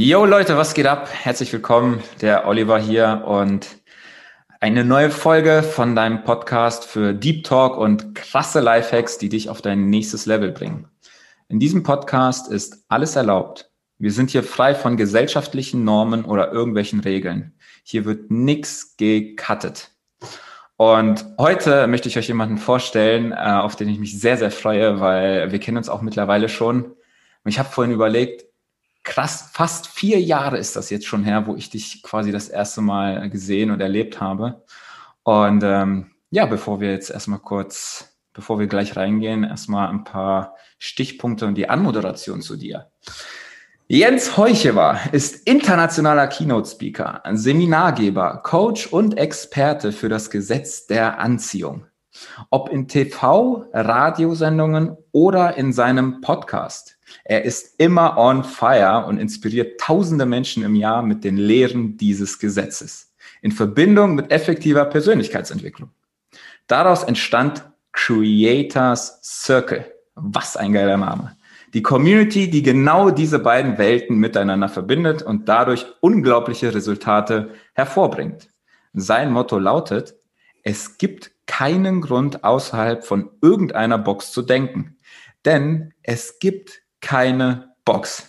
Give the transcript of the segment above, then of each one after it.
Yo Leute, was geht ab? Herzlich willkommen, der Oliver hier und eine neue Folge von deinem Podcast für Deep Talk und krasse Lifehacks, die dich auf dein nächstes Level bringen. In diesem Podcast ist alles erlaubt. Wir sind hier frei von gesellschaftlichen Normen oder irgendwelchen Regeln. Hier wird nichts gecuttet. Und heute möchte ich euch jemanden vorstellen, äh, auf den ich mich sehr, sehr freue, weil wir kennen uns auch mittlerweile schon. Ich habe vorhin überlegt, krass, fast vier Jahre ist das jetzt schon her, wo ich dich quasi das erste Mal gesehen und erlebt habe. Und ähm, ja, bevor wir jetzt erstmal kurz, bevor wir gleich reingehen, erstmal ein paar Stichpunkte und die Anmoderation zu dir. Jens Heuchewer ist internationaler Keynote-Speaker, Seminargeber, Coach und Experte für das Gesetz der Anziehung. Ob in TV, Radiosendungen oder in seinem Podcast. Er ist immer on fire und inspiriert tausende Menschen im Jahr mit den Lehren dieses Gesetzes in Verbindung mit effektiver Persönlichkeitsentwicklung. Daraus entstand Creators Circle. Was ein geiler Name. Die Community, die genau diese beiden Welten miteinander verbindet und dadurch unglaubliche Resultate hervorbringt. Sein Motto lautet, es gibt keinen Grund außerhalb von irgendeiner Box zu denken, denn es gibt keine Box.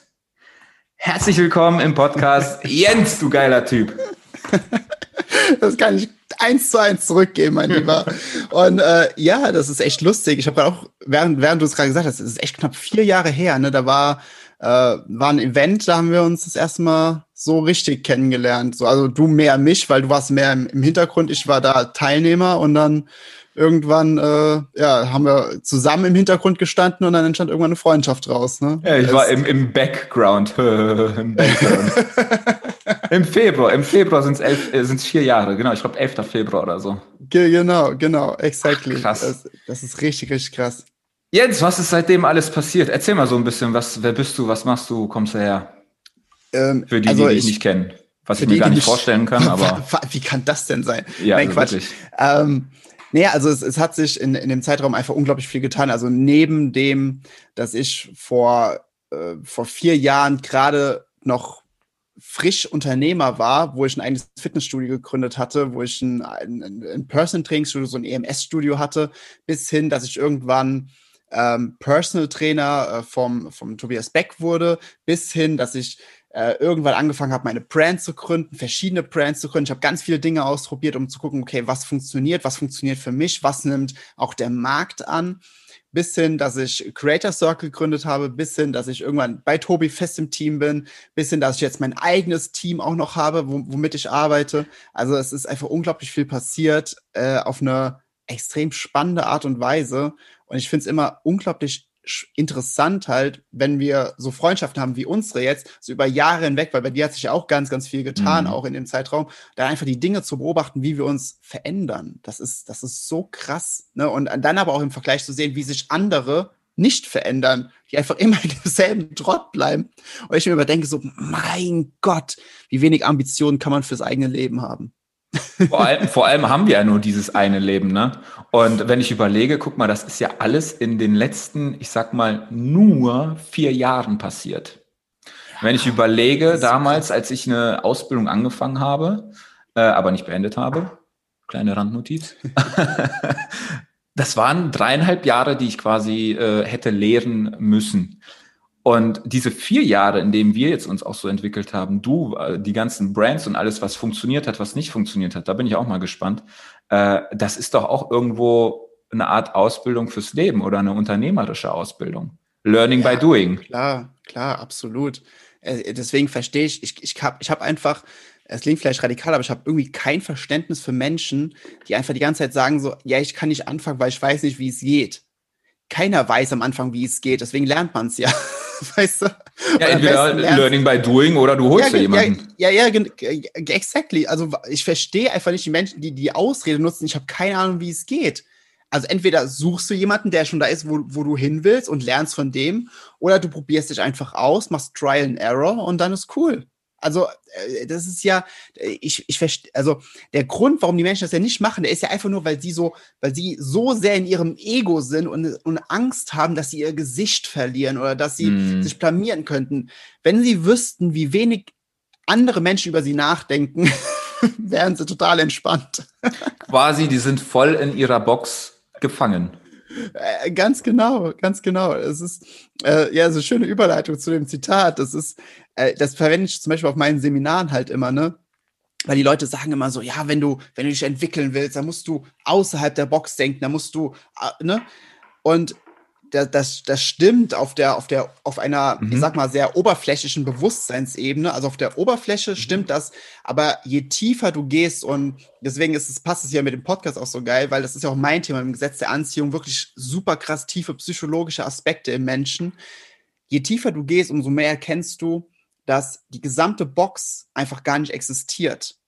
Herzlich willkommen im Podcast Jens, du geiler Typ. Das kann ich eins zu eins zurückgeben, mein Lieber. Und äh, ja, das ist echt lustig. Ich habe auch, während, während du es gerade gesagt hast, es ist echt knapp vier Jahre her. Ne? Da war, äh, war ein Event, da haben wir uns das erste Mal so richtig kennengelernt. So, also du mehr mich, weil du warst mehr im, im Hintergrund, ich war da Teilnehmer und dann irgendwann äh, ja, haben wir zusammen im Hintergrund gestanden und dann entstand irgendwann eine Freundschaft raus. Ne? Ja, ich das war im, im Background. Im, Background. Im Februar, im Februar sind es äh, sind's vier Jahre, genau, ich glaube 11. Februar oder so. Ge genau, genau, exactly. Ach, krass. Das, das, ist richtig, richtig krass. Jens, was ist seitdem alles passiert? Erzähl mal so ein bisschen, was, wer bist du, was machst du, kommst du her? Ähm, für die, also die dich nicht kennen. Was ich mir die, gar nicht vorstellen kann, aber. Wie kann das denn sein? Ja, Nein, also Quatsch. Ähm, Nee, also es, es hat sich in, in dem Zeitraum einfach unglaublich viel getan. Also neben dem, dass ich vor, äh, vor vier Jahren gerade noch frisch Unternehmer war, wo ich ein eigenes Fitnessstudio gegründet hatte, wo ich ein, ein, ein Person-Trainingsstudio, so ein EMS-Studio hatte, bis hin, dass ich irgendwann ähm, Personal Trainer äh, vom, vom Tobias Beck wurde, bis hin, dass ich äh, irgendwann angefangen habe, meine Brand zu gründen, verschiedene Brands zu gründen. Ich habe ganz viele Dinge ausprobiert, um zu gucken, okay, was funktioniert, was funktioniert für mich, was nimmt auch der Markt an. Bis hin, dass ich Creator Circle gegründet habe, bis hin, dass ich irgendwann bei Tobi fest im Team bin, bis hin, dass ich jetzt mein eigenes Team auch noch habe, womit ich arbeite. Also es ist einfach unglaublich viel passiert äh, auf eine extrem spannende Art und Weise. Und ich finde es immer unglaublich interessant halt, wenn wir so Freundschaften haben wie unsere jetzt, so über Jahre hinweg, weil bei dir hat sich ja auch ganz, ganz viel getan, mhm. auch in dem Zeitraum, da einfach die Dinge zu beobachten, wie wir uns verändern. Das ist, das ist so krass. Ne? Und dann aber auch im Vergleich zu sehen, wie sich andere nicht verändern, die einfach immer in demselben Trott bleiben. Und ich mir überdenke so, mein Gott, wie wenig Ambitionen kann man fürs eigene Leben haben. Vor allem, vor allem haben wir ja nur dieses eine Leben, ne? Und wenn ich überlege, guck mal, das ist ja alles in den letzten, ich sag mal, nur vier Jahren passiert. Wenn ich überlege, damals, als ich eine Ausbildung angefangen habe, äh, aber nicht beendet habe, kleine Randnotiz, das waren dreieinhalb Jahre, die ich quasi äh, hätte lehren müssen. Und diese vier Jahre, in denen wir jetzt uns auch so entwickelt haben, du, äh, die ganzen Brands und alles, was funktioniert hat, was nicht funktioniert hat, da bin ich auch mal gespannt. Äh, das ist doch auch irgendwo eine Art Ausbildung fürs Leben oder eine unternehmerische Ausbildung. Learning ja, by doing. Klar, klar, absolut. Äh, deswegen verstehe ich, ich, ich habe ich hab einfach, es klingt vielleicht radikal, aber ich habe irgendwie kein Verständnis für Menschen, die einfach die ganze Zeit sagen so, ja, ich kann nicht anfangen, weil ich weiß nicht, wie es geht. Keiner weiß am Anfang, wie es geht, deswegen lernt man es ja. weißt du? Ja, entweder Learning by Doing oder du holst ja, ja jemanden. Ja, ja, ja, exactly. Also ich verstehe einfach nicht die Menschen, die die Ausrede nutzen. Ich habe keine Ahnung, wie es geht. Also entweder suchst du jemanden, der schon da ist, wo, wo du hin willst und lernst von dem, oder du probierst dich einfach aus, machst Trial and Error und dann ist cool. Also, äh, das ist ja, ich, ich verstehe, also der Grund, warum die Menschen das ja nicht machen, der ist ja einfach nur, weil sie so, weil sie so sehr in ihrem Ego sind und, und Angst haben, dass sie ihr Gesicht verlieren oder dass sie mm. sich blamieren könnten. Wenn sie wüssten, wie wenig andere Menschen über sie nachdenken, wären sie total entspannt. Quasi, die sind voll in ihrer Box gefangen. Äh, ganz genau, ganz genau. Es ist äh, ja so eine schöne Überleitung zu dem Zitat. Das ist, äh, das verwende ich zum Beispiel auf meinen Seminaren halt immer, ne? Weil die Leute sagen immer so, ja, wenn du, wenn du dich entwickeln willst, dann musst du außerhalb der Box denken, dann musst du, äh, ne? Und das, das, das stimmt auf der, auf der, auf einer, mhm. ich sag mal, sehr oberflächlichen Bewusstseinsebene. Also auf der Oberfläche mhm. stimmt das, aber je tiefer du gehst und deswegen ist es, passt es ja mit dem Podcast auch so geil, weil das ist ja auch mein Thema im Gesetz der Anziehung, wirklich super krass tiefe psychologische Aspekte im Menschen. Je tiefer du gehst, umso mehr erkennst du, dass die gesamte Box einfach gar nicht existiert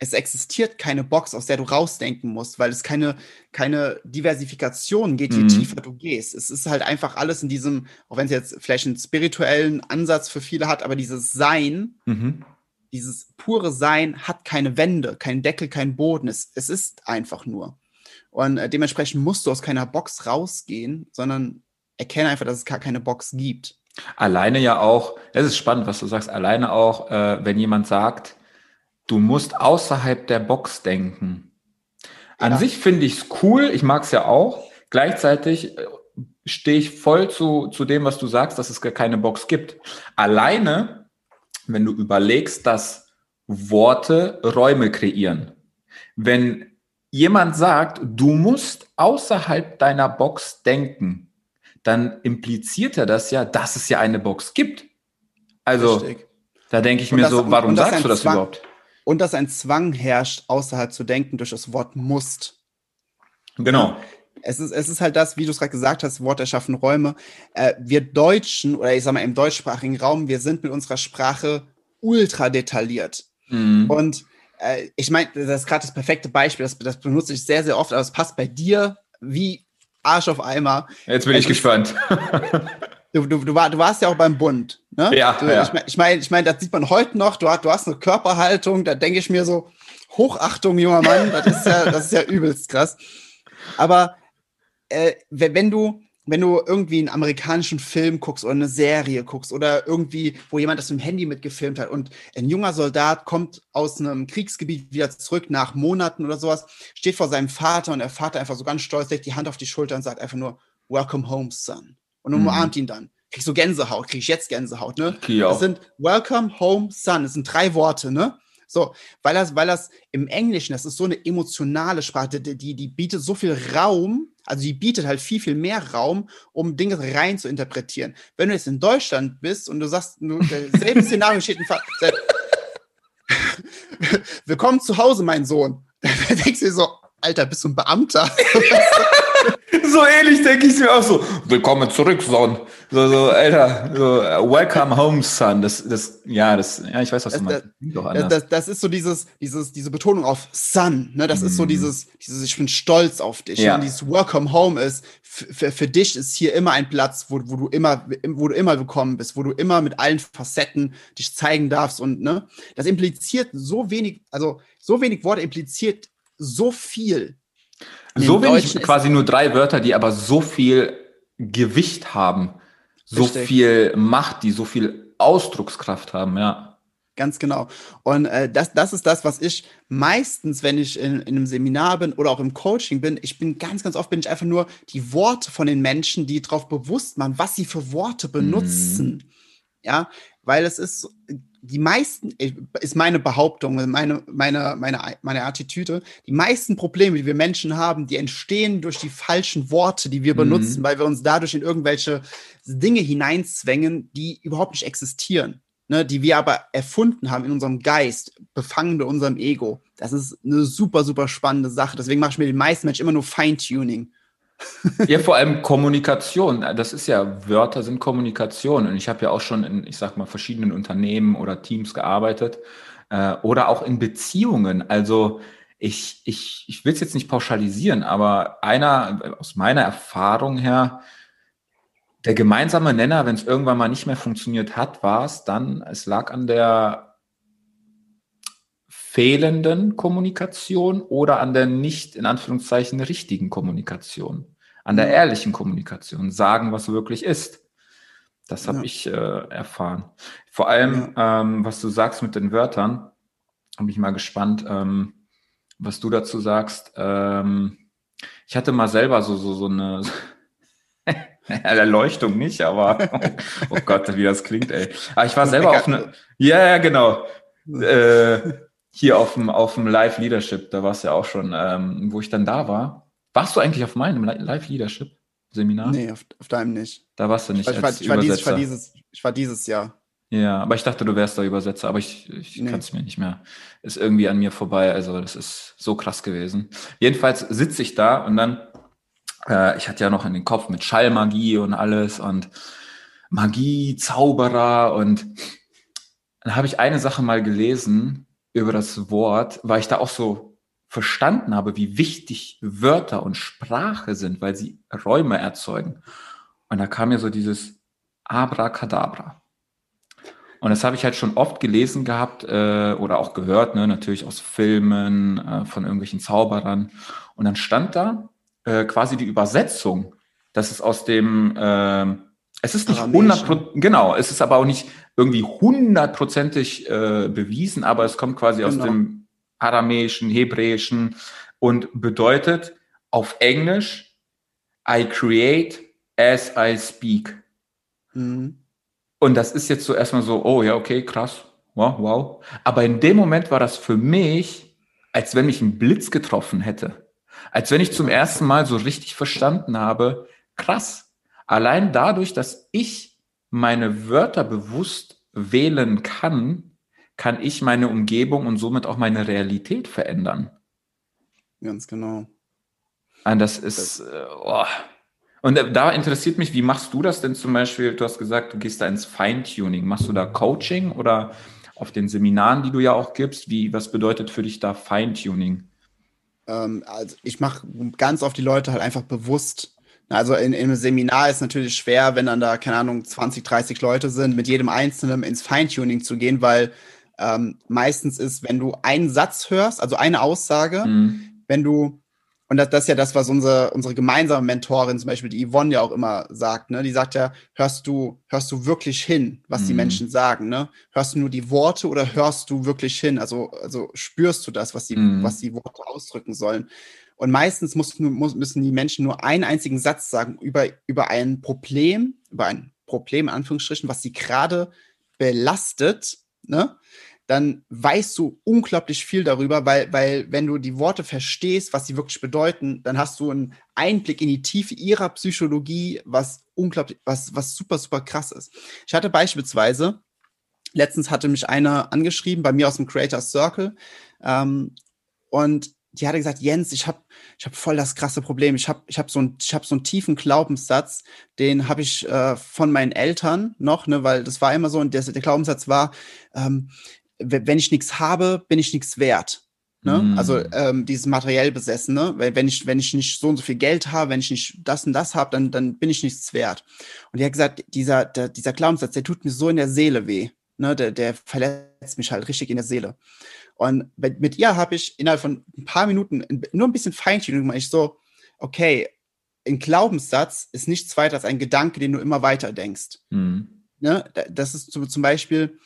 es existiert keine Box, aus der du rausdenken musst, weil es keine, keine Diversifikation geht, je mhm. tiefer du gehst. Es ist halt einfach alles in diesem, auch wenn es jetzt vielleicht einen spirituellen Ansatz für viele hat, aber dieses Sein, mhm. dieses pure Sein hat keine Wände, keinen Deckel, keinen Boden. Es, es ist einfach nur. Und äh, dementsprechend musst du aus keiner Box rausgehen, sondern erkenne einfach, dass es gar keine Box gibt. Alleine ja auch, es ist spannend, was du sagst, alleine auch, äh, wenn jemand sagt, du musst außerhalb der Box denken. An ja. sich finde ich es cool, ich mag es ja auch. Gleichzeitig äh, stehe ich voll zu, zu dem, was du sagst, dass es gar keine Box gibt. Alleine, wenn du überlegst, dass Worte Räume kreieren. Wenn jemand sagt, du musst außerhalb deiner Box denken, dann impliziert er das ja, dass es ja eine Box gibt. Also, Richtig. da denke ich und mir das, so, warum sagst du das Zwang, überhaupt? Und dass ein Zwang herrscht, außerhalb zu denken durch das Wort musst. Genau. Es ist, es ist halt das, wie du es gerade gesagt hast, Wort erschaffen Räume. Äh, wir Deutschen, oder ich sag mal im deutschsprachigen Raum, wir sind mit unserer Sprache ultra detailliert. Mhm. Und äh, ich meine, das ist gerade das perfekte Beispiel, das, das benutze ich sehr, sehr oft, aber es passt bei dir wie Arsch auf Eimer. Jetzt bin ich es gespannt. Du, du, du, war, du warst ja auch beim Bund. Ne? Ja, du, ja. Ich meine, ich mein, ich mein, das sieht man heute noch. Du, hast, du hast eine Körperhaltung, da denke ich mir so, Hochachtung, junger Mann, das ist ja, das ist ja übelst krass. Aber äh, wenn du, wenn du irgendwie einen amerikanischen Film guckst oder eine Serie guckst oder irgendwie, wo jemand das mit dem Handy mitgefilmt hat und ein junger Soldat kommt aus einem Kriegsgebiet wieder zurück nach Monaten oder sowas, steht vor seinem Vater und der Vater einfach so ganz stolz legt die Hand auf die Schulter und sagt einfach nur, Welcome home, son und umarmt mhm. ihn dann. Krieg so Gänsehaut, krieg ich jetzt Gänsehaut, ne? Ja. Das sind Welcome Home Son, das sind drei Worte, ne? So, weil das, weil das im Englischen, das ist so eine emotionale Sprache, die, die, die bietet so viel Raum, also die bietet halt viel, viel mehr Raum, um Dinge rein zu interpretieren. Wenn du jetzt in Deutschland bist und du sagst, du, selbe Szenario steht in Fall, Willkommen zu Hause, mein Sohn. Da denkst du dir so, Alter, bist du ein Beamter? so ähnlich denke ich mir auch so. Willkommen zurück, Son. So, so, Alter, so, welcome home, Son. Das, das, ja, das, ja, ich weiß, was du meinst. Das, das, das, ist so dieses, dieses, diese Betonung auf Son, ne? Das mm. ist so mhm. dieses, dieses, ich bin stolz auf dich. Ja. Und dieses Welcome Home ist, für, für dich ist hier immer ein Platz, wo, wo du immer, wo du immer willkommen bist, wo du immer mit allen Facetten dich zeigen darfst und, ne? Das impliziert so wenig, also, so wenig Worte impliziert so viel so wenig, quasi nur drei Wörter, die aber so viel Gewicht haben, so Richtig. viel Macht, die so viel Ausdruckskraft haben, ja. Ganz genau. Und äh, das, das ist das, was ich meistens, wenn ich in, in, einem Seminar bin oder auch im Coaching bin, ich bin ganz, ganz oft bin ich einfach nur die Worte von den Menschen, die darauf bewusst machen, was sie für Worte benutzen. Mhm. Ja, weil es ist die meisten, ist meine Behauptung, meine, meine, meine, meine Attitüde, die meisten Probleme, die wir Menschen haben, die entstehen durch die falschen Worte, die wir mhm. benutzen, weil wir uns dadurch in irgendwelche Dinge hineinzwängen, die überhaupt nicht existieren, ne, die wir aber erfunden haben in unserem Geist, befangen bei unserem Ego. Das ist eine super, super spannende Sache. Deswegen mache ich mir den meisten Menschen immer nur Feintuning. Ja, vor allem Kommunikation. Das ist ja, Wörter sind Kommunikation. Und ich habe ja auch schon in, ich sag mal, verschiedenen Unternehmen oder Teams gearbeitet äh, oder auch in Beziehungen. Also ich, ich, ich will es jetzt nicht pauschalisieren, aber einer aus meiner Erfahrung her, der gemeinsame Nenner, wenn es irgendwann mal nicht mehr funktioniert hat, war es dann, es lag an der fehlenden Kommunikation oder an der nicht, in Anführungszeichen, richtigen Kommunikation? An der ehrlichen Kommunikation, sagen, was wirklich ist. Das habe ja. ich äh, erfahren. Vor allem, ja. ähm, was du sagst mit den Wörtern, bin ich mal gespannt, ähm, was du dazu sagst. Ähm, ich hatte mal selber so, so, so eine Erleuchtung nicht, aber oh Gott, wie das klingt, ey. Aber ich war selber auf eine, ja, ja, genau. Äh, hier auf dem, auf dem Live Leadership, da war es ja auch schon, ähm, wo ich dann da war. Warst du eigentlich auf meinem Live Leadership? Seminar? Nee, auf, auf deinem nicht. Da warst du nicht. Ich war, ich, war dieses, ich, war dieses, ich war dieses Jahr. Ja, aber ich dachte, du wärst da Übersetzer, aber ich, ich nee. kann es mir nicht mehr. Ist irgendwie an mir vorbei. Also, das ist so krass gewesen. Jedenfalls sitze ich da und dann, äh, ich hatte ja noch in den Kopf mit Schallmagie und alles und Magie, Zauberer und dann habe ich eine Sache mal gelesen über das Wort, weil ich da auch so verstanden habe, wie wichtig Wörter und Sprache sind, weil sie Räume erzeugen. Und da kam mir so dieses Abracadabra. Und das habe ich halt schon oft gelesen gehabt äh, oder auch gehört, ne, natürlich aus Filmen, äh, von irgendwelchen Zauberern. Und dann stand da äh, quasi die Übersetzung, dass es aus dem, äh, es ist nicht 100 genau, es ist aber auch nicht irgendwie hundertprozentig äh, bewiesen, aber es kommt quasi genau. aus dem aramäischen, hebräischen und bedeutet auf Englisch I create as I speak. Mhm. Und das ist jetzt so erstmal so, oh ja, okay, krass, wow, wow. Aber in dem Moment war das für mich, als wenn mich ein Blitz getroffen hätte. Als wenn ich zum ersten Mal so richtig verstanden habe, krass. Allein dadurch, dass ich meine Wörter bewusst wählen kann, kann ich meine Umgebung und somit auch meine Realität verändern. Ganz genau. Und das ist, äh, oh. Und da interessiert mich, wie machst du das denn zum Beispiel? Du hast gesagt, du gehst da ins Feintuning. Machst du da Coaching oder auf den Seminaren, die du ja auch gibst? Wie, was bedeutet für dich da Feintuning? Ähm, also ich mache ganz oft die Leute halt einfach bewusst also in, einem Seminar ist natürlich schwer, wenn dann da, keine Ahnung, 20, 30 Leute sind, mit jedem Einzelnen ins Feintuning zu gehen, weil ähm, meistens ist, wenn du einen Satz hörst, also eine Aussage, mhm. wenn du, und das, das ist ja das, was unsere, unsere gemeinsame Mentorin, zum Beispiel die Yvonne ja auch immer sagt, ne? Die sagt ja, hörst du, hörst du wirklich hin, was mhm. die Menschen sagen, ne? Hörst du nur die Worte oder hörst du wirklich hin? Also, also spürst du das, was die, mhm. was die Worte ausdrücken sollen? Und meistens muss, muss, müssen die Menschen nur einen einzigen Satz sagen über, über ein Problem, über ein Problem, in Anführungsstrichen, was sie gerade belastet, ne? dann weißt du unglaublich viel darüber, weil, weil wenn du die Worte verstehst, was sie wirklich bedeuten, dann hast du einen Einblick in die Tiefe ihrer Psychologie, was unglaublich, was, was super, super krass ist. Ich hatte beispielsweise, letztens hatte mich einer angeschrieben, bei mir aus dem Creator Circle, ähm, und die hatte gesagt, Jens, ich habe ich hab voll das krasse Problem. Ich habe ich hab so, ein, ich hab so einen tiefen Glaubenssatz, den habe ich äh, von meinen Eltern noch, ne, weil das war immer so, und der, der Glaubenssatz war, ähm, wenn ich nichts habe, bin ich nichts wert. Ne? Mm. Also ähm, dieses materiell besessene, weil wenn ich, wenn ich nicht so und so viel Geld habe, wenn ich nicht das und das habe, dann, dann bin ich nichts wert. Und die hat gesagt, dieser, der, dieser Glaubenssatz, der tut mir so in der Seele weh. Ne? Der, der verletzt mich halt richtig in der Seele. Und mit ihr habe ich innerhalb von ein paar Minuten nur ein bisschen Feintuning gemacht. Ich so, okay, ein Glaubenssatz ist nichts weiter als ein Gedanke, den du immer weiter denkst. Mhm. Ne? Das ist zum Beispiel,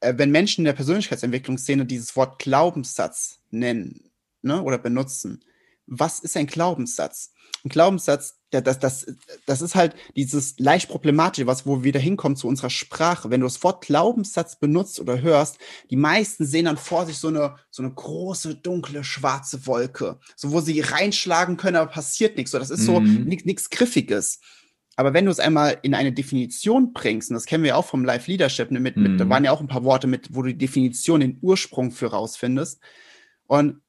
äh, wenn Menschen in der Persönlichkeitsentwicklungsszene dieses Wort Glaubenssatz nennen ne, oder benutzen, was ist ein Glaubenssatz? Ein Glaubenssatz, das, das, das ist halt dieses leicht problematische, was wo wir wieder hinkommen zu unserer Sprache. Wenn du das Wort Glaubenssatz benutzt oder hörst, die meisten sehen dann vor sich so eine, so eine große, dunkle, schwarze Wolke, so wo sie reinschlagen können, aber passiert nichts. So, das ist so mhm. nichts Griffiges. Aber wenn du es einmal in eine Definition bringst, und das kennen wir ja auch vom Live Leadership, ne, mit, mhm. mit, da mhm. waren ja auch ein paar Worte mit, wo du die Definition, den Ursprung für rausfindest. Und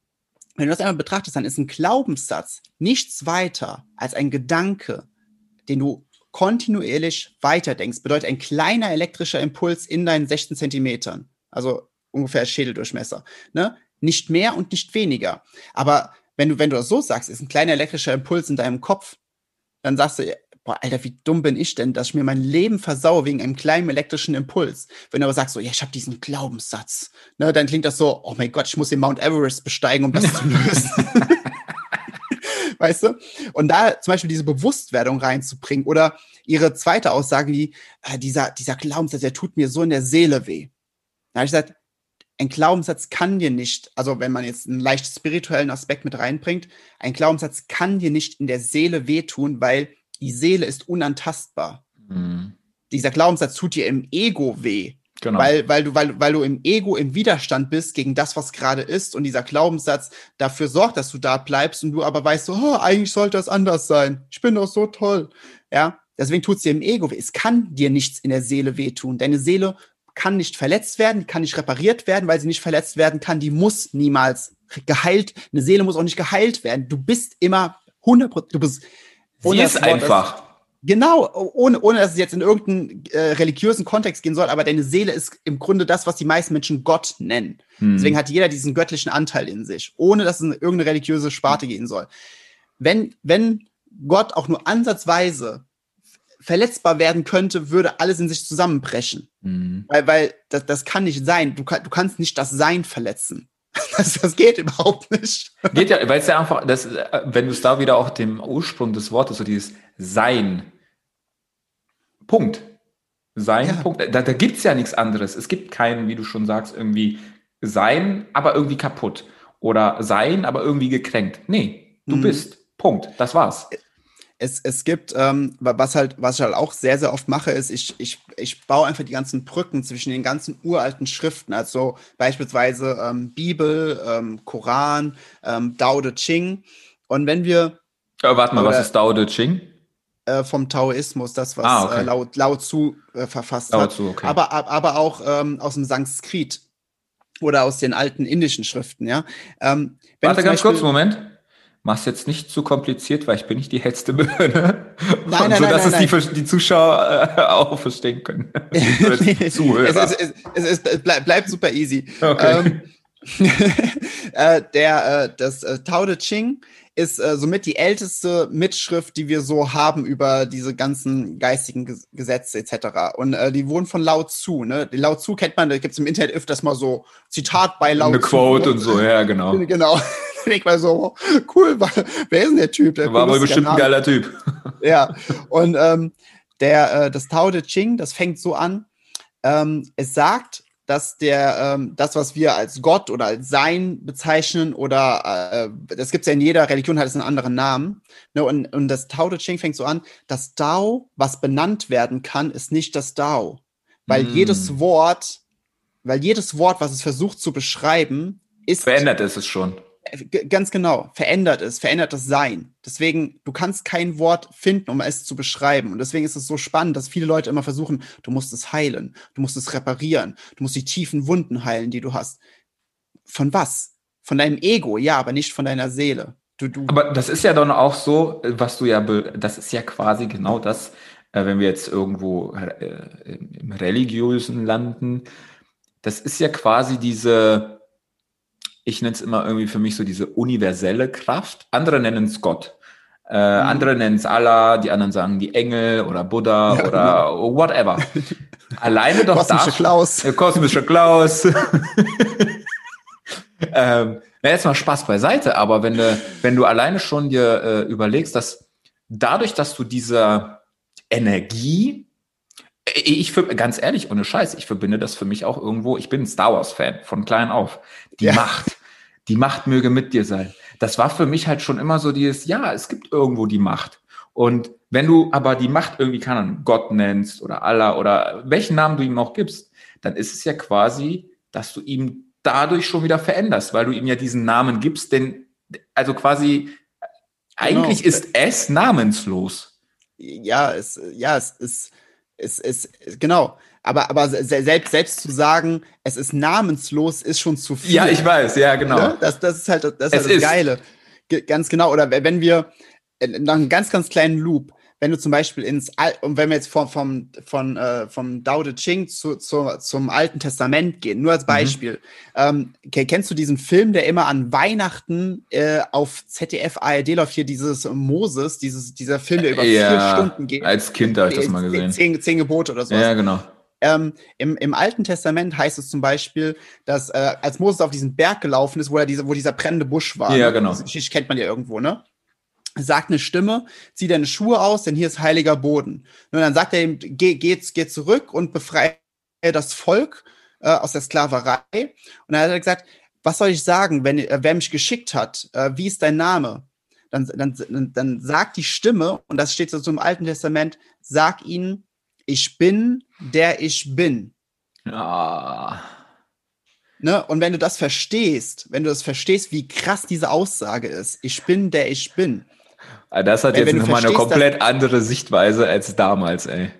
wenn du das einmal betrachtest, dann ist ein Glaubenssatz nichts weiter als ein Gedanke, den du kontinuierlich weiterdenkst. Bedeutet ein kleiner elektrischer Impuls in deinen 16 Zentimetern. Also ungefähr Schädeldurchmesser. Ne? Nicht mehr und nicht weniger. Aber wenn du, wenn du das so sagst, ist ein kleiner elektrischer Impuls in deinem Kopf, dann sagst du, boah, Alter, wie dumm bin ich denn, dass ich mir mein Leben versaue wegen einem kleinen elektrischen Impuls. Wenn du aber sagst, so, ja, ich habe diesen Glaubenssatz, ne, dann klingt das so, oh mein Gott, ich muss den Mount Everest besteigen, um das zu lösen. weißt du? Und da zum Beispiel diese Bewusstwerdung reinzubringen oder ihre zweite Aussage, die, äh, dieser, dieser Glaubenssatz, der tut mir so in der Seele weh. Da habe ich gesagt, ein Glaubenssatz kann dir nicht, also wenn man jetzt einen leicht spirituellen Aspekt mit reinbringt, ein Glaubenssatz kann dir nicht in der Seele wehtun, weil die Seele ist unantastbar. Mhm. Dieser Glaubenssatz tut dir im Ego weh. Genau. Weil, weil, du, weil, weil du im Ego im Widerstand bist gegen das, was gerade ist und dieser Glaubenssatz dafür sorgt, dass du da bleibst und du aber weißt so, oh, eigentlich sollte das anders sein. Ich bin doch so toll. Ja, deswegen tut es dir im Ego weh. Es kann dir nichts in der Seele wehtun. Deine Seele kann nicht verletzt werden, kann nicht repariert werden, weil sie nicht verletzt werden kann. Die muss niemals geheilt. Eine Seele muss auch nicht geheilt werden. Du bist immer 100 du bist Sie ist einfach. Genau, ohne, ohne dass es jetzt in irgendeinen äh, religiösen Kontext gehen soll, aber deine Seele ist im Grunde das, was die meisten Menschen Gott nennen. Hm. Deswegen hat jeder diesen göttlichen Anteil in sich, ohne dass es in irgendeine religiöse Sparte gehen soll. Wenn, wenn Gott auch nur ansatzweise verletzbar werden könnte, würde alles in sich zusammenbrechen. Hm. Weil, weil das, das kann nicht sein. Du, kann, du kannst nicht das Sein verletzen. Das, das geht überhaupt nicht. Geht ja, weil es ja einfach, das, wenn du es da wieder auch dem Ursprung des Wortes, so dieses Sein. Punkt. Sein, ja. Punkt. Da, da gibt es ja nichts anderes. Es gibt keinen, wie du schon sagst, irgendwie Sein, aber irgendwie kaputt. Oder Sein, aber irgendwie gekränkt. Nee, du mhm. bist. Punkt. Das war's es, es gibt, ähm, was halt, was ich halt auch sehr, sehr oft mache, ist, ich, ich, ich baue einfach die ganzen Brücken zwischen den ganzen uralten Schriften, also beispielsweise ähm, Bibel, ähm, Koran, ähm, Dao De Ching. Und wenn wir. Äh, warte mal, oder, was ist Dao De Ching? Äh, vom Taoismus, das, was ah, okay. äh, Lao, Lao Tzu äh, verfasst Lao Tzu, okay. Aber, aber auch ähm, aus dem Sanskrit oder aus den alten indischen Schriften, ja. Ähm, Warte ganz Beispiel, kurz, Moment mach's jetzt nicht zu kompliziert, weil ich bin nicht die hellste Birne. Nein, nein, so, dass nein, es Die, die Zuschauer äh, auch verstehen können. Zuhörer. Es, ist, es, ist, es bleib, bleibt super easy. Okay. Ähm, äh, der, äh, das äh, Tao Te Ching ist äh, somit die älteste Mitschrift, die wir so haben über diese ganzen geistigen Gesetze etc. Und die wurden von Lao Tzu. Ne? Die Lao Tzu kennt man, da gibt es im Internet öfters mal so Zitat bei Lao Eine Tzu. Eine Quote und so, ja, genau. Genau. ich war so, cool, wer ist denn der Typ? Der war aber bestimmt ein geiler Typ. Ja, und ähm, der, äh, das Tao Te Ching, das fängt so an, ähm, es sagt, dass der ähm, das, was wir als Gott oder als Sein bezeichnen oder äh, das gibt es ja in jeder Religion, hat es einen anderen Namen. Ne? Und, und das Tao Te Ching fängt so an, das Dao, was benannt werden kann, ist nicht das Dao. Weil mm. jedes Wort, weil jedes Wort, was es versucht zu beschreiben, ist. Verändert ist es schon. Ganz genau, verändert es, verändert das Sein. Deswegen, du kannst kein Wort finden, um es zu beschreiben. Und deswegen ist es so spannend, dass viele Leute immer versuchen, du musst es heilen, du musst es reparieren, du musst die tiefen Wunden heilen, die du hast. Von was? Von deinem Ego, ja, aber nicht von deiner Seele. Du, du aber das ist ja dann auch so, was du ja, das ist ja quasi genau das, äh, wenn wir jetzt irgendwo äh, im religiösen landen, das ist ja quasi diese, ich nenne es immer irgendwie für mich so diese universelle Kraft. Andere nennen es Gott. Äh, mhm. Andere nennen es Allah, die anderen sagen die Engel oder Buddha ja, oder genau. whatever. Alleine doch Kosmische Klaus. Äh, kosmische Klaus. ähm, na, jetzt mal Spaß beiseite, aber wenn du, wenn du alleine schon dir äh, überlegst, dass dadurch, dass du diese Energie, äh, ich für, ganz ehrlich, ohne Scheiß, ich verbinde das für mich auch irgendwo, ich bin ein Star Wars-Fan von klein auf. Die ja. Macht die Macht möge mit dir sein. Das war für mich halt schon immer so dieses, ja, es gibt irgendwo die Macht. Und wenn du aber die Macht irgendwie, keine Ahnung, Gott nennst oder Allah oder welchen Namen du ihm auch gibst, dann ist es ja quasi, dass du ihm dadurch schon wieder veränderst, weil du ihm ja diesen Namen gibst, denn also quasi eigentlich genau. ist es namenslos. Ja, es, ja, es ist, es, es, genau. Aber, aber selbst, selbst zu sagen, es ist namenslos, ist schon zu viel. Ja, ich weiß, ja, genau. Ne? Das, das ist halt das, ist halt das Geile. G ganz genau. Oder wenn wir, äh, nach einem ganz, ganz kleinen Loop, wenn du zum Beispiel ins Al und wenn wir jetzt vom, vom, von, äh, vom Dao De Ching zu, zu, zum Alten Testament gehen, nur als mhm. Beispiel. Mhm. Ähm, kennst du diesen Film, der immer an Weihnachten äh, auf ZDF ARD läuft, hier dieses Moses, dieses, dieser Film, der über ja, vier Stunden geht? Als Kind habe ich das mal gesehen. Zehn, zehn Gebote oder so. Ja, genau. Ähm, im, Im Alten Testament heißt es zum Beispiel, dass äh, als Moses auf diesen Berg gelaufen ist, wo er diese, wo dieser brennende Busch war. Ja, ne? genau. Geschichte kennt man ja irgendwo, ne? Sagt eine Stimme, zieh deine Schuhe aus, denn hier ist heiliger Boden. Und dann sagt er ihm, geh, geh, geh zurück und befreie das Volk äh, aus der Sklaverei. Und dann hat er gesagt, was soll ich sagen, wenn äh, wer mich geschickt hat? Äh, wie ist dein Name? Dann, dann, dann sagt die Stimme, und das steht so im Alten Testament, sag ihnen, ich bin, der ich bin. Ja. Ne? Und wenn du das verstehst, wenn du das verstehst, wie krass diese Aussage ist, ich bin, der ich bin. Ah, das hat wenn, jetzt nochmal eine komplett andere Sichtweise als damals, ey.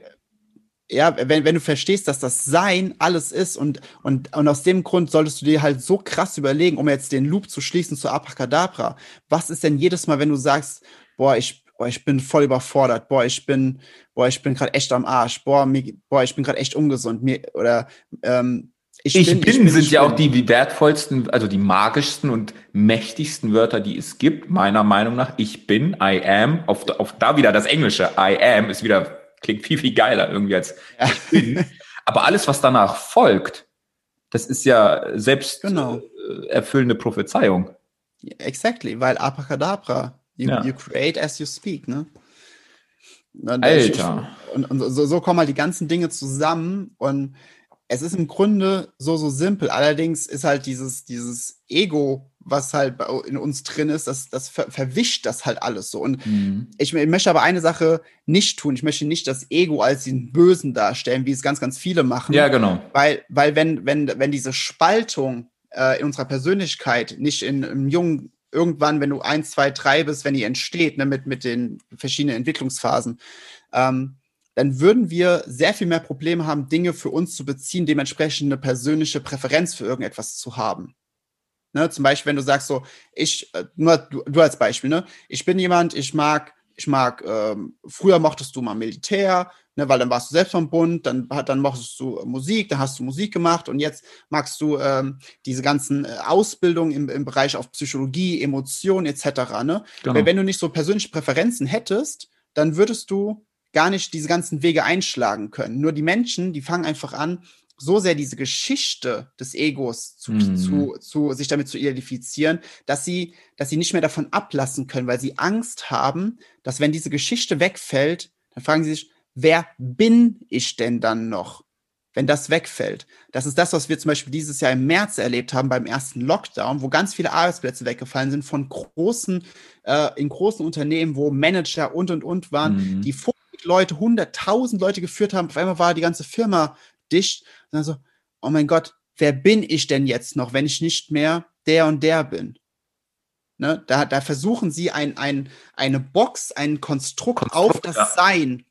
Ja, wenn, wenn du verstehst, dass das Sein alles ist und, und, und aus dem Grund solltest du dir halt so krass überlegen, um jetzt den Loop zu schließen zu Abracadabra. Was ist denn jedes Mal, wenn du sagst, boah, ich, boah, ich bin voll überfordert, boah, ich bin, boah, ich bin gerade echt am Arsch, boah, mir, boah, ich bin gerade echt ungesund, mir, oder ähm, ich, ich, bin, bin, ich bin sind ich ja bin. auch die wertvollsten, also die magischsten und mächtigsten Wörter, die es gibt, meiner Meinung nach. Ich bin, I am, auf, auf da wieder das Englische, I am ist wieder, klingt viel, viel geiler irgendwie als ja. ich bin. Aber alles, was danach folgt, das ist ja selbst genau. äh, erfüllende Prophezeiung. Exactly, weil Abracadabra, you, ja. you create as you speak, ne? Alter. Und, und so, so kommen halt die ganzen Dinge zusammen und es ist im Grunde so, so simpel. Allerdings ist halt dieses, dieses Ego, was halt in uns drin ist, das, das ver verwischt das halt alles so. Und mhm. ich, ich, möchte aber eine Sache nicht tun. Ich möchte nicht das Ego als den Bösen darstellen, wie es ganz, ganz viele machen. Ja, genau. Weil, weil wenn, wenn, wenn diese Spaltung äh, in unserer Persönlichkeit nicht in, im jungen irgendwann, wenn du eins, zwei, drei bist, wenn die entsteht, ne, mit, mit den verschiedenen Entwicklungsphasen, ähm, dann würden wir sehr viel mehr Probleme haben, Dinge für uns zu beziehen, dementsprechend eine persönliche Präferenz für irgendetwas zu haben. Ne, zum Beispiel, wenn du sagst so, ich, äh, nur du, du als Beispiel, ne, ich bin jemand, ich mag, ich mag, ähm, früher mochtest du mal Militär, ne, weil dann warst du selbst vom Bund, dann, dann mochtest du Musik, dann hast du Musik gemacht und jetzt magst du ähm, diese ganzen äh, Ausbildungen im, im Bereich auf Psychologie, Emotionen etc. Ne? Genau. Wenn du nicht so persönliche Präferenzen hättest, dann würdest du gar nicht diese ganzen Wege einschlagen können. Nur die Menschen, die fangen einfach an, so sehr diese Geschichte des Egos zu, mhm. zu, zu, sich damit zu identifizieren, dass sie, dass sie nicht mehr davon ablassen können, weil sie Angst haben, dass wenn diese Geschichte wegfällt, dann fragen sie sich, wer bin ich denn dann noch? Wenn das wegfällt. Das ist das, was wir zum Beispiel dieses Jahr im März erlebt haben beim ersten Lockdown, wo ganz viele Arbeitsplätze weggefallen sind von großen, äh, in großen Unternehmen, wo Manager und und und waren, mhm. die vor Leute, 100.000 Leute geführt haben. Auf einmal war die ganze Firma dicht. Und dann so, oh mein Gott, wer bin ich denn jetzt noch, wenn ich nicht mehr der und der bin? Ne? Da, da versuchen sie ein, ein, eine Box, ein Konstrukt, Konstrukt auf das ja. Sein,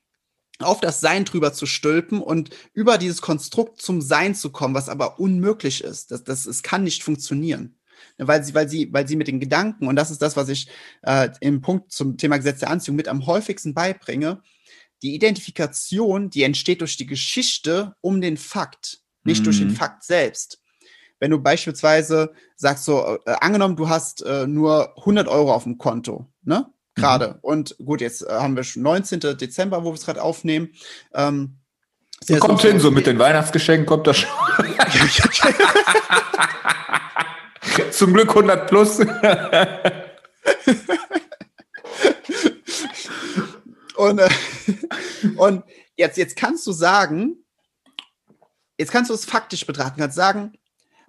auf das Sein drüber zu stülpen und über dieses Konstrukt zum Sein zu kommen, was aber unmöglich ist. Das, das, es kann nicht funktionieren. Weil sie, weil sie, weil sie mit den Gedanken, und das ist das, was ich äh, im Punkt zum Thema Gesetz der Anziehung mit am häufigsten beibringe, die Identifikation, die entsteht durch die Geschichte um den Fakt, nicht mhm. durch den mhm. Fakt selbst. Wenn du beispielsweise sagst so, äh, angenommen, du hast äh, nur 100 Euro auf dem Konto, ne? Gerade. Mhm. Und gut, jetzt äh, haben wir schon 19. Dezember, wo wir es gerade aufnehmen. Ähm, kommt hin, so mit den Weihnachtsgeschenken kommt das schon. Zum Glück 100 plus. Und, äh, und jetzt, jetzt kannst du sagen, jetzt kannst du es faktisch betrachten, kannst sagen,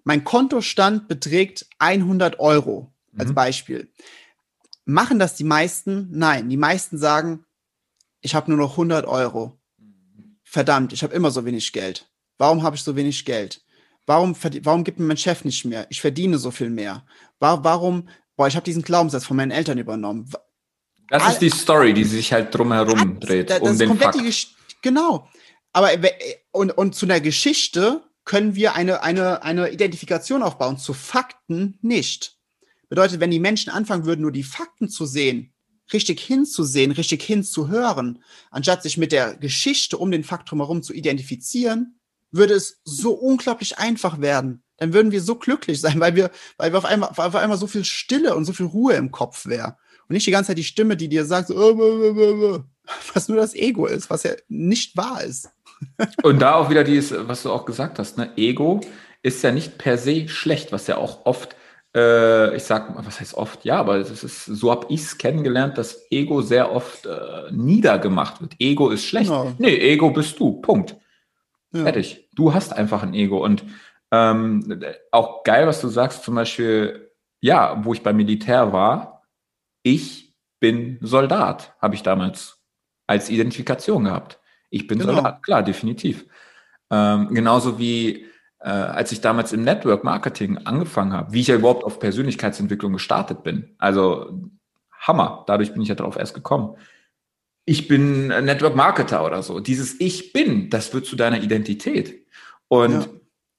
mein Kontostand beträgt 100 Euro als mhm. Beispiel. Machen das die meisten? Nein, die meisten sagen, ich habe nur noch 100 Euro. Verdammt, ich habe immer so wenig Geld. Warum habe ich so wenig Geld? Warum, warum gibt mir mein Chef nicht mehr? Ich verdiene so viel mehr. Warum, boah, ich habe diesen Glaubenssatz von meinen Eltern übernommen. Das ist die Story, die sich halt drumherum dreht, das, das um den Fakt. Genau. Aber und, und zu einer Geschichte können wir eine, eine, eine Identifikation aufbauen, zu Fakten nicht. Bedeutet, wenn die Menschen anfangen würden, nur die Fakten zu sehen, richtig hinzusehen, richtig hinzuhören, anstatt sich mit der Geschichte um den Fakt drumherum zu identifizieren, würde es so unglaublich einfach werden. Dann würden wir so glücklich sein, weil wir, weil wir auf einmal, auf einmal so viel Stille und so viel Ruhe im Kopf wäre. Und nicht die ganze Zeit die Stimme, die dir sagt, so, äh, was nur das Ego ist, was ja nicht wahr ist. und da auch wieder dieses, was du auch gesagt hast, ne? Ego ist ja nicht per se schlecht, was ja auch oft äh, ich sag, was heißt oft? Ja, aber es ist, so habe ich es kennengelernt, dass Ego sehr oft äh, niedergemacht wird. Ego ist schlecht. Genau. Nee, Ego bist du. Punkt. Ja. Fertig. Du hast einfach ein Ego. Und ähm, auch geil, was du sagst, zum Beispiel, ja, wo ich beim Militär war, ich bin Soldat, habe ich damals als Identifikation gehabt. Ich bin genau. Soldat, klar, definitiv. Ähm, genauso wie äh, als ich damals im Network Marketing angefangen habe, wie ich ja überhaupt auf Persönlichkeitsentwicklung gestartet bin. Also Hammer, dadurch bin ich ja drauf erst gekommen. Ich bin Network Marketer oder so. Dieses Ich bin, das wird zu deiner Identität. Und ja.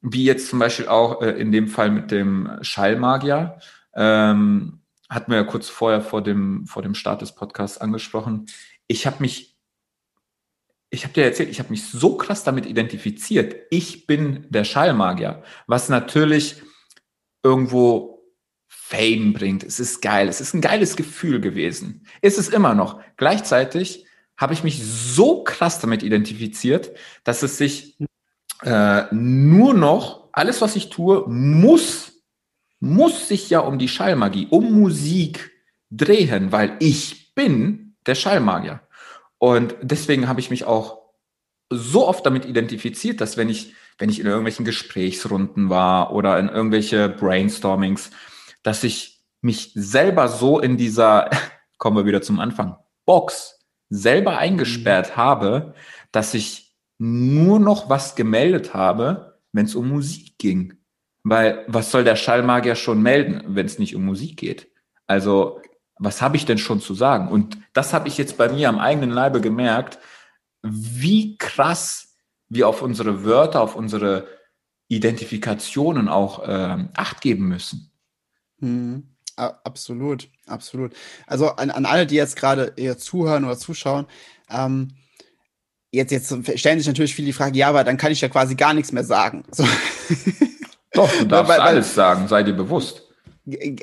wie jetzt zum Beispiel auch äh, in dem Fall mit dem Schallmagier, ähm, hatten wir ja kurz vorher vor dem, vor dem Start des Podcasts angesprochen. Ich habe mich ich habe dir erzählt, ich habe mich so krass damit identifiziert. Ich bin der Schallmagier, was natürlich irgendwo Fame bringt. Es ist geil. Es ist ein geiles Gefühl gewesen. Ist es immer noch. Gleichzeitig habe ich mich so krass damit identifiziert, dass es sich äh, nur noch, alles was ich tue, muss, muss sich ja um die Schallmagie, um Musik drehen, weil ich bin der Schallmagier. Und deswegen habe ich mich auch so oft damit identifiziert, dass wenn ich, wenn ich in irgendwelchen Gesprächsrunden war oder in irgendwelche Brainstormings, dass ich mich selber so in dieser, kommen wir wieder zum Anfang, Box selber eingesperrt mhm. habe, dass ich nur noch was gemeldet habe, wenn es um Musik ging. Weil was soll der Schallmagier schon melden, wenn es nicht um Musik geht? Also was habe ich denn schon zu sagen? Und das habe ich jetzt bei mir am eigenen Leibe gemerkt, wie krass wir auf unsere Wörter, auf unsere Identifikationen auch äh, Acht geben müssen. Hm, absolut, absolut. Also an, an alle, die jetzt gerade zuhören oder zuschauen, ähm, jetzt, jetzt stellen sich natürlich viele die Frage, ja, aber dann kann ich ja quasi gar nichts mehr sagen. So. Doch, du darfst weil, alles sagen, sei dir bewusst.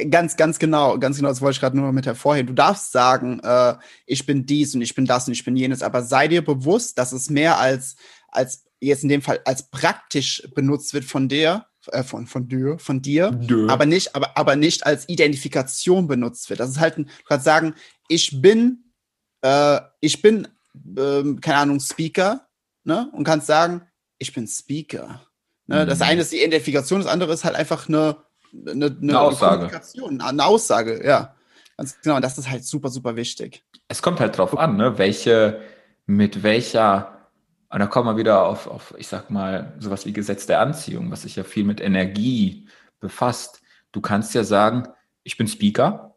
Ganz, ganz genau, ganz genau, das wollte ich gerade nur mit hervorheben. Du darfst sagen, äh, ich bin dies und ich bin das und ich bin jenes, aber sei dir bewusst, dass es mehr als, als jetzt in dem Fall als praktisch benutzt wird von dir, äh, von, von dir, von dir, Dö. aber nicht, aber, aber nicht als Identifikation benutzt wird. Das ist halt, ein, du kannst sagen, ich bin, äh, ich bin, äh, keine Ahnung, Speaker, ne? Und kannst sagen, ich bin Speaker. Ne? Mhm. Das eine ist die Identifikation, das andere ist halt einfach eine eine, eine, eine Aussage. Eine Aussage, ja. Ganz genau. Und das ist halt super, super wichtig. Es kommt halt drauf an, ne? welche, mit welcher, und da kommen wir wieder auf, auf, ich sag mal, sowas wie Gesetz der Anziehung, was sich ja viel mit Energie befasst. Du kannst ja sagen, ich bin Speaker.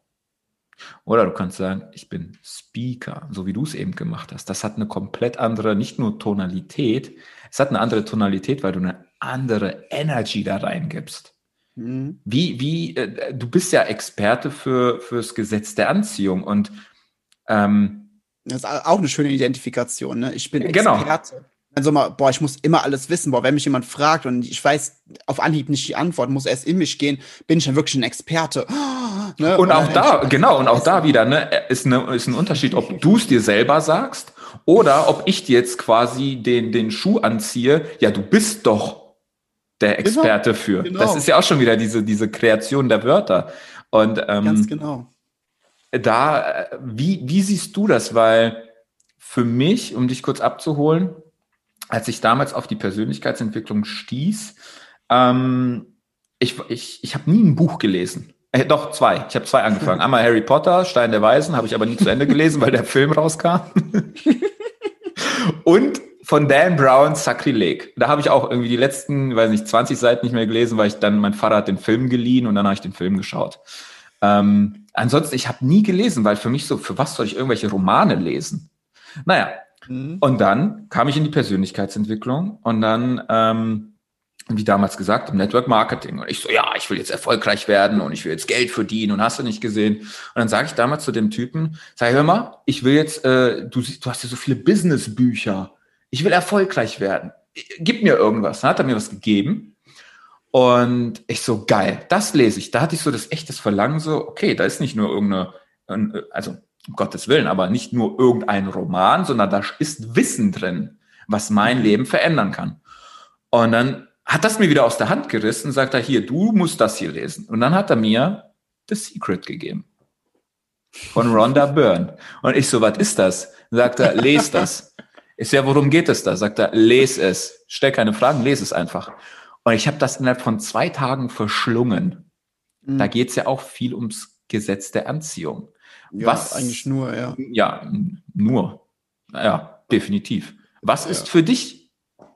Oder du kannst sagen, ich bin Speaker, so wie du es eben gemacht hast. Das hat eine komplett andere, nicht nur Tonalität, es hat eine andere Tonalität, weil du eine andere Energy da reingibst. Mhm. Wie, wie, äh, du bist ja Experte für, fürs Gesetz der Anziehung und ähm, das ist auch eine schöne Identifikation, ne? Ich bin genau. Experte. Genau. Also mal, boah, ich muss immer alles wissen. Boah, wenn mich jemand fragt und ich weiß auf Anhieb nicht die Antwort, muss erst in mich gehen, bin ich dann wirklich ein Experte. Ne? Und auch da, genau, und auch da wieder, ne, ist, ne, ist ein Unterschied, ob du es dir selber sagst oder ob ich dir jetzt quasi den, den Schuh anziehe. Ja, du bist doch der genau, Experte genau, für. Genau. Das ist ja auch schon wieder diese, diese Kreation der Wörter. Und ähm, ganz genau. Da, wie, wie siehst du das? Weil für mich, um dich kurz abzuholen, als ich damals auf die Persönlichkeitsentwicklung stieß, ähm, ich, ich, ich habe nie ein Buch gelesen. Äh, doch, zwei. Ich habe zwei angefangen. Einmal Harry Potter, Stein der Weisen, habe ich aber nie zu Ende gelesen, weil der Film rauskam. Und von Dan Brown Sakrileg. Da habe ich auch irgendwie die letzten, weiß nicht, 20 Seiten nicht mehr gelesen, weil ich dann, mein Vater hat den Film geliehen und dann habe ich den Film geschaut. Ähm, ansonsten, ich habe nie gelesen, weil für mich so, für was soll ich irgendwelche Romane lesen? Naja, mhm. und dann kam ich in die Persönlichkeitsentwicklung und dann ähm, wie damals gesagt, im Network Marketing. Und ich so, ja, ich will jetzt erfolgreich werden und ich will jetzt Geld verdienen und hast du nicht gesehen. Und dann sage ich damals zu dem Typen, sag, hör mal, ich will jetzt, äh, du, siehst, du hast ja so viele Business-Bücher. Ich will erfolgreich werden. Gib mir irgendwas. Dann hat er mir was gegeben. Und ich so, geil, das lese ich. Da hatte ich so das echtes Verlangen, so, okay, da ist nicht nur irgendeine, also um Gottes Willen, aber nicht nur irgendein Roman, sondern da ist Wissen drin, was mein mhm. Leben verändern kann. Und dann hat das mir wieder aus der Hand gerissen und sagt er, hier, du musst das hier lesen. Und dann hat er mir The Secret gegeben. Von Rhonda Byrne. Und ich so, was ist das? Sagt er, lese das. Ich ja, worum geht es da? Sagt er, lese es. Stell keine Fragen, lese es einfach. Und ich habe das innerhalb von zwei Tagen verschlungen. Mhm. Da geht es ja auch viel ums Gesetz der Anziehung. Ja, Was eigentlich nur, ja. Ja, nur. Ja, definitiv. Was ja. ist für dich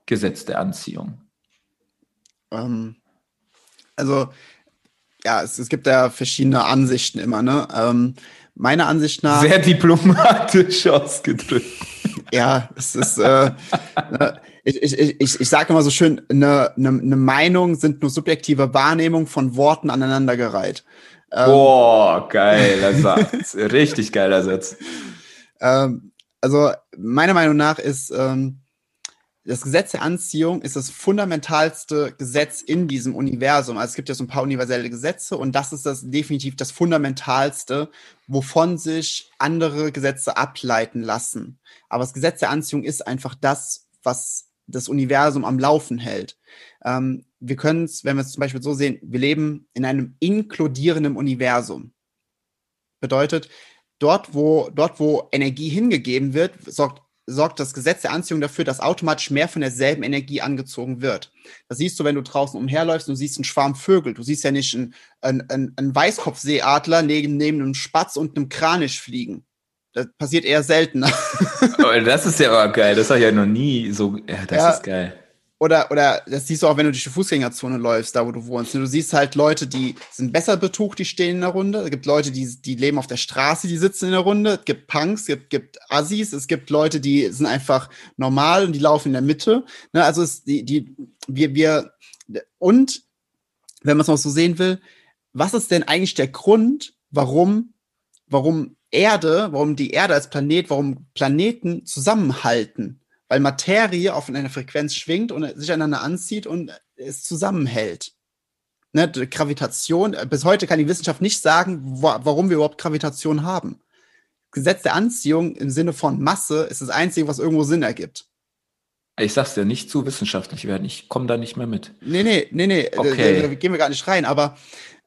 Gesetz der Anziehung? Ähm, also, ja, es, es, gibt ja verschiedene Ansichten immer, ne? Ähm, meiner Ansicht nach. Sehr diplomatisch ausgedrückt. Ja, es ist, äh, ne, ich, ich, ich, ich sage immer so schön, eine, eine, eine Meinung sind nur subjektive Wahrnehmungen von Worten aneinandergereiht. Ähm, Boah, geiler Satz. Richtig geiler Satz. Ähm, also, meiner Meinung nach ist, ähm, das Gesetz der Anziehung ist das fundamentalste Gesetz in diesem Universum. Also es gibt ja so ein paar universelle Gesetze und das ist das definitiv das fundamentalste, wovon sich andere Gesetze ableiten lassen. Aber das Gesetz der Anziehung ist einfach das, was das Universum am Laufen hält. Ähm, wir können es, wenn wir es zum Beispiel so sehen, wir leben in einem inkludierenden Universum. Bedeutet, dort, wo, dort, wo Energie hingegeben wird, sorgt sorgt das Gesetz der Anziehung dafür, dass automatisch mehr von derselben Energie angezogen wird. Das siehst du, wenn du draußen umherläufst und siehst einen Schwarm Vögel. Du siehst ja nicht einen, einen, einen, Weißkopfseeadler neben, neben einem Spatz und einem Kranisch fliegen. Das passiert eher seltener. Oh, das ist ja aber geil. Das habe ich ja noch nie so. Ja, das ja, ist geil. Oder, oder das siehst du auch, wenn du durch die Fußgängerzone läufst, da wo du wohnst. Du siehst halt Leute, die sind besser betucht, die stehen in der Runde. Es gibt Leute, die, die leben auf der Straße, die sitzen in der Runde. Es gibt Punks, es gibt, gibt Assis, es gibt Leute, die sind einfach normal und die laufen in der Mitte. Ne, also es, die, die, wir, wir, und wenn man es noch so sehen will, was ist denn eigentlich der Grund, warum, warum Erde, warum die Erde als Planet, warum Planeten zusammenhalten? weil Materie auf einer Frequenz schwingt und sich einander anzieht und es zusammenhält. Ne, Gravitation, bis heute kann die Wissenschaft nicht sagen, wo, warum wir überhaupt Gravitation haben. Gesetz der Anziehung im Sinne von Masse ist das Einzige, was irgendwo Sinn ergibt. Ich sag's dir nicht zu wissenschaftlich werden, ich komme da nicht mehr mit. Nee, nee, nee, nee, okay. da, da gehen wir gar nicht rein, aber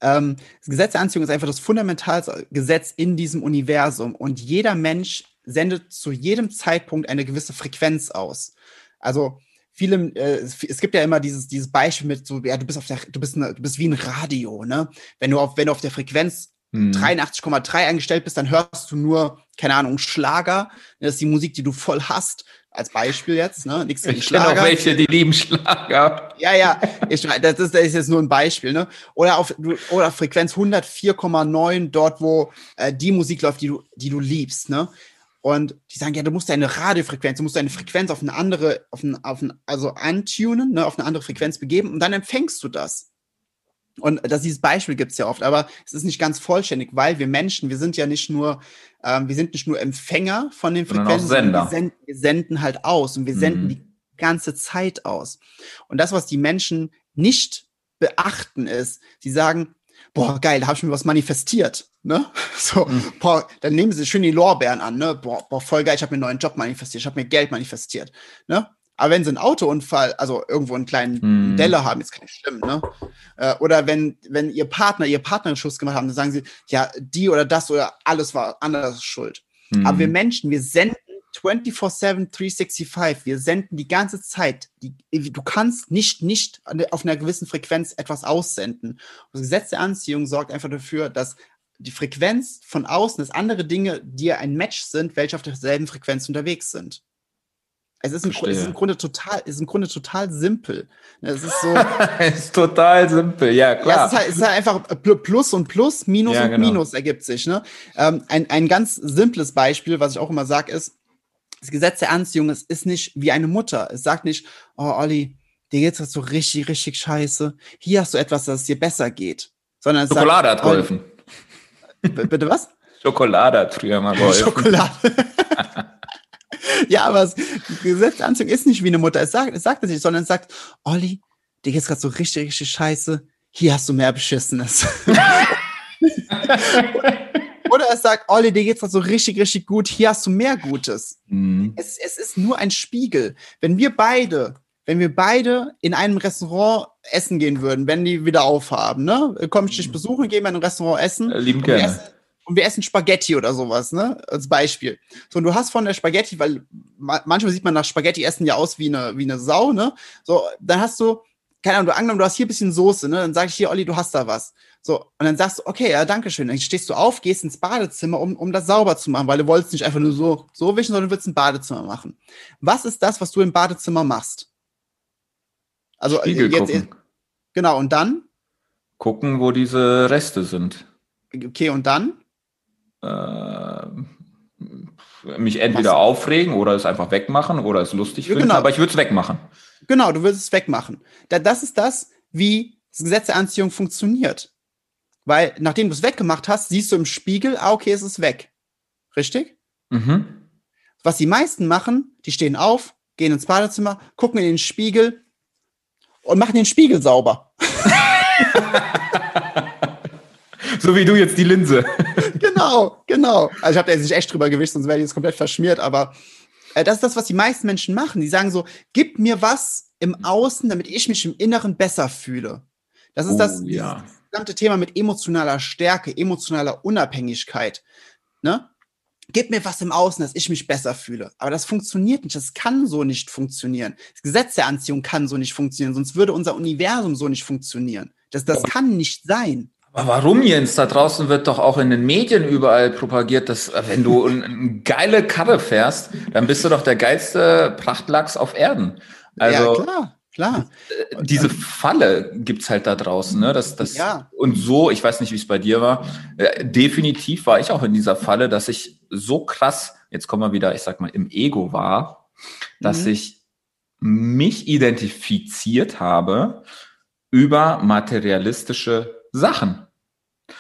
ähm, das Gesetz der Anziehung ist einfach das fundamentale Gesetz in diesem Universum und jeder Mensch sendet zu jedem Zeitpunkt eine gewisse Frequenz aus. Also viele, äh, es gibt ja immer dieses, dieses Beispiel mit so, ja, du bist auf der, du bist, eine, du bist wie ein Radio, ne? Wenn du auf, wenn du auf der Frequenz hm. 83,3 eingestellt bist, dann hörst du nur, keine Ahnung, Schlager. Das ist die Musik, die du voll hast. Als Beispiel jetzt, ne? Nichts gegen Schlager. auch welche, die lieben Schlager. Ja, ja. Ich, das, ist, das ist jetzt nur ein Beispiel, ne? Oder auf oder Frequenz 104,9, dort, wo äh, die Musik läuft, die du, die du liebst, ne? Und die sagen, ja, du musst deine Radiofrequenz, du musst deine Frequenz auf eine andere, auf ein, auf ein, also antunen, ne, auf eine andere Frequenz begeben und dann empfängst du das. Und das, dieses Beispiel gibt es ja oft, aber es ist nicht ganz vollständig, weil wir Menschen, wir sind ja nicht nur, ähm, wir sind nicht nur Empfänger von den Frequenzen, sondern wir, senden, wir senden halt aus und wir mhm. senden die ganze Zeit aus. Und das, was die Menschen nicht beachten, ist, sie sagen, boah, geil, da habe ich mir was manifestiert. Ne? So, mhm. boah, dann nehmen sie schön die Lorbeeren an, ne? Boah, boah voll geil, ich habe mir einen neuen Job manifestiert, ich habe mir Geld manifestiert. Ne? Aber wenn sie einen Autounfall, also irgendwo einen kleinen mhm. Delle haben, ist kein schlimm, ne? Äh, oder wenn, wenn ihr Partner, ihr Partner einen Schuss gemacht haben, dann sagen sie, ja, die oder das oder alles war anders schuld. Mhm. Aber wir Menschen, wir senden 24-7, 365. Wir senden die ganze Zeit. Die, du kannst nicht, nicht auf einer gewissen Frequenz etwas aussenden. Das Gesetz der Anziehung sorgt einfach dafür, dass die Frequenz von außen, dass andere Dinge dir ein Match sind, welche auf derselben Frequenz unterwegs sind. Es ist, im, es ist im Grunde total, ist im Grunde total simpel. Es ist so. es ist total simpel, ja, klar. Ja, es, ist halt, es ist halt einfach Plus und Plus, Minus ja, und genau. Minus ergibt sich. Ne? Ähm, ein, ein ganz simples Beispiel, was ich auch immer sage, ist, das Gesetz der Anziehung es ist nicht wie eine Mutter. Es sagt nicht, oh Olli, dir geht's gerade so richtig, richtig scheiße. Hier hast du etwas, das dir besser geht. Sondern es Schokolade sagt, hat geholfen. Bitte was? Schokolade hat früher mal geholfen. Schokolade. ja, aber Gesetzanzug ist nicht wie eine Mutter. Es sagt, es sagt es nicht, sondern es sagt, Olli, dir geht's gerade so richtig, richtig scheiße. Hier hast du mehr Beschissenes. Oder es sagt, Olli, dir geht's gerade so richtig, richtig gut. Hier hast du mehr Gutes. Mhm. Es, es ist nur ein Spiegel. Wenn wir beide wenn wir beide in einem Restaurant essen gehen würden, wenn die wieder aufhaben, ne? Komm ich dich mhm. besuchen, gehen wir in ein Restaurant essen. Äh, lieben gerne. Und wir essen Spaghetti oder sowas, ne? Als Beispiel. So, und du hast von der Spaghetti, weil manchmal sieht man nach Spaghetti essen ja aus wie eine, wie eine Sau, ne? So, dann hast du, keine Ahnung, du angenommen, du hast hier ein bisschen Soße, ne? Dann sag ich hier, Olli, du hast da was. So, und dann sagst du, okay, ja, danke schön. Dann stehst du auf, gehst ins Badezimmer, um, um das sauber zu machen, weil du wolltest nicht einfach nur so, so wischen, sondern du willst ein Badezimmer machen. Was ist das, was du im Badezimmer machst? Also äh, Spiegel jetzt, gucken. Genau, und dann? Gucken, wo diese Reste sind. Okay, und dann? Äh, mich entweder Was? aufregen oder es einfach wegmachen oder es lustig finden, genau. aber ich würde es wegmachen. Genau, du würdest es wegmachen. Das ist das, wie das Gesetz der Anziehung funktioniert. Weil nachdem du es weggemacht hast, siehst du im Spiegel, ah, okay, es ist weg. Richtig? Mhm. Was die meisten machen, die stehen auf, gehen ins Badezimmer, gucken in den Spiegel, und machen den Spiegel sauber. so wie du jetzt die Linse. genau, genau. Also ich habe da jetzt nicht echt drüber gewischt, sonst wäre ich jetzt komplett verschmiert, aber äh, das ist das, was die meisten Menschen machen. Die sagen so, gib mir was im Außen, damit ich mich im Inneren besser fühle. Das ist oh, das, ja. gesamte Thema mit emotionaler Stärke, emotionaler Unabhängigkeit. Ne? gib mir was im Außen, dass ich mich besser fühle. Aber das funktioniert nicht. Das kann so nicht funktionieren. Das Gesetz der Anziehung kann so nicht funktionieren. Sonst würde unser Universum so nicht funktionieren. Das, das kann nicht sein. Aber warum, Jens? Da draußen wird doch auch in den Medien überall propagiert, dass äh, wenn du eine geile Karre fährst, dann bist du doch der geilste Prachtlachs auf Erden. Also, ja, klar. Klar. Äh, diese Falle gibt's halt da draußen, ne? Das, das, ja. Und so, ich weiß nicht, wie es bei dir war, äh, definitiv war ich auch in dieser Falle, dass ich so krass, jetzt kommen wir wieder, ich sag mal, im Ego war, dass mhm. ich mich identifiziert habe über materialistische Sachen.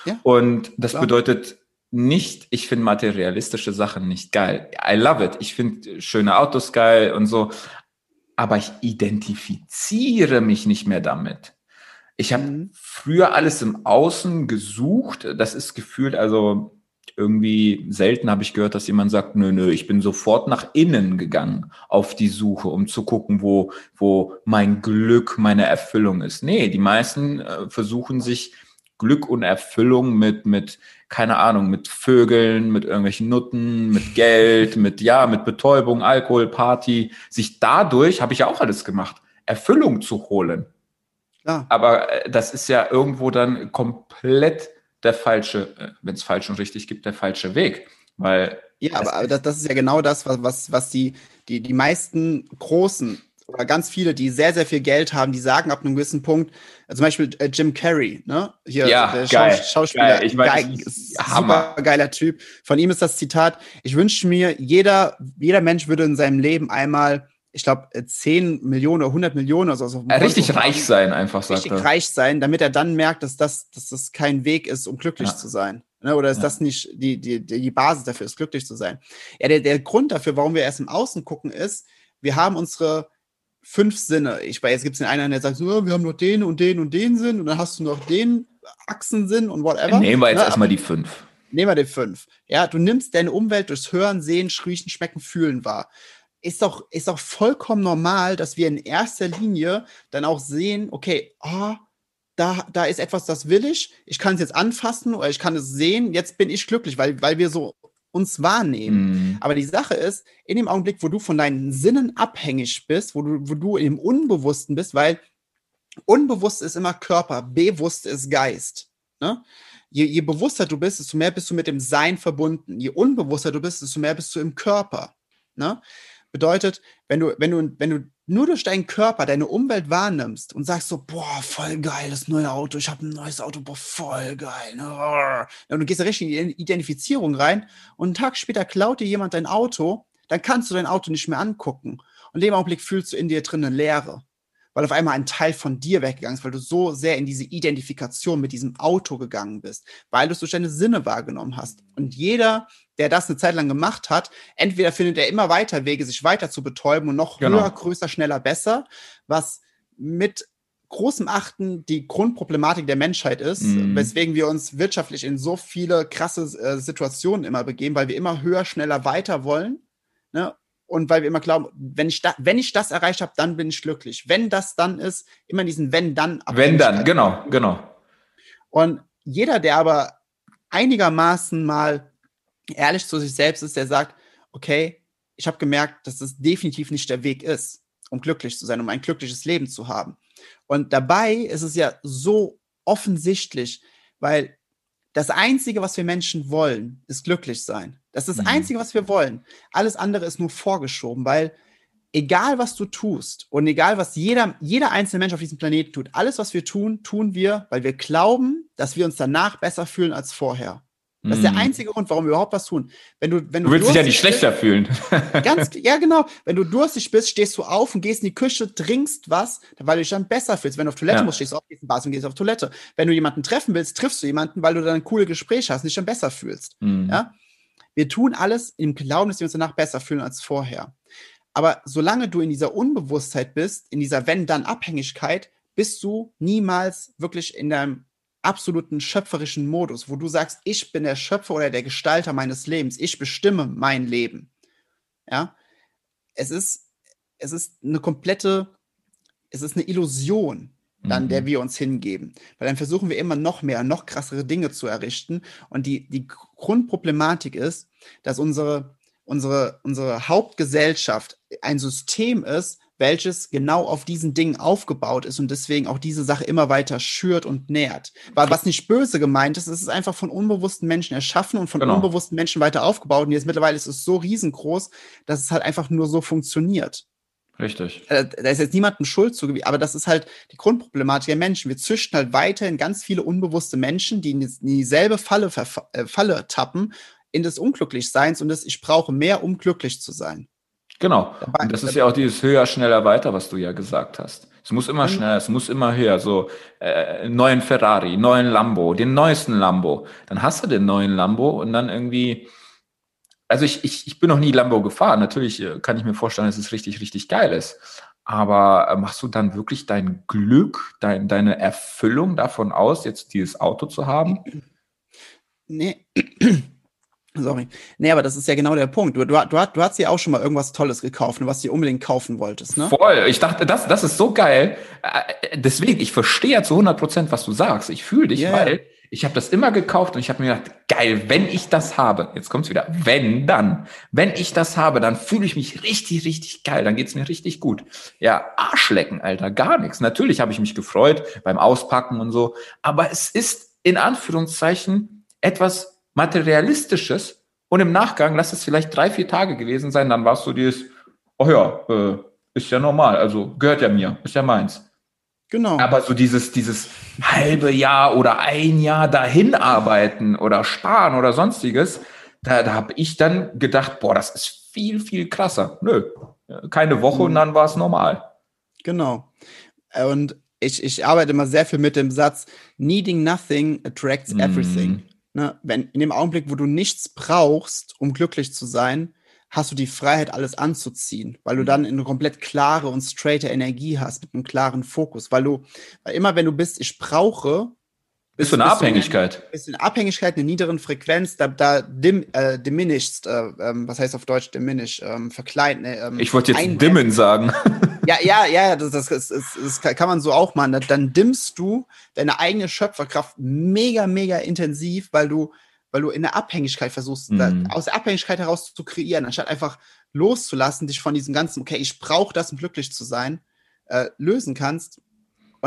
Ja, und das klar. bedeutet nicht, ich finde materialistische Sachen nicht geil. I love it. Ich finde schöne Autos geil und so aber ich identifiziere mich nicht mehr damit. Ich habe mhm. früher alles im Außen gesucht. Das ist gefühlt, also irgendwie selten habe ich gehört, dass jemand sagt, nö, nö, ich bin sofort nach innen gegangen auf die Suche, um zu gucken, wo, wo mein Glück, meine Erfüllung ist. Nee, die meisten äh, versuchen sich Glück und Erfüllung mit, mit keine Ahnung, mit Vögeln, mit irgendwelchen Nutten, mit Geld, mit, ja, mit Betäubung, Alkohol, Party, sich dadurch, habe ich ja auch alles gemacht, Erfüllung zu holen. Ja. Aber äh, das ist ja irgendwo dann komplett der falsche, äh, wenn es falsch und richtig gibt, der falsche Weg. Weil ja, aber das, das ist ja genau das, was, was, was die, die, die meisten großen oder ganz viele, die sehr, sehr viel Geld haben, die sagen ab einem gewissen Punkt, äh, zum Beispiel äh, Jim Carrey, ne? Hier, ja, der geil, Schauspieler, geil. Ich weiß, geil, super geiler Typ. Von ihm ist das Zitat, ich wünsche mir, jeder, jeder Mensch würde in seinem Leben einmal ich glaube, 10 Millionen oder 100 Millionen oder so. Also richtig reich sein, einfach sagt Richtig er. reich sein, damit er dann merkt, dass das, dass das kein Weg ist, um glücklich ja. zu sein. Ne? Oder ist ja. das nicht die, die, die Basis dafür ist, glücklich zu sein? Ja, der, der Grund dafür, warum wir erst im Außen gucken, ist, wir haben unsere fünf Sinne. Ich weiß, jetzt gibt es den einen, der sagt so, wir haben noch den und den und den Sinn und dann hast du noch den Achsensinn und whatever. Nehmen wir jetzt ne? erstmal die fünf. Nehmen wir die fünf. Ja, du nimmst deine Umwelt durchs Hören, Sehen, Riechen, Schmecken, Fühlen wahr. Ist doch, ist doch vollkommen normal, dass wir in erster Linie dann auch sehen, okay, oh, da, da ist etwas, das will ich, ich kann es jetzt anfassen oder ich kann es sehen, jetzt bin ich glücklich, weil, weil wir so uns wahrnehmen. Mhm. Aber die Sache ist, in dem Augenblick, wo du von deinen Sinnen abhängig bist, wo du, wo du im Unbewussten bist, weil unbewusst ist immer Körper, bewusst ist Geist. Ne? Je, je bewusster du bist, desto mehr bist du mit dem Sein verbunden. Je unbewusster du bist, desto mehr bist du im Körper. Ne? Bedeutet, wenn du, wenn du, wenn du nur durch deinen Körper deine Umwelt wahrnimmst und sagst so, boah, voll geil, das neue Auto, ich habe ein neues Auto, boah, voll geil. Ne? Und du gehst da richtig in die Identifizierung rein und einen Tag später klaut dir jemand dein Auto, dann kannst du dein Auto nicht mehr angucken. Und in dem Augenblick fühlst du in dir drin eine Leere. Weil auf einmal ein Teil von dir weggegangen ist, weil du so sehr in diese Identifikation mit diesem Auto gegangen bist, weil du es durch deine Sinne wahrgenommen hast. Und jeder, der das eine Zeit lang gemacht hat, entweder findet er immer weiter Wege, sich weiter zu betäuben und noch genau. höher, größer, schneller, besser, was mit großem Achten die Grundproblematik der Menschheit ist, mhm. weswegen wir uns wirtschaftlich in so viele krasse äh, Situationen immer begeben, weil wir immer höher, schneller, weiter wollen. Ne? Und weil wir immer glauben, wenn ich, da, wenn ich das erreicht habe, dann bin ich glücklich. Wenn das dann ist, immer diesen wenn dann. Wenn dann, genau, genau. Und jeder, der aber einigermaßen mal ehrlich zu sich selbst ist, der sagt, okay, ich habe gemerkt, dass das definitiv nicht der Weg ist, um glücklich zu sein, um ein glückliches Leben zu haben. Und dabei ist es ja so offensichtlich, weil das Einzige, was wir Menschen wollen, ist glücklich sein. Das ist das mhm. Einzige, was wir wollen. Alles andere ist nur vorgeschoben, weil egal was du tust und egal was jeder, jeder einzelne Mensch auf diesem Planeten tut, alles, was wir tun, tun wir, weil wir glauben, dass wir uns danach besser fühlen als vorher. Das ist der mhm. einzige Grund, warum wir überhaupt was tun. Wenn du, wenn du, du willst dich ja nicht schlechter bist, fühlen. Ganz, ja, genau. Wenn du durstig bist, stehst du auf und gehst in die Küche, trinkst was, weil du dich dann besser fühlst. Wenn du auf Toilette ja. musst, stehst du auf, gehst in Bad und gehst auf Toilette. Wenn du jemanden treffen willst, triffst du jemanden, weil du dann ein cooles Gespräch hast und dich dann besser fühlst. Mhm. Ja? Wir tun alles im Glauben, dass wir uns danach besser fühlen als vorher. Aber solange du in dieser Unbewusstheit bist, in dieser Wenn-Dann-Abhängigkeit, bist du niemals wirklich in deinem absoluten schöpferischen Modus, wo du sagst, ich bin der Schöpfer oder der Gestalter meines Lebens, ich bestimme mein Leben. Ja, es ist, es ist eine komplette, es ist eine Illusion, dann mhm. der wir uns hingeben. Weil dann versuchen wir immer noch mehr, noch krassere Dinge zu errichten. Und die, die Grundproblematik ist, dass unsere, unsere, unsere Hauptgesellschaft ein System ist, welches genau auf diesen Dingen aufgebaut ist und deswegen auch diese Sache immer weiter schürt und nährt. Weil was nicht böse gemeint ist, es ist einfach von unbewussten Menschen erschaffen und von genau. unbewussten Menschen weiter aufgebaut. Und jetzt mittlerweile ist es so riesengroß, dass es halt einfach nur so funktioniert. Richtig. Äh, da ist jetzt niemandem Schuld zugewiesen, aber das ist halt die Grundproblematik der Menschen. Wir züchten halt weiterhin ganz viele unbewusste Menschen, die in dieselbe Falle, äh, Falle tappen, in des Unglücklichseins und das, ich brauche mehr, um glücklich zu sein. Genau. Und das ist ja auch dieses höher, schneller, weiter, was du ja gesagt hast. Es muss immer schneller, es muss immer höher. So äh, neuen Ferrari, neuen Lambo, den neuesten Lambo. Dann hast du den neuen Lambo und dann irgendwie. Also ich, ich, ich bin noch nie Lambo gefahren. Natürlich äh, kann ich mir vorstellen, dass es richtig, richtig geil ist. Aber äh, machst du dann wirklich dein Glück, dein, deine Erfüllung davon aus, jetzt dieses Auto zu haben? Nee. Sorry. Nee, aber das ist ja genau der Punkt. Du, du, du, du hast ja auch schon mal irgendwas Tolles gekauft, was du unbedingt kaufen wolltest, ne? Voll. Ich dachte, das, das ist so geil. Äh, deswegen, ich verstehe ja zu 100 Prozent, was du sagst. Ich fühle dich, yeah. weil ich habe das immer gekauft und ich habe mir gedacht, geil, wenn ich das habe, jetzt kommt's wieder, wenn dann, wenn ich das habe, dann fühle ich mich richtig, richtig geil, dann geht's mir richtig gut. Ja, Arschlecken, Alter, gar nichts. Natürlich habe ich mich gefreut beim Auspacken und so, aber es ist in Anführungszeichen etwas Materialistisches und im Nachgang, lass es vielleicht drei, vier Tage gewesen sein, dann warst du dieses, oh ja, äh, ist ja normal, also gehört ja mir, ist ja meins. Genau. Aber so dieses, dieses halbe Jahr oder ein Jahr dahin arbeiten oder sparen oder sonstiges, da, da habe ich dann gedacht, boah, das ist viel, viel krasser. Nö, keine Woche mhm. und dann war es normal. Genau. Und ich, ich arbeite immer sehr viel mit dem Satz, needing nothing attracts mhm. everything ne, wenn in dem Augenblick, wo du nichts brauchst, um glücklich zu sein, hast du die Freiheit, alles anzuziehen, weil du mhm. dann eine komplett klare und straighte Energie hast, mit einem klaren Fokus, weil du, weil immer wenn du bist, ich brauche, bist, du eine Abhängigkeit. Bist du eine Abhängigkeit, eine niederen Frequenz, da, da dim, äh, diminished, äh, ähm, was heißt auf Deutsch diminish, ähm, verkleint. Ne, ähm, ich wollte jetzt dimmen sagen. Ja, ja, ja, das, das, das, das, kann man so auch machen. Dann dimmst du deine eigene Schöpferkraft mega, mega intensiv, weil du, weil du in der Abhängigkeit versuchst, mhm. da, aus der Abhängigkeit heraus zu kreieren, anstatt einfach loszulassen, dich von diesem ganzen, okay, ich brauche das, um glücklich zu sein, äh, lösen kannst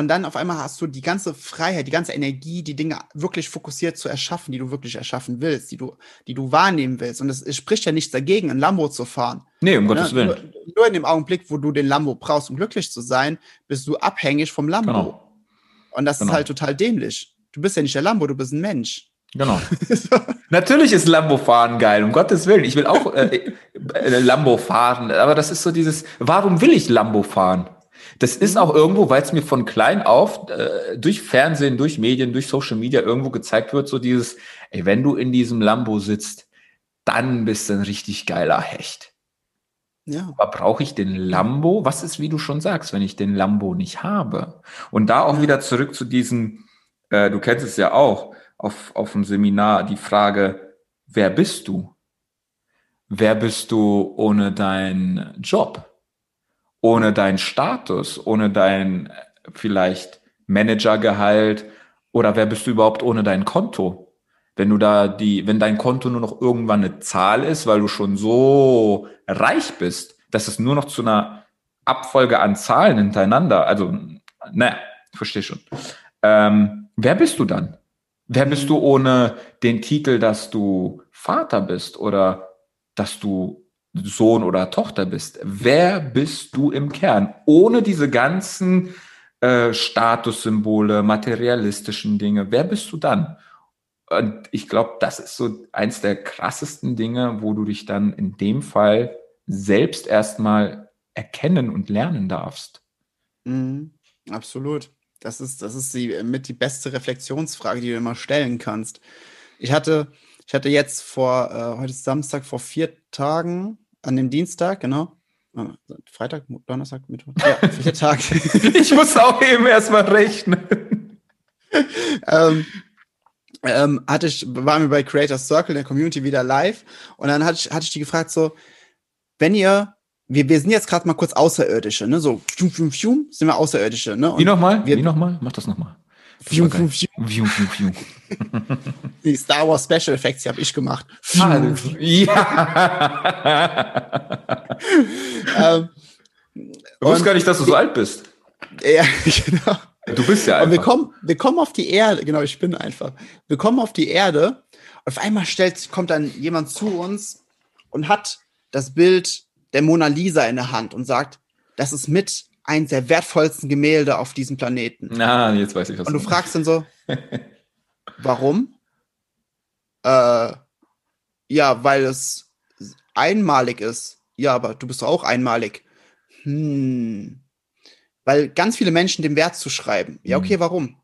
und dann auf einmal hast du die ganze Freiheit, die ganze Energie, die Dinge wirklich fokussiert zu erschaffen, die du wirklich erschaffen willst, die du, die du wahrnehmen willst. Und es, es spricht ja nichts dagegen, ein Lambo zu fahren. Nee, um ja, Gottes Willen. Nur, nur, in dem Augenblick, wo du den Lambo brauchst, um glücklich zu sein, bist du abhängig vom Lambo. Genau. Und das genau. ist halt total dämlich. Du bist ja nicht der Lambo, du bist ein Mensch. Genau. Natürlich ist Lambo fahren geil, um Gottes Willen. Ich will auch äh, äh, Lambo fahren, aber das ist so dieses, warum will ich Lambo fahren? Das ist auch irgendwo, weil es mir von klein auf äh, durch Fernsehen, durch Medien, durch Social Media irgendwo gezeigt wird, so dieses, ey, wenn du in diesem Lambo sitzt, dann bist du ein richtig geiler Hecht. Ja. Aber brauche ich den Lambo? Was ist, wie du schon sagst, wenn ich den Lambo nicht habe? Und da auch ja. wieder zurück zu diesen, äh, du kennst es ja auch, auf, auf dem Seminar, die Frage, wer bist du? Wer bist du ohne deinen Job? Ohne deinen Status? Ohne dein vielleicht Managergehalt? Oder wer bist du überhaupt ohne dein Konto? wenn du da die, wenn dein Konto nur noch irgendwann eine Zahl ist, weil du schon so reich bist, dass es nur noch zu einer Abfolge an Zahlen hintereinander, also, naja, verstehe schon. Ähm, wer bist du dann? Wer bist du ohne den Titel, dass du Vater bist oder dass du Sohn oder Tochter bist? Wer bist du im Kern? Ohne diese ganzen äh, Statussymbole, materialistischen Dinge. Wer bist du dann? Und ich glaube, das ist so eins der krassesten Dinge, wo du dich dann in dem Fall selbst erstmal erkennen und lernen darfst. Mhm, absolut. Das ist, das ist die, mit die beste Reflexionsfrage, die du immer stellen kannst. Ich hatte, ich hatte jetzt vor, äh, heute ist Samstag, vor vier Tagen, an dem Dienstag, genau, äh, Freitag, Donnerstag, Mittwoch, ja, vier Tage. ich muss auch eben erstmal rechnen. ähm, ähm, hatte ich, waren wir bei Creator Circle in der Community wieder live und dann hatte ich, hatte ich die gefragt so, wenn ihr, wir, wir sind jetzt gerade mal kurz Außerirdische, ne, so, fium, fium, fium, sind wir Außerirdische, ne? Und Wie nochmal? Wie nochmal? Mach das nochmal. Fium. Fium, fium, fium. Die Star Wars Special Effects, die habe ich gemacht. Fium, fium. Ja. ähm, du wusste gar nicht, dass du so alt bist. Ja, genau. Du bist ja einfach. Und wir kommen, wir kommen auf die Erde, genau, ich bin einfach. Wir kommen auf die Erde und auf einmal stellt, kommt dann jemand zu uns und hat das Bild der Mona Lisa in der Hand und sagt, das ist mit eins der wertvollsten Gemälde auf diesem Planeten. Na, jetzt weiß ich was. Und du fragst dann so, warum? Äh, ja, weil es einmalig ist. Ja, aber du bist doch auch einmalig. Hm. Weil ganz viele Menschen dem Wert zu schreiben. Ja, okay, mhm. warum?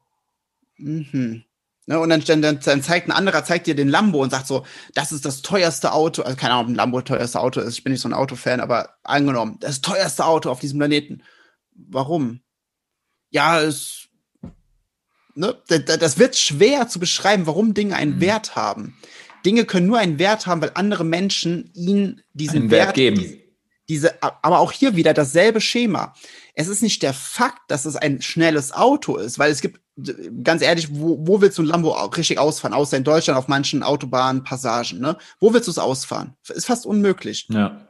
Mhm. Ne, und dann, dann, dann, zeigt ein anderer, zeigt dir den Lambo und sagt so, das ist das teuerste Auto. Also keine Ahnung, ob ein Lambo das teuerste Auto ist. Ich bin nicht so ein Autofan, aber angenommen, das teuerste Auto auf diesem Planeten. Warum? Ja, es, ne, das wird schwer zu beschreiben, warum Dinge einen mhm. Wert haben. Dinge können nur einen Wert haben, weil andere Menschen ihnen diesen einen Wert, Wert geben. Die, diese, aber auch hier wieder dasselbe Schema. Es ist nicht der Fakt, dass es ein schnelles Auto ist, weil es gibt, ganz ehrlich, wo, wo willst du ein Lambo richtig ausfahren? Außer in Deutschland auf manchen Autobahnen, Passagen, ne? Wo willst du es ausfahren? Ist fast unmöglich. Ja.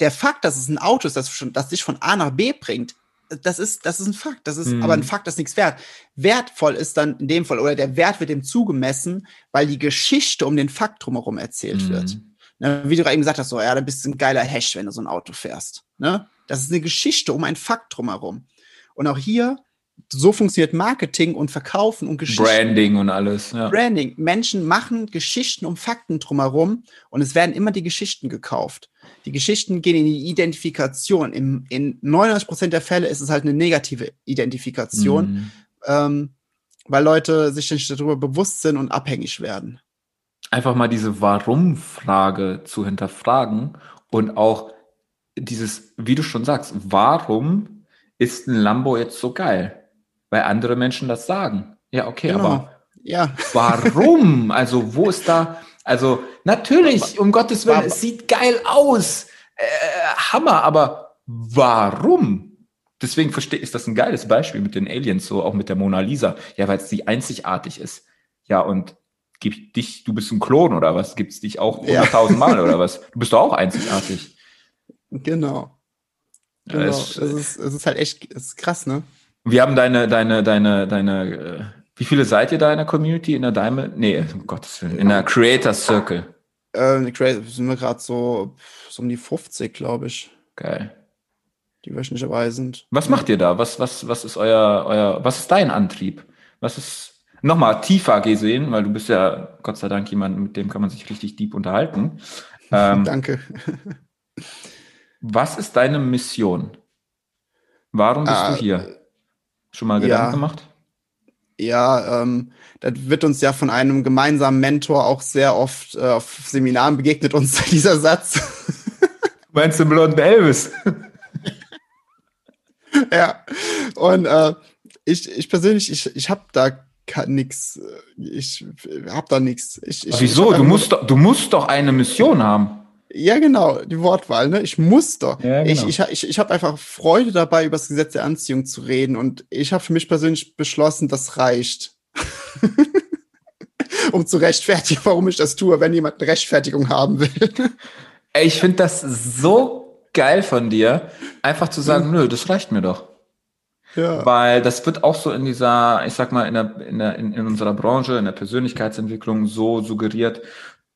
Der Fakt, dass es ein Auto ist, das, schon, das dich von A nach B bringt, das ist, das ist ein Fakt. Das ist mhm. aber ein Fakt, das ist nichts wert. Wertvoll ist dann in dem Fall, oder der Wert wird dem zugemessen, weil die Geschichte um den Fakt drumherum erzählt mhm. wird. Ne, wie du gerade eben gesagt hast, so, ja, dann bist du ein geiler Hash, wenn du so ein Auto fährst. Ne? Das ist eine Geschichte um ein Fakt drumherum. Und auch hier, so funktioniert Marketing und Verkaufen und Geschichten. Branding und alles. Ja. Branding. Menschen machen Geschichten um Fakten drumherum und es werden immer die Geschichten gekauft. Die Geschichten gehen in die Identifikation. Im, in 99 Prozent der Fälle ist es halt eine negative Identifikation, mhm. ähm, weil Leute sich nicht darüber bewusst sind und abhängig werden einfach mal diese Warum-Frage zu hinterfragen und auch dieses, wie du schon sagst, warum ist ein Lambo jetzt so geil? Weil andere Menschen das sagen. Ja, okay, genau. aber ja. warum? Also, wo ist da, also, natürlich, um Gottes Willen, es sieht geil aus. Äh, Hammer, aber warum? Deswegen verstehe ich, ist das ein geiles Beispiel mit den Aliens, so auch mit der Mona Lisa. Ja, weil es die einzigartig ist. Ja, und gibt dich, du bist ein Klon oder was? Gibt es dich auch hunderttausend ja. Mal oder was? Du bist doch auch einzigartig. Genau. Genau. Ja, es, es, ist, es ist halt echt es ist krass, ne? Wir haben deine, deine, deine, deine, äh, wie viele seid ihr da in der Community? In der Diamond? Nee, um Gottes Willen, in der Creator Circle. Ähm, sind wir gerade so, so um die 50, glaube ich. Geil. Die wöchentlich dabei sind. Was macht ihr da? Was, was, was ist euer, euer, was ist dein Antrieb? Was ist, nochmal tiefer gesehen, weil du bist ja Gott sei Dank jemand, mit dem kann man sich richtig deep unterhalten. Ähm, Danke. was ist deine Mission? Warum bist äh, du hier? Schon mal Gedanken ja, gemacht? Ja, ähm, das wird uns ja von einem gemeinsamen Mentor auch sehr oft äh, auf Seminaren begegnet uns dieser Satz. Meinst du den blonden Elvis? ja. Und äh, ich, ich persönlich, ich, ich habe da nichts. Ich habe da nichts. Wieso? Du musst, doch, du musst doch eine Mission haben. Ja, genau, die Wortwahl, ne? Ich muss doch. Ja, genau. Ich, ich, ich, ich habe einfach Freude dabei, über das Gesetz der Anziehung zu reden. Und ich habe für mich persönlich beschlossen, das reicht. um zu rechtfertigen, warum ich das tue, wenn jemand eine Rechtfertigung haben will. Ey, ich finde das so geil von dir, einfach zu sagen, nö, das reicht mir doch. Ja. Weil das wird auch so in dieser, ich sag mal, in, der, in, der, in, in unserer Branche, in der Persönlichkeitsentwicklung so suggeriert,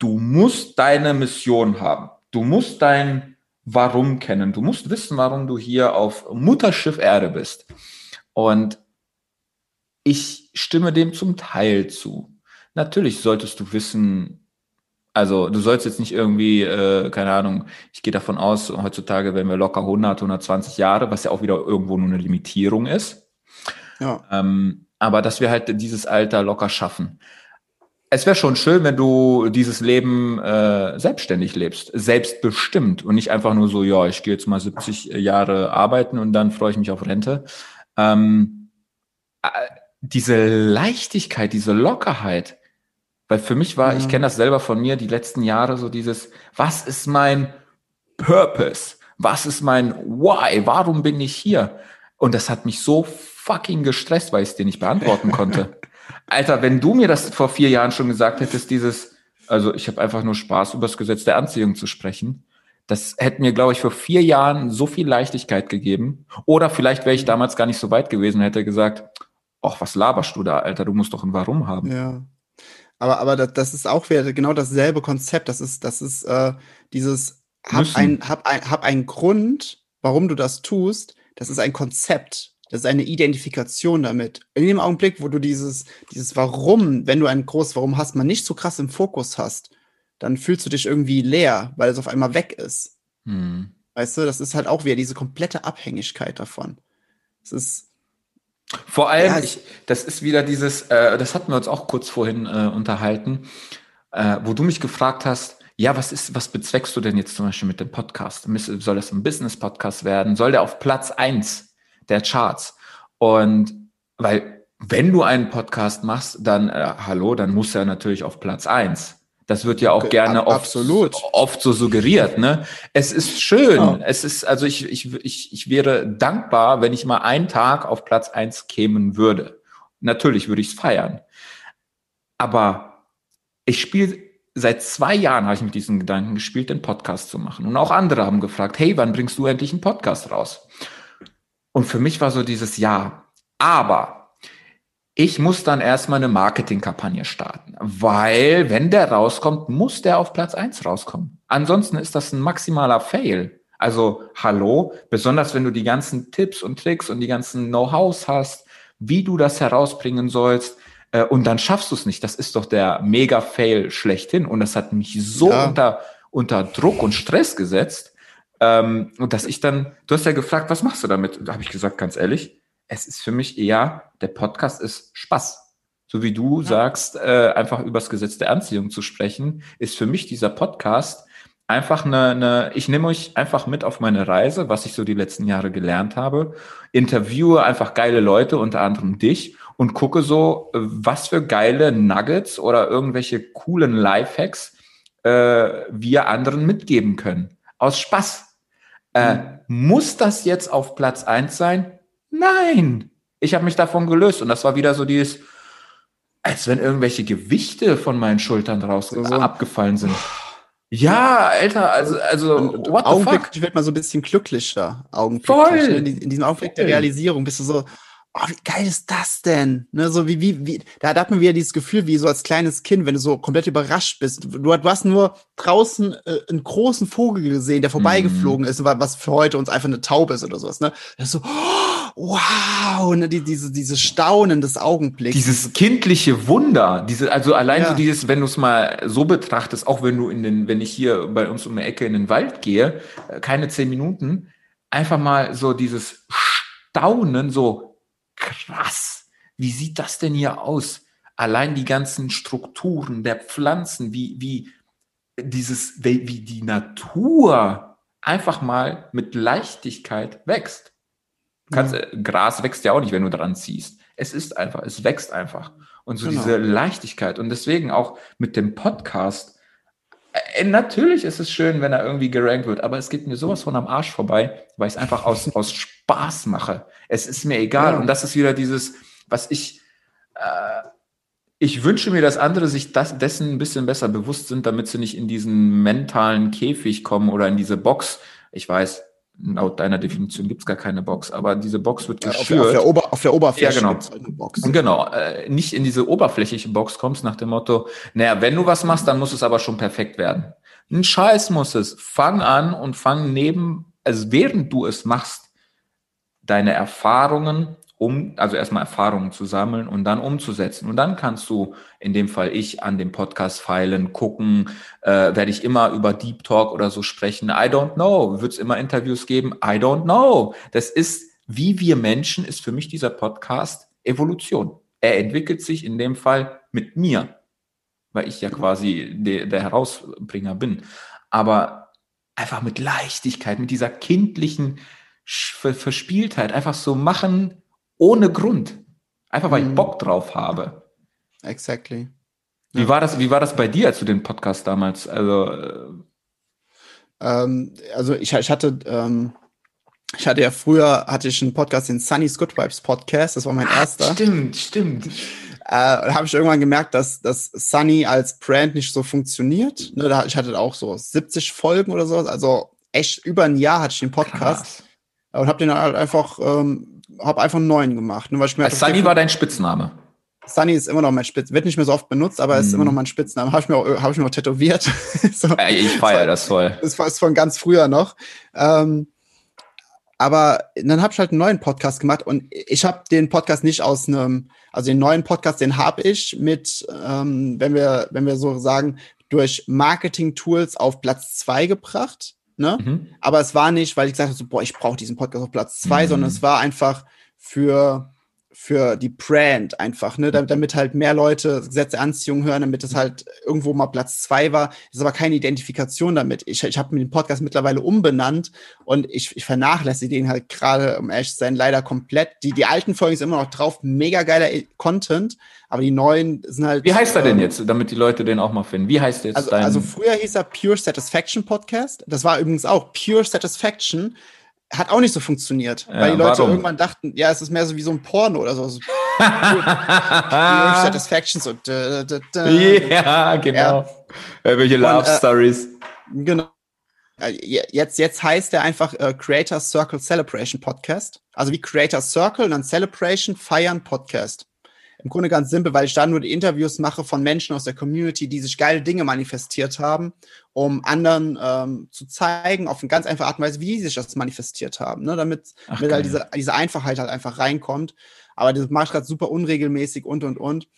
du musst deine Mission haben. Du musst dein Warum kennen. Du musst wissen, warum du hier auf Mutterschiff Erde bist. Und ich stimme dem zum Teil zu. Natürlich solltest du wissen, also du sollst jetzt nicht irgendwie, äh, keine Ahnung, ich gehe davon aus, heutzutage werden wir locker 100, 120 Jahre, was ja auch wieder irgendwo nur eine Limitierung ist. Ja. Ähm, aber dass wir halt dieses Alter locker schaffen. Es wäre schon schön, wenn du dieses Leben äh, selbstständig lebst, selbstbestimmt und nicht einfach nur so, ja, ich gehe jetzt mal 70 Jahre arbeiten und dann freue ich mich auf Rente. Ähm, äh, diese Leichtigkeit, diese Lockerheit, weil für mich war, ja. ich kenne das selber von mir, die letzten Jahre so dieses, was ist mein Purpose? Was ist mein Why? Warum bin ich hier? Und das hat mich so fucking gestresst, weil ich es dir nicht beantworten konnte. Alter, wenn du mir das vor vier Jahren schon gesagt hättest, dieses, also ich habe einfach nur Spaß, über das Gesetz der Anziehung zu sprechen, das hätte mir, glaube ich, vor vier Jahren so viel Leichtigkeit gegeben. Oder vielleicht wäre ich damals gar nicht so weit gewesen und hätte gesagt, ach, was laberst du da, Alter, du musst doch ein Warum haben. Ja. Aber, aber das, das ist auch wieder genau dasselbe Konzept. Das ist, das ist äh, dieses, hab, ein, hab, ein, hab einen Grund, warum du das tust. Das ist ein Konzept. Das ist eine Identifikation damit. In dem Augenblick, wo du dieses, dieses Warum, wenn du ein großes Warum hast, man nicht so krass im Fokus hast, dann fühlst du dich irgendwie leer, weil es auf einmal weg ist. Hm. Weißt du, das ist halt auch wieder diese komplette Abhängigkeit davon. Es ist, vor allem, ja, ich, das ist wieder dieses, äh, das hatten wir uns auch kurz vorhin äh, unterhalten, äh, wo du mich gefragt hast, ja, was ist, was bezweckst du denn jetzt zum Beispiel mit dem Podcast? Soll das ein Business-Podcast werden? Soll der auf Platz eins der Charts? Und weil, wenn du einen Podcast machst, dann, äh, hallo, dann muss er natürlich auf Platz eins. Das wird ja auch gerne oft, oft so suggeriert. Ne? Es ist schön. Ja. Es ist, also ich, ich, ich, ich wäre dankbar, wenn ich mal einen Tag auf Platz eins kämen würde. Natürlich würde ich es feiern. Aber ich spiele seit zwei Jahren habe ich mit diesen Gedanken gespielt, den Podcast zu machen. Und auch andere haben gefragt, hey, wann bringst du endlich einen Podcast raus? Und für mich war so dieses Ja. Aber ich muss dann erstmal eine Marketingkampagne starten, weil wenn der rauskommt, muss der auf Platz eins rauskommen. Ansonsten ist das ein maximaler Fail. Also hallo, besonders wenn du die ganzen Tipps und Tricks und die ganzen Know-hows hast, wie du das herausbringen sollst, äh, und dann schaffst du es nicht. Das ist doch der Mega-Fail schlechthin. Und das hat mich so ja. unter, unter Druck und Stress gesetzt, ähm, und dass ich dann, du hast ja gefragt, was machst du damit? Da habe ich gesagt, ganz ehrlich, es ist für mich eher, der Podcast ist Spaß. So wie du ja. sagst, äh, einfach übers Gesetz der Anziehung zu sprechen, ist für mich dieser Podcast einfach eine, eine, ich nehme euch einfach mit auf meine Reise, was ich so die letzten Jahre gelernt habe, interviewe einfach geile Leute, unter anderem dich, und gucke so, was für geile Nuggets oder irgendwelche coolen Lifehacks äh, wir anderen mitgeben können. Aus Spaß. Äh, mhm. Muss das jetzt auf Platz eins sein? Nein, ich habe mich davon gelöst und das war wieder so dieses, als wenn irgendwelche Gewichte von meinen Schultern raus so. abgefallen sind. Ja, Alter, also, also, what Augenblick, ich werde mal so ein bisschen glücklicher. Augenblick. Voll. In, in diesem Augenblick Voll. der Realisierung bist du so, oh, wie geil ist das denn? Ne, so wie, wie, wie, da, da hat man wieder dieses Gefühl, wie so als kleines Kind, wenn du so komplett überrascht bist. Du, du hast nur draußen äh, einen großen Vogel gesehen, der vorbeigeflogen mm. ist, was für heute uns einfach eine Taube ist oder sowas, ne? Das ist so, oh, wow, ne, die, diese, diese Staunen des Augenblicks. Dieses kindliche Wunder, diese, also allein ja. so dieses, wenn du es mal so betrachtest, auch wenn du in den, wenn ich hier bei uns um die Ecke in den Wald gehe, äh, keine zehn Minuten, einfach mal so dieses staunen, so krass, wie sieht das denn hier aus? Allein die ganzen Strukturen der Pflanzen, wie, wie dieses, wie die Natur einfach mal mit Leichtigkeit wächst. Kannst, ja. Gras wächst ja auch nicht, wenn du dran ziehst. Es ist einfach, es wächst einfach. Und so genau. diese Leichtigkeit. Und deswegen auch mit dem Podcast. Äh, natürlich ist es schön, wenn er irgendwie gerankt wird, aber es geht mir sowas von am Arsch vorbei, weil ich es einfach aus, aus Spaß mache. Es ist mir egal. Ja. Und das ist wieder dieses, was ich, äh, ich wünsche mir, dass andere sich das, dessen ein bisschen besser bewusst sind, damit sie nicht in diesen mentalen Käfig kommen oder in diese Box. Ich weiß, laut deiner Definition gibt es gar keine Box, aber diese Box wird geschürt. Auf der, auf der, Ober, auf der Oberfläche ja, genau. halt eine Box. Genau, äh, nicht in diese oberflächliche Box kommst nach dem Motto, naja, wenn du was machst, dann muss es aber schon perfekt werden. Ein Scheiß muss es. Fang an und fang neben, also während du es machst, deine Erfahrungen um, also erstmal Erfahrungen zu sammeln und dann umzusetzen. Und dann kannst du, in dem Fall ich, an dem Podcast feilen, gucken, äh, werde ich immer über Deep Talk oder so sprechen. I don't know. Wird es immer Interviews geben? I don't know. Das ist, wie wir Menschen, ist für mich dieser Podcast Evolution. Er entwickelt sich in dem Fall mit mir, weil ich ja quasi de, der Herausbringer bin. Aber einfach mit Leichtigkeit, mit dieser kindlichen Verspieltheit, einfach so machen, ohne Grund. Einfach weil ich mhm. Bock drauf habe. Exactly. Wie, war das, wie war das bei dir, als du den Podcast damals? Also, äh ähm, also ich, ich hatte, ähm, ich hatte ja früher hatte ich einen Podcast, den Sunny's Good Vibes Podcast. Das war mein erster. Stimmt, stimmt. Äh, da habe ich irgendwann gemerkt, dass, dass Sunny als Brand nicht so funktioniert. Ne, da, ich hatte auch so 70 Folgen oder so. Also echt über ein Jahr hatte ich den Podcast. Krass. Und habe den halt einfach ähm, habe einfach einen neuen gemacht. Ne, weil ich mir also Sunny war dein Spitzname. Sunny ist immer noch mein Spitzname. Wird nicht mehr so oft benutzt, aber mm. ist immer noch mein Spitzname. Habe ich mir auch, hab ich mir auch tätowiert. so. ich feiere das voll. Das ist von ganz früher noch. Ähm, aber dann habe ich halt einen neuen Podcast gemacht und ich habe den Podcast nicht aus einem, also den neuen Podcast, den habe ich mit, ähm, wenn wir, wenn wir so sagen, durch Marketing-Tools auf Platz zwei gebracht. Ne? Mhm. Aber es war nicht, weil ich gesagt habe, so, boah, ich brauche diesen Podcast auf Platz zwei, mhm. sondern es war einfach für für die Brand einfach, ne, damit, damit halt mehr Leute Gesetze Anziehung hören, damit es halt irgendwo mal Platz zwei war. Das ist aber keine Identifikation damit. Ich, ich habe mir den Podcast mittlerweile umbenannt und ich, ich vernachlässige den halt gerade, um ehrlich zu sein, leider komplett. Die, die alten Folgen sind immer noch drauf, mega geiler Content, aber die neuen sind halt. Wie heißt er denn ähm, jetzt, damit die Leute den auch mal finden? Wie heißt jetzt also, dein? Also früher hieß er Pure Satisfaction Podcast. Das war übrigens auch Pure Satisfaction hat auch nicht so funktioniert, ja, weil die Leute warum? irgendwann dachten, ja, es ist mehr so wie so ein Porno oder so. Satisfaction, so. Da, da, da. Ja, genau. Ja. Welche Love äh, Stories. Genau. Äh, jetzt, jetzt heißt er einfach äh, Creator Circle Celebration Podcast. Also wie Creator Circle und dann Celebration Feiern Podcast im Grunde ganz simpel, weil ich da nur die Interviews mache von Menschen aus der Community, die sich geile Dinge manifestiert haben, um anderen ähm, zu zeigen, auf eine ganz einfache Art und Weise, wie sie sich das manifestiert haben, ne? damit, Ach, damit halt diese, diese Einfachheit halt einfach reinkommt. Aber das mache ich gerade super unregelmäßig und und und.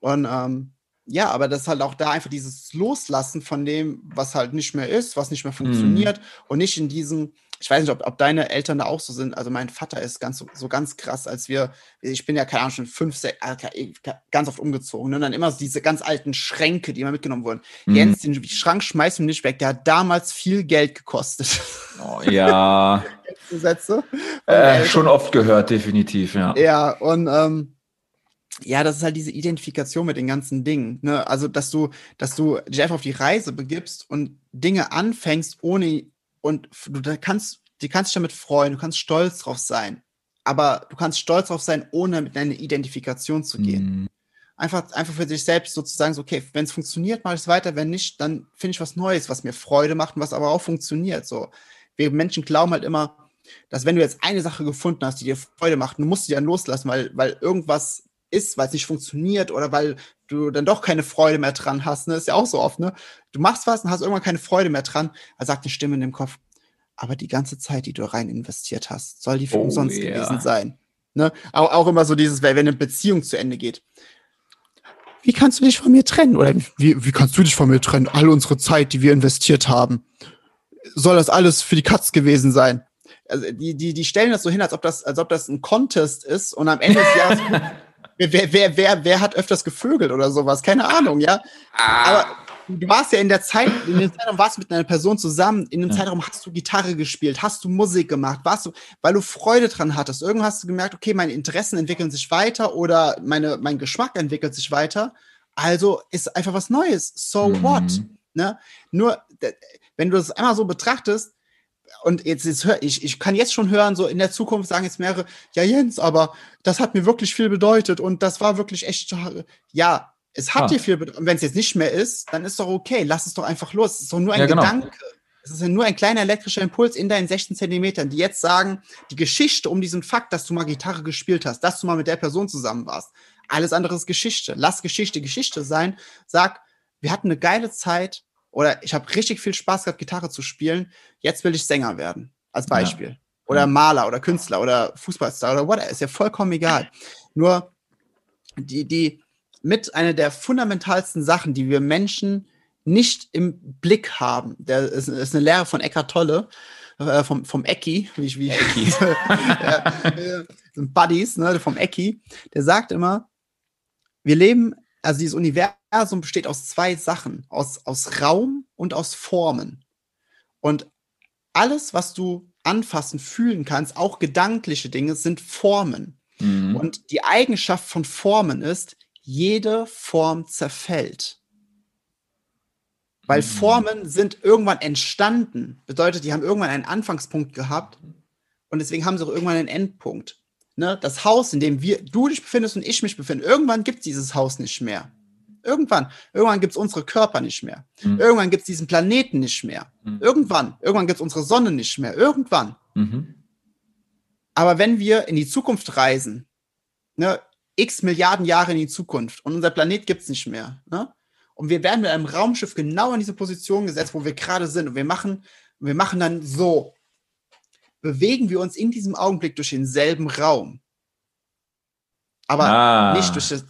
Und ähm, ja, aber das ist halt auch da einfach dieses Loslassen von dem, was halt nicht mehr ist, was nicht mehr funktioniert mm. und nicht in diesem, ich weiß nicht, ob, ob deine Eltern da auch so sind. Also mein Vater ist ganz so ganz krass, als wir, ich bin ja keine Ahnung schon fünf, sechs, äh, ganz oft umgezogen ne? und dann immer so diese ganz alten Schränke, die immer mitgenommen wurden. Mhm. Jens, den Schrank schmeißt du nicht weg. Der hat damals viel Geld gekostet. Oh, ja. Sätze. Äh, schon oft gehört, definitiv, ja. Ja, und ähm, ja, das ist halt diese Identifikation mit den ganzen Dingen. Ne? Also, dass du, dass du dich einfach auf die Reise begibst und Dinge anfängst, ohne und du kannst, du kannst dich damit freuen, du kannst stolz drauf sein. Aber du kannst stolz drauf sein, ohne mit deiner Identifikation zu gehen. Mhm. Einfach, einfach für dich selbst sozusagen so, okay, wenn es funktioniert, mache ich es weiter, wenn nicht, dann finde ich was Neues, was mir Freude macht und was aber auch funktioniert. So. Wir Menschen glauben halt immer, dass wenn du jetzt eine Sache gefunden hast, die dir Freude macht, du musst sie dann loslassen, weil, weil irgendwas ist, weil es nicht funktioniert oder weil du dann doch keine Freude mehr dran hast. Ne? Ist ja auch so oft, ne? Du machst was und hast irgendwann keine Freude mehr dran. Da sagt eine Stimme in dem Kopf, aber die ganze Zeit, die du rein investiert hast, soll die für oh, umsonst yeah. gewesen sein. Ne? Auch, auch immer so dieses, wenn eine Beziehung zu Ende geht. Wie kannst du dich von mir trennen? Oder wie, wie kannst du dich von mir trennen? All unsere Zeit, die wir investiert haben. Soll das alles für die Katz gewesen sein? also die, die, die stellen das so hin, als ob das, als ob das ein Contest ist und am Ende des Jahres, wer, wer, wer, wer hat öfters gevögelt oder sowas? Keine Ahnung, ja. Ah. Aber du warst ja in der Zeit, in dem Zeitraum warst du mit einer Person zusammen, in dem ja. Zeitraum hast du Gitarre gespielt, hast du Musik gemacht, warst du, weil du Freude dran hattest. Irgendwann hast du gemerkt, okay, meine Interessen entwickeln sich weiter oder meine, mein Geschmack entwickelt sich weiter. Also ist einfach was Neues. So mhm. what? Ne? Nur, wenn du das einmal so betrachtest, und jetzt, jetzt hör, ich, ich kann jetzt schon hören, so in der Zukunft sagen jetzt mehrere, ja Jens, aber das hat mir wirklich viel bedeutet und das war wirklich echt, ja, es hat ah. dir viel bedeutet. Und wenn es jetzt nicht mehr ist, dann ist doch okay. Lass es doch einfach los. Es ist doch nur ein ja, genau. Gedanke. Es ist nur ein kleiner elektrischer Impuls in deinen 16 Zentimetern, die jetzt sagen, die Geschichte um diesen Fakt, dass du mal Gitarre gespielt hast, dass du mal mit der Person zusammen warst. Alles andere ist Geschichte. Lass Geschichte Geschichte sein. Sag, wir hatten eine geile Zeit oder ich habe richtig viel Spaß gehabt, Gitarre zu spielen. Jetzt will ich Sänger werden. Als Beispiel. Ja. Oder Maler oder Künstler oder Fußballstar oder whatever. Ist ja vollkommen egal. Nur die, die, mit einer der fundamentalsten Sachen, die wir Menschen nicht im Blick haben. Der ist, ist eine Lehre von Eckhart Tolle, äh, vom, vom Ecki, wie ich, wie Ecki. äh, Buddies, ne, vom Ecki. Der sagt immer, wir leben, also dieses Universum besteht aus zwei Sachen, aus, aus Raum und aus Formen. Und alles, was du anfassen, fühlen kannst, auch gedankliche Dinge, sind Formen. Mhm. Und die Eigenschaft von Formen ist, jede Form zerfällt. Weil mhm. Formen sind irgendwann entstanden. Bedeutet, die haben irgendwann einen Anfangspunkt gehabt und deswegen haben sie auch irgendwann einen Endpunkt. Ne? Das Haus, in dem wir, du dich befindest und ich mich befinde, irgendwann gibt es dieses Haus nicht mehr. Irgendwann. Irgendwann gibt es unsere Körper nicht mehr. Mhm. Irgendwann gibt es diesen Planeten nicht mehr. Mhm. Irgendwann. Irgendwann gibt es unsere Sonne nicht mehr. Irgendwann. Mhm. Aber wenn wir in die Zukunft reisen, ne, x Milliarden Jahre in die Zukunft und unser Planet gibt es nicht mehr. Ne? Und wir werden mit einem Raumschiff genau in diese Position gesetzt, wo wir gerade sind. Und wir machen, wir machen dann so. Bewegen wir uns in diesem Augenblick durch denselben Raum. Aber ah. nicht durch das,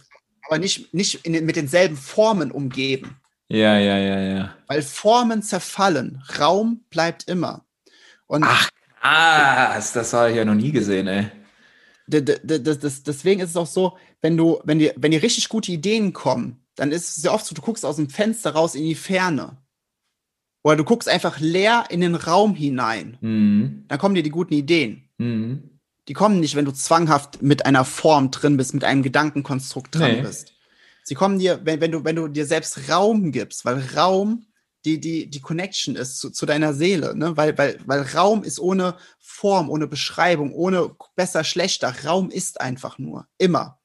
aber nicht, nicht in, mit denselben Formen umgeben. Ja, ja, ja, ja. Weil Formen zerfallen, Raum bleibt immer. Und Ach, ah, das habe ich ja noch nie gesehen, ey deswegen ist es auch so, wenn du, wenn dir, wenn dir richtig gute Ideen kommen, dann ist es sehr oft so, du guckst aus dem Fenster raus in die Ferne. Oder du guckst einfach leer in den Raum hinein. Mhm. Dann kommen dir die guten Ideen. Mhm. Die kommen nicht, wenn du zwanghaft mit einer Form drin bist, mit einem Gedankenkonstrukt drin nee. bist. Sie kommen dir, wenn, wenn, du, wenn du dir selbst Raum gibst, weil Raum die, die, die Connection ist zu, zu deiner Seele, ne? Weil, weil, weil Raum ist ohne Form, ohne Beschreibung, ohne besser, schlechter. Raum ist einfach nur. Immer.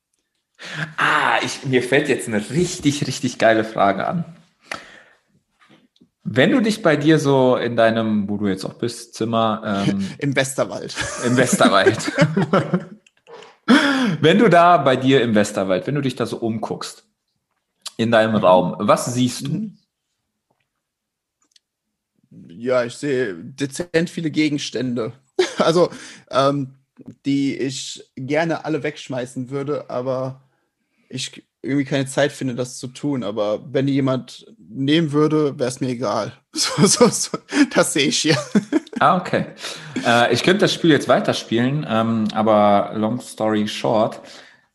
Ah, ich, mir fällt jetzt eine richtig, richtig geile Frage an. Wenn du dich bei dir so in deinem, wo du jetzt auch bist, Zimmer. Ähm, Im Westerwald. Im Westerwald. wenn du da bei dir im Westerwald, wenn du dich da so umguckst, in deinem Raum, was siehst du? Mhm ja, ich sehe dezent viele Gegenstände. also, ähm, die ich gerne alle wegschmeißen würde, aber ich irgendwie keine Zeit finde, das zu tun. Aber wenn die jemand nehmen würde, wäre es mir egal. So, so, so, das sehe ich hier. Ah, okay. Äh, ich könnte das Spiel jetzt weiterspielen, ähm, aber long story short,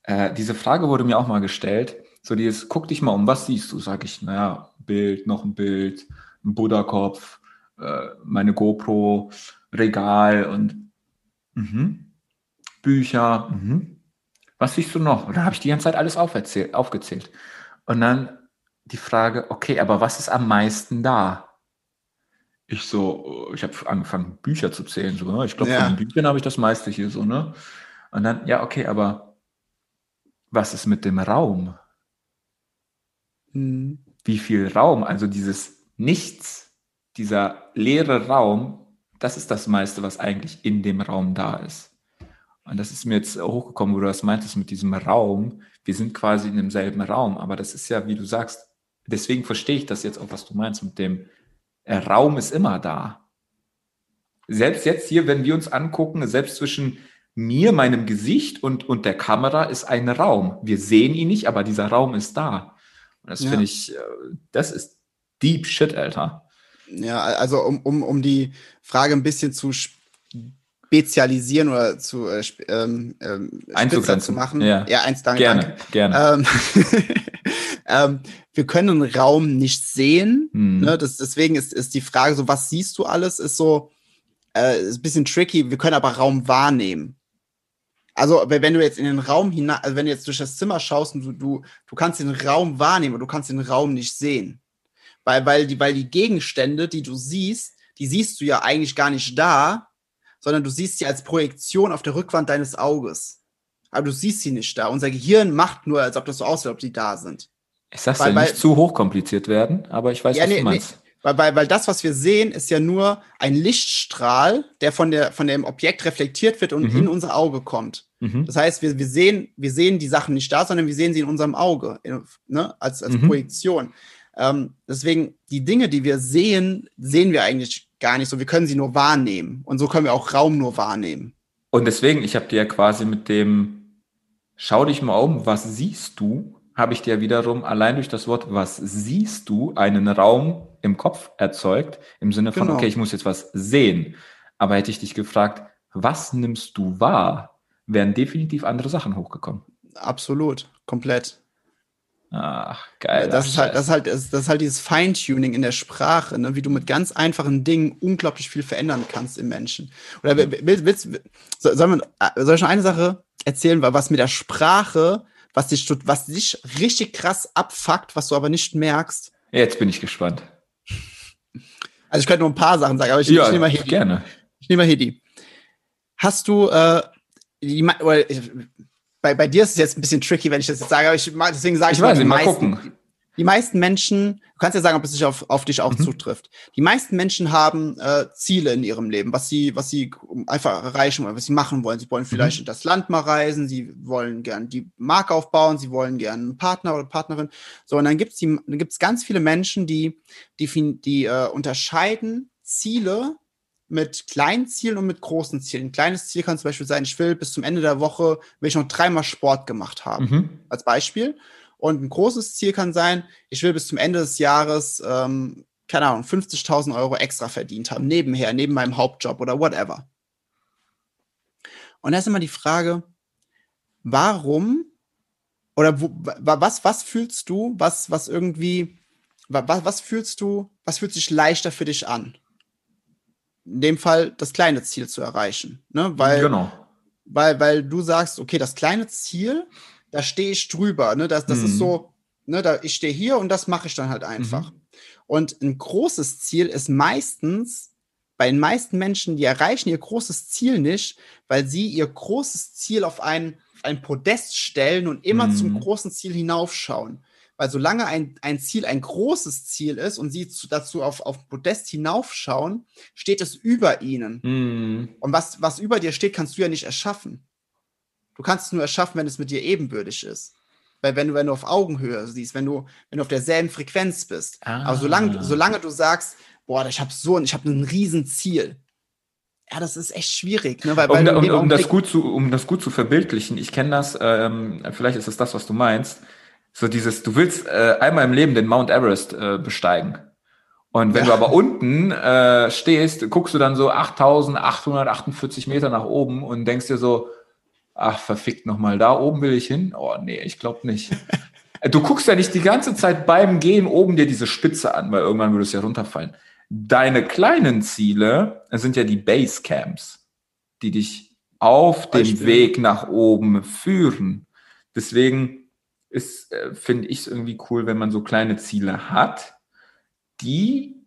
äh, diese Frage wurde mir auch mal gestellt. So dieses, guck dich mal um, was siehst du? Sag ich, naja, Bild, noch ein Bild, ein Buddha-Kopf, äh, meine GoPro, Regal und mhm. Bücher. Mhm. Was siehst du noch? Und dann habe ich die ganze Zeit alles aufgezählt. Und dann die Frage, okay, aber was ist am meisten da? Ich so, ich habe angefangen, Bücher zu zählen. So, ne? Ich glaube, ja. von den Büchern habe ich das meiste hier so, ne? Und dann, ja, okay, aber was ist mit dem Raum? Mhm. Wie viel Raum? Also dieses Nichts dieser leere Raum, das ist das meiste, was eigentlich in dem Raum da ist. Und das ist mir jetzt hochgekommen, wo du das meintest mit diesem Raum. Wir sind quasi in demselben Raum, aber das ist ja, wie du sagst, deswegen verstehe ich das jetzt auch, was du meinst mit dem äh, Raum ist immer da. Selbst jetzt hier, wenn wir uns angucken, selbst zwischen mir, meinem Gesicht und, und der Kamera ist ein Raum. Wir sehen ihn nicht, aber dieser Raum ist da. Und das ja. finde ich, äh, das ist deep shit, Alter. Ja, also um, um, um die Frage ein bisschen zu spezialisieren oder zu äh, ähm, ähm, spitzer zu machen. Ja, ja eins, danke. Gerne, danke. gerne. Ähm, ähm, wir können Raum nicht sehen. Hm. Ne? Das, deswegen ist, ist die Frage so, was siehst du alles, ist so, äh, ist ein bisschen tricky. Wir können aber Raum wahrnehmen. Also, wenn du jetzt in den Raum hinein, also wenn du jetzt durch das Zimmer schaust und du, du, du kannst den Raum wahrnehmen, aber du kannst den Raum nicht sehen. Weil, weil, die, weil die Gegenstände, die du siehst, die siehst du ja eigentlich gar nicht da, sondern du siehst sie als Projektion auf der Rückwand deines Auges. Aber du siehst sie nicht da. Unser Gehirn macht nur, als ob das so aussieht, ob sie da sind. Ich sag's weil- ja weil- nicht zu hochkompliziert werden, aber ich weiß, Ja, was nee, du meinst. Weil, weil, weil das, was wir sehen, ist ja nur ein Lichtstrahl, der von, der, von dem Objekt reflektiert wird und Mhm. in unser Auge kommt. Mhm. Das heißt, wir, wir, sehen, wir sehen die Sachen nicht da, sondern wir sehen sie in unserem Auge, in, ne, als, als Mhm. Projektion. Ähm, deswegen, die Dinge, die wir sehen, sehen wir eigentlich gar nicht so. Wir können sie nur wahrnehmen. Und so können wir auch Raum nur wahrnehmen. Und deswegen, ich habe dir ja quasi mit dem Schau dich mal um, was siehst du, habe ich dir wiederum allein durch das Wort was siehst du einen Raum im Kopf erzeugt, im Sinne von, Genau. okay, ich muss jetzt was sehen. Aber hätte ich dich gefragt, was nimmst du wahr, wären definitiv andere Sachen hochgekommen. Absolut, komplett. Ach, geil. das, ist halt, das, ist halt, das ist halt dieses Feintuning in der Sprache, ne? wie du mit ganz einfachen Dingen unglaublich viel verändern kannst im Menschen. Oder willst, willst, soll, soll, man, äh, soll ich noch eine Sache erzählen, was mit der Sprache, was dich, was dich richtig krass abfuckt, was du aber nicht merkst. Jetzt bin ich gespannt. Also ich könnte nur ein paar Sachen sagen, aber ich, ja, ich nehme mal Hedi. gerne. Ich nehme mal Hedi. Hast du, äh, die, oder bei, bei dir ist es jetzt ein bisschen tricky, wenn ich das jetzt sage, aber ich, mag- deswegen sage ich, Ich weiß die nicht, mal meisten, gucken. Die meisten Menschen, du kannst ja sagen, ob es sich auf, auf dich auch Mhm. zutrifft. Die meisten Menschen haben äh, Ziele in ihrem Leben, was sie, was sie einfach erreichen wollen, was sie machen wollen. Sie wollen vielleicht in das Land mal reisen, sie wollen gern die Marke aufbauen, sie wollen gern einen Partner oder Partnerin. So, und dann gibt's die, dann gibt's ganz viele Menschen, die, die, die äh, unterscheiden Ziele mit kleinen Zielen und mit großen Zielen. Ein kleines Ziel kann zum Beispiel sein, ich will bis zum Ende der Woche, will ich noch dreimal Sport gemacht haben Mhm. als Beispiel. Und ein großes Ziel kann sein, ich will bis zum Ende des Jahres, ähm, keine Ahnung, 50.000 Euro extra verdient haben, nebenher, neben meinem Hauptjob oder whatever. Und da ist immer die Frage, warum oder wo, wa, was, was fühlst du, was, was irgendwie, wa, was, was fühlst du, was fühlt sich leichter für dich an? In dem Fall das kleine Ziel zu erreichen, ne? Weil, genau. weil, weil du sagst, okay, das kleine Ziel, da stehe ich drüber, ne? Das, das Mhm. ist so, ne, da, ich stehe hier und das mache ich dann halt einfach. Und ein großes Ziel ist meistens, bei den meisten Menschen, die erreichen ihr großes Ziel nicht, weil sie ihr großes Ziel auf ein, auf ein Podest stellen und immer Mhm. zum großen Ziel hinaufschauen. Weil solange ein, ein Ziel ein großes Ziel ist und sie zu, dazu auf, auf Podest hinaufschauen, steht es über ihnen. Mhm. Und was, was über dir steht, kannst du ja nicht erschaffen. Du kannst es nur erschaffen, wenn es mit dir ebenbürtig ist. Weil wenn du, wenn du auf Augenhöhe siehst, wenn du, wenn du auf derselben Frequenz bist. Ah. Aber solange, solange du sagst, boah, ich habe so ein, ich habe ein Riesenziel. Ja, das ist echt schwierig, ne? Weil, weil Um, in um, um, das gut zu, um das gut zu verbildlichen, ich kenne das, ähm, vielleicht ist es das, was du meinst. So dieses, du willst äh, einmal im Leben den Mount Everest äh, besteigen. Und wenn Ja. du aber unten äh, stehst, guckst du dann so 8848 Meter nach oben und denkst dir so, ach, verfickt nochmal, da oben will ich hin? Oh, nee, ich glaube nicht. du guckst ja nicht die ganze Zeit beim Gehen oben dir diese Spitze an, weil irgendwann würde es ja runterfallen. Deine kleinen Ziele sind ja die Basecamps, die dich auf dem. Weg nach oben führen. Deswegen ist, äh, finde ich es irgendwie cool, wenn man so kleine Ziele hat, die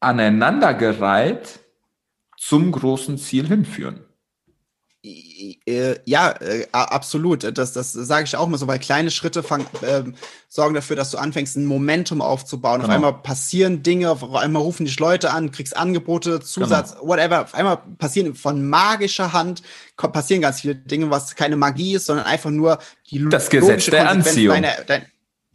aneinandergereiht zum großen Ziel hinführen. Äh, ja, äh, absolut. Das, das sage ich auch immer so, weil kleine Schritte fang, ähm, sorgen dafür, dass du anfängst, ein Momentum aufzubauen. Auf Genau. einmal passieren Dinge, auf einmal rufen dich Leute an, kriegst Angebote, Zusatz, Genau. whatever. Auf einmal passieren von magischer Hand passieren ganz viele Dinge, was keine Magie ist, sondern einfach nur die Das Gesetz logische der Konsequenz Anziehung. Deiner, dein,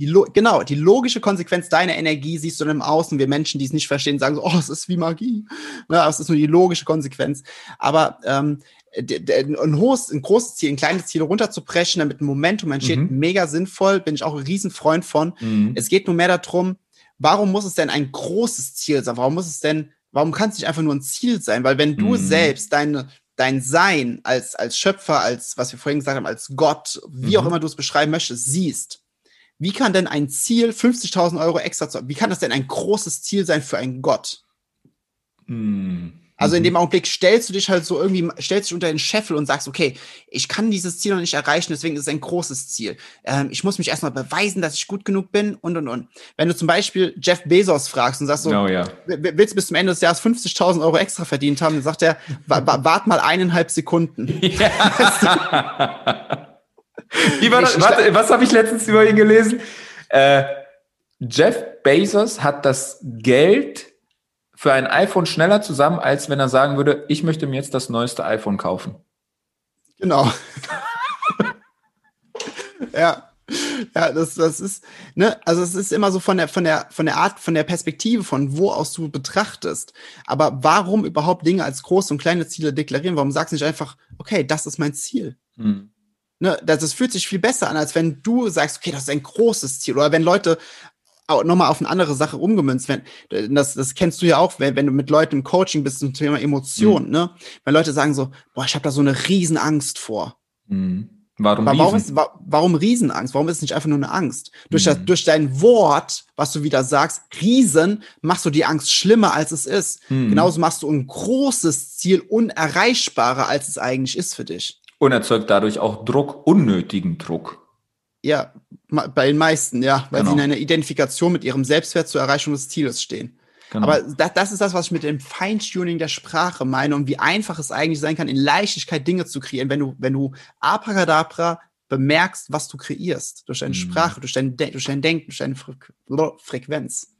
die genau, die logische Konsequenz deiner Energie siehst du dann im Außen. Wir Menschen, die es nicht verstehen, sagen so, oh, es ist wie Magie. Ja, es ist nur die logische Konsequenz. Aber ähm, ein hohes, ein großes Ziel, ein kleines Ziel runterzubrechen, damit ein Momentum entsteht, Mhm. mega sinnvoll, bin ich auch ein Riesenfreund von. Es geht nur mehr darum, warum muss es denn ein großes Ziel sein? Warum muss es denn, warum kann es nicht einfach nur ein Ziel sein? Weil wenn du Mhm. selbst deine, dein Sein als, als Schöpfer, als, was wir vorhin gesagt haben, als Gott, wie mhm. auch immer du es beschreiben möchtest, siehst, wie kann denn ein Ziel, 50.000 Euro extra zu, wie kann das denn ein großes Ziel sein für einen Gott? Mhm. Also in dem mhm. Augenblick stellst du dich halt so irgendwie, stellst dich unter den Scheffel und sagst, okay, ich kann dieses Ziel noch nicht erreichen, deswegen ist es ein großes Ziel. Ähm, ich muss mich erstmal beweisen, dass ich gut genug bin und und und. Wenn du zum Beispiel Jeff Bezos fragst und sagst so, oh, ja. willst du bis zum Ende des Jahres 50.000 Euro extra verdient haben, dann sagt er, wart mal eineinhalb Sekunden. Ja. Wie war das? Warte, was habe ich letztens über ihn gelesen? Äh, Jeff Bezos hat das Geld für ein iPhone schneller zusammen, als wenn er sagen würde, ich möchte mir jetzt das neueste iPhone kaufen. Genau. ja. Ja, das, das ist, ne, also es ist immer so von der, von der, von der Art, von der Perspektive, von wo aus du betrachtest. Aber warum überhaupt Dinge als große und kleine Ziele deklarieren? Warum sagst du nicht einfach, okay, das ist mein Ziel? Hm. Ne, das, das fühlt sich viel besser an, als wenn du sagst, okay, das ist ein großes Ziel. Oder wenn Leute nochmal auf eine andere Sache umgemünzt werden. Das, das kennst du ja auch, wenn, wenn du mit Leuten im Coaching bist zum Thema Emotionen, mhm. ne? Wenn Leute sagen so, boah, ich habe da so eine Riesenangst vor. Mhm. Warum, Aber warum, ist, warum Riesenangst? Warum ist es nicht einfach nur eine Angst? Durch, das, mhm. durch dein Wort, was du wieder sagst, Riesen, machst du die Angst schlimmer, als es ist. Mhm. Genauso machst du ein großes Ziel unerreichbarer, als es eigentlich ist für dich. Und erzeugt dadurch auch Druck, unnötigen Druck. Ja, bei den meisten, ja, weil genau. sie in einer Identifikation mit ihrem Selbstwert zur Erreichung des Zieles stehen. Genau. Aber das, das, ist das, was ich mit dem Feintuning der Sprache meine und wie einfach es eigentlich sein kann, in Leichtigkeit Dinge zu kreieren, wenn du, wenn du abracadabra bemerkst, was du kreierst, durch deine mhm. Sprache, durch dein, durch dein Denken, durch deine Fre Frequenz.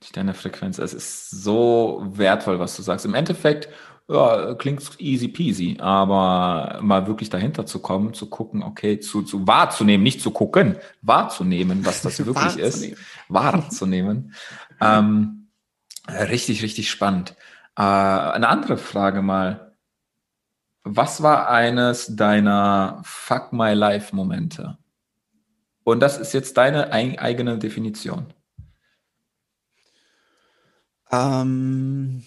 Durch deine Frequenz. Es ist so wertvoll, was du sagst. Im Endeffekt ja, klingt easy peasy, aber mal wirklich dahinter zu kommen, zu gucken, okay, zu, zu wahrzunehmen, nicht zu gucken, wahrzunehmen, was das wirklich ist, wahrzunehmen. ähm, richtig, richtig spannend. Äh, eine andere Frage mal. Was war eines deiner Fuck My Life Momente? Und das ist jetzt deine eigene Definition. Ähm,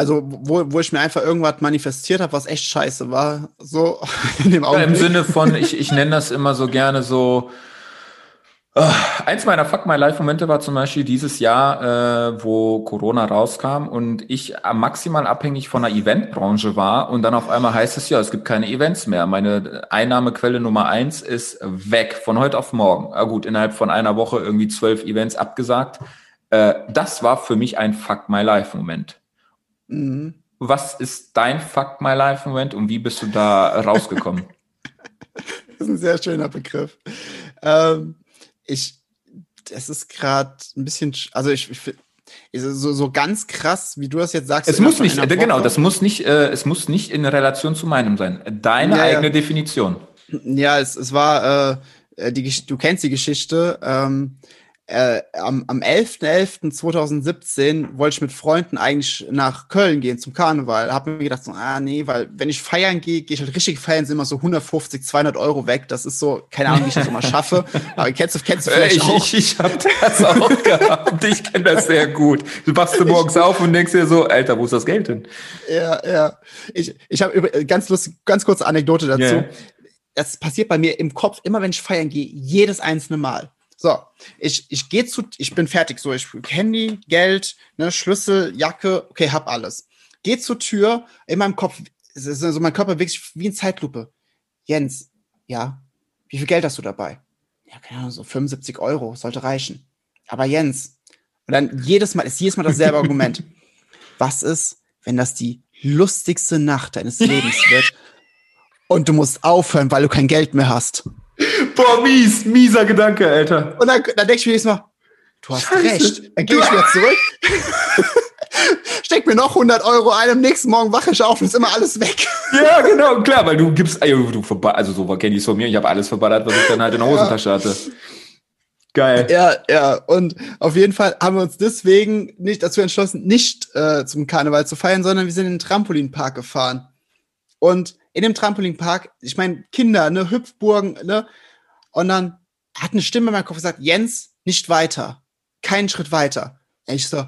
also wo, wo ich mir einfach irgendwas manifestiert habe, was echt scheiße war, so in dem Augenblick. Ja, Im Sinne von, ich, ich nenne das immer so gerne so, Uh, eins meiner Fuck My Life Momente war zum Beispiel dieses Jahr, äh, wo Corona rauskam und ich maximal abhängig von der Eventbranche war und dann auf einmal heißt es ja, es gibt keine Events mehr. Meine Einnahmequelle Nummer eins ist weg von heute auf morgen. Ah, gut, innerhalb von einer Woche irgendwie zwölf Events abgesagt. Äh, das war für mich ein Fuck My Life Moment. Mhm. Was ist dein Fuck My Life Moment und wie bist du da rausgekommen? das ist ein sehr schöner Begriff. Ähm, ich, es ist gerade ein bisschen, also ich, ich so, so ganz krass, wie du das jetzt sagst. Es muss nicht, genau, das muss nicht, äh, es muss nicht in Relation zu meinem sein. Deine ja, eigene ja. Definition. Ja, es, es war, äh, die, du kennst die Geschichte. Ähm, äh, am, am 11.11.2017 wollte ich mit Freunden eigentlich nach Köln gehen zum Karneval. Hab mir gedacht, so, ah nee, weil wenn ich feiern gehe, gehe ich halt richtig feiern, sind immer so 150, 200 Euro weg. Das ist so, keine Ahnung, wie ich das immer schaffe. Aber kennst du, kennst du vielleicht ich, auch? Ich, ich hab das auch gehabt. Ich kenne das sehr gut. Du wachst du morgens ich, auf und denkst dir so, Alter, wo ist das Geld hin? Ja, ja. Ich, ich habe ganz lustig, ganz kurze Anekdote dazu. Yeah. Das passiert bei mir im Kopf, immer wenn ich feiern gehe, jedes einzelne Mal. So, ich, ich gehe zu, ich bin fertig, so, ich Handy, Geld, ne, Schlüssel, Jacke, okay, hab alles. Geh zur Tür, in meinem Kopf, so mein Körper sich wie in Zeitlupe. Jens, ja, wie viel Geld hast du dabei? Ja, keine Ahnung, so 75 Euro, sollte reichen. Aber Jens, und dann jedes Mal, ist jedes Mal dasselbe Argument. Was ist, wenn das die lustigste Nacht deines Lebens wird und du musst aufhören, weil du kein Geld mehr hast? Boah, mies, mieser Gedanke, Alter. Und dann, dann denke ich mir jedes Mal, du hast Scheiße. recht. Dann gehe ich wieder zurück. Steck mir noch 100 Euro ein, am nächsten Morgen wache ich auf und ist immer alles weg. Ja, genau, klar, weil du gibst, du also so kenne ich es von mir, ich habe alles verballert, was ich dann halt in der Hosentasche ja. hatte. Geil. Ja, ja, und auf jeden Fall haben wir uns deswegen nicht dazu entschlossen, nicht äh, zum Karneval zu feiern, sondern wir sind in den Trampolinpark gefahren. Und in dem Trampolinpark, ich meine, Kinder, ne, Hüpfburgen, ne? Und dann hat eine Stimme in meinem Kopf gesagt, Jens, nicht weiter. Keinen Schritt weiter. Und ich so,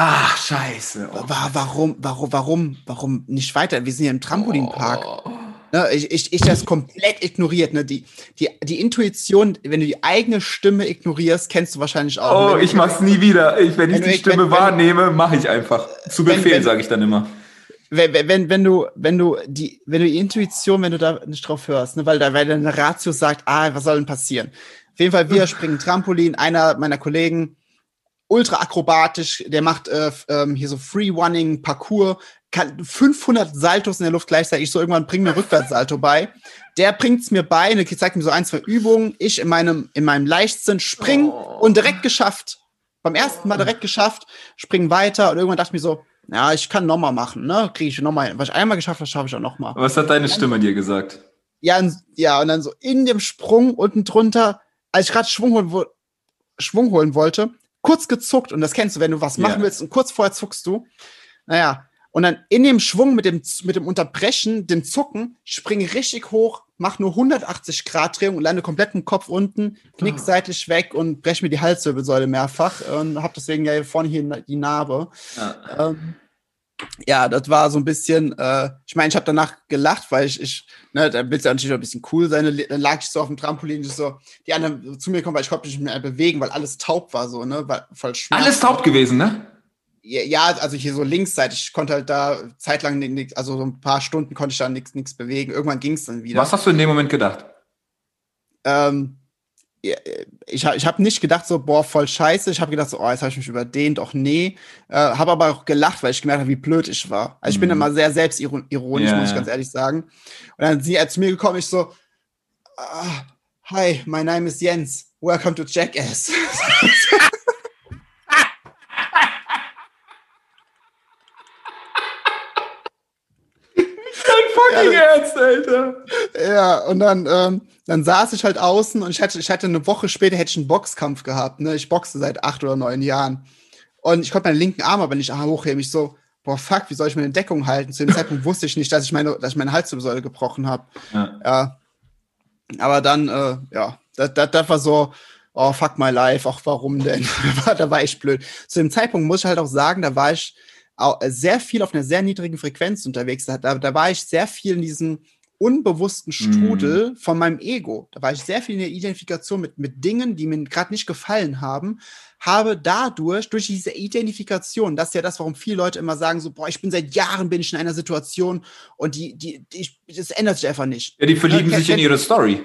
Ach, scheiße. Oh. Warum, warum, warum, warum nicht weiter? Wir sind hier im Trampolinpark. Oh. Ne, ich, ich, ich das komplett ignoriert. Ne? Die, die, die Intuition, wenn du die eigene Stimme ignorierst, kennst du wahrscheinlich auch. Oh, ich mach's nie wieder. Ich, wenn, wenn ich die Stimme wenn, wahrnehme, mache ich einfach. Zu Befehl, sage ich dann immer. Wenn, wenn, wenn du, wenn du die, wenn du die Intuition, wenn du da nicht drauf hörst, ne, weil da, weil deine Ratio sagt, ah, was soll denn passieren? Auf jeden Fall, wir springen Trampolin, einer meiner Kollegen, ultra akrobatisch, der macht äh, ähm, hier so Free-Running, Parcours, kann 500 Saltos in der Luft gleichzeitig, so irgendwann bring mir Rückwärtssalto bei. Der bringt's mir bei, ne, zeigt mir so ein, zwei Übungen, ich in meinem, in meinem Leichtsinn spring oh. und direkt geschafft. Beim ersten Mal direkt geschafft, springen weiter und irgendwann dachte ich mir so, ja, ich kann nochmal machen, ne, kriege ich nochmal, was ich einmal geschafft habe, schaffe ich auch nochmal. Was hat deine Stimme dir gesagt? Ja, ja, und dann so in dem Sprung unten drunter, als ich gerade Schwung holen, Schwung holen wollte, kurz gezuckt und das kennst du, wenn du was machen yeah. willst und kurz vorher zuckst du. Naja, und dann in dem Schwung mit dem, mit dem Unterbrechen, dem Zucken, springe richtig hoch, mach nur 180 Grad Drehung und lande komplett im Kopf unten, knick oh. seitlich weg und breche mir die Halswirbelsäule mehrfach und habe deswegen ja hier vorne hier die Narbe. Ja. Ähm, ja, das war so ein bisschen, äh, ich meine, ich habe danach gelacht, weil ich, ich ne, da willst du natürlich auch ein bisschen cool sein. Dann lag ich so auf dem Trampolin, so, die anderen zu mir kommen, weil ich konnte mich nicht mehr bewegen, weil alles taub war, so, ne, war voll Schmerz. Alles taub gewesen, ne? Ja, also hier so linksseitig, ich konnte halt da zeitlang nichts, also so ein paar Stunden konnte ich da nichts nichts bewegen. Irgendwann ging es dann wieder. Was hast du in dem Moment gedacht? Ähm, ich, ich habe nicht gedacht so, boah, voll scheiße. Ich habe gedacht so, oh, jetzt habe ich mich überdehnt. Doch nee. Äh, habe aber auch gelacht, weil ich gemerkt habe, wie blöd ich war. Also ich mhm. bin immer sehr selbstironisch, ja, muss ich ganz ehrlich sagen. Und dann sie als zu mir gekommen, ich so, ah, hi, my name is Jens. Welcome to Jackass. fucking ja, Ernst, Alter. Ja, und dann, ähm, dann saß ich halt außen und ich hatte, ich hatte eine Woche später hätte ich einen Boxkampf gehabt. Ne? Ich boxe seit acht oder neun Jahren. Und ich konnte meinen linken Arm aber nicht hochheben. Ich so, boah, fuck, wie soll ich meine Deckung halten? Zu dem Zeitpunkt wusste ich nicht, dass ich meine, dass ich meine Halswirbelsäule gebrochen habe. Ja. ja. Aber dann, äh, ja, das, das, das war so, oh, fuck my life, ach, warum denn? da war ich blöd. Zu dem Zeitpunkt muss ich halt auch sagen, da war ich sehr viel auf einer sehr niedrigen Frequenz unterwegs. Da, da war ich sehr viel in diesem unbewussten Strudel mm. von meinem Ego. Da war ich sehr viel in der Identifikation mit, mit Dingen, die mir gerade nicht gefallen haben, habe dadurch, durch diese Identifikation, das ist ja das, warum viele Leute immer sagen, so, boah, ich bin seit Jahren bin ich in einer Situation und die, die, die das ändert sich einfach nicht. Ja, die verlieben ja, sich in ihre Story.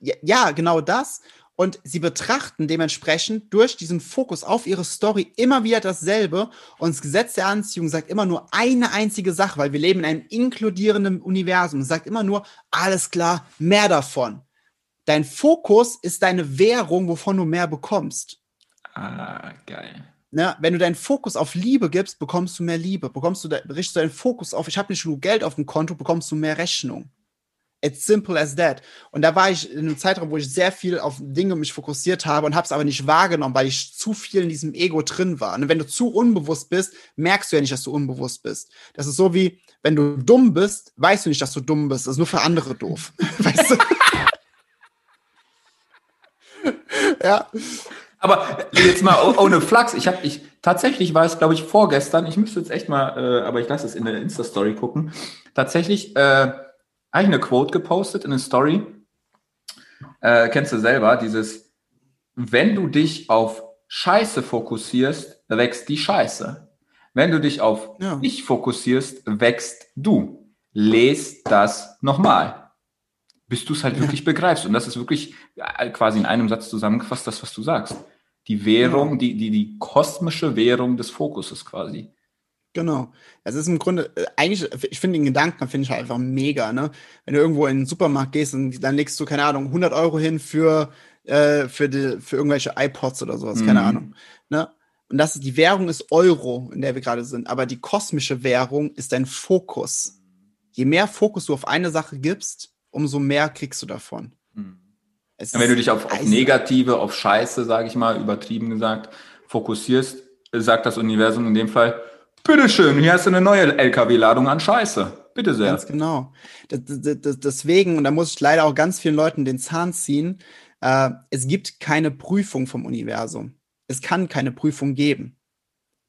Ja, ja, genau das und sie betrachten dementsprechend durch diesen Fokus auf ihre Story immer wieder dasselbe und das Gesetz der Anziehung sagt immer nur eine einzige Sache, weil wir leben in einem inkludierenden Universum. Es sagt immer nur, alles klar, mehr davon. Dein Fokus ist deine Währung, wovon du mehr bekommst. Ah, geil. Ne, wenn du deinen Fokus auf Liebe gibst, bekommst du mehr Liebe. Bekommst du, richtest du deinen Fokus auf, ich habe nicht genug Geld auf dem Konto, bekommst du mehr Rechnung. It's simple as that. Und da war ich in einem Zeitraum, wo ich sehr viel auf Dinge mich fokussiert habe und habe es aber nicht wahrgenommen, weil ich zu viel in diesem Ego drin war. Und wenn du zu unbewusst bist, merkst du ja nicht, dass du unbewusst bist. Das ist so wie, wenn du dumm bist, weißt du nicht, dass du dumm bist. Das ist nur für andere doof. weißt du? ja. Aber jetzt mal ohne Flachs, ich habe ich tatsächlich war es glaube ich vorgestern, ich müsste jetzt echt mal äh, aber ich lasse es in der Insta Story gucken. Tatsächlich äh, habe eine Quote gepostet in eine Story. Äh, kennst du selber, dieses, wenn du dich auf Scheiße fokussierst, wächst die Scheiße. Wenn du dich auf ja. dich fokussierst, wächst du. Lest das nochmal. Bis du es halt ja. wirklich begreifst. Und das ist wirklich quasi in einem Satz zusammengefasst, das, was du sagst. Die Währung, ja. die, die, die kosmische Währung des Fokuses quasi. Genau. Es ist im Grunde, äh, eigentlich, ich finde den Gedanken, finde ich halt einfach mega, ne? Wenn du irgendwo in den Supermarkt gehst und dann legst du, keine Ahnung, 100 Euro hin für, äh, für, die, für irgendwelche iPods oder sowas, mhm. keine Ahnung, ne? Und das die Währung ist Euro, in der wir gerade sind, aber die kosmische Währung ist dein Fokus. Je mehr Fokus du auf eine Sache gibst, umso mehr kriegst du davon. Mhm. wenn du dich auf, auf Negative, auf Scheiße, sage ich mal, übertrieben gesagt, fokussierst, sagt das Universum in dem Fall, Bitteschön, hier hast du eine neue LKW-Ladung an Scheiße. Bitte sehr. Ganz genau. deswegen, und da muss ich leider auch ganz vielen Leuten den Zahn ziehen, äh, es gibt keine Prüfung vom Universum. Es kann keine Prüfung geben.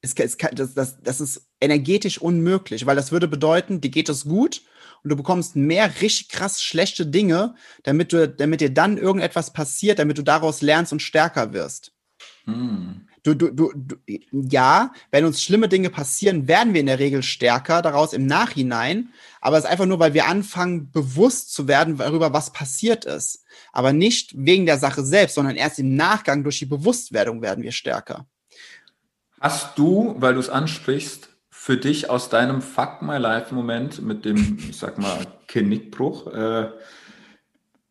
es, es, das, das, das ist energetisch unmöglich, weil das würde bedeuten, dir geht es gut und du bekommst mehr richtig krass schlechte Dinge, damit du, damit dir dann irgendetwas passiert, damit du daraus lernst und stärker wirst. Hm. Du, du, du, du, ja, wenn uns schlimme Dinge passieren, werden wir in der Regel stärker daraus im Nachhinein. Aber es ist einfach nur, weil wir anfangen, bewusst zu werden darüber, was passiert ist. Aber nicht wegen der Sache selbst, sondern erst im Nachgang durch die Bewusstwerdung werden wir stärker. Hast du, weil du es ansprichst, für dich aus deinem Fuck My Life Moment mit dem, ich sag mal, Knickbruch, äh,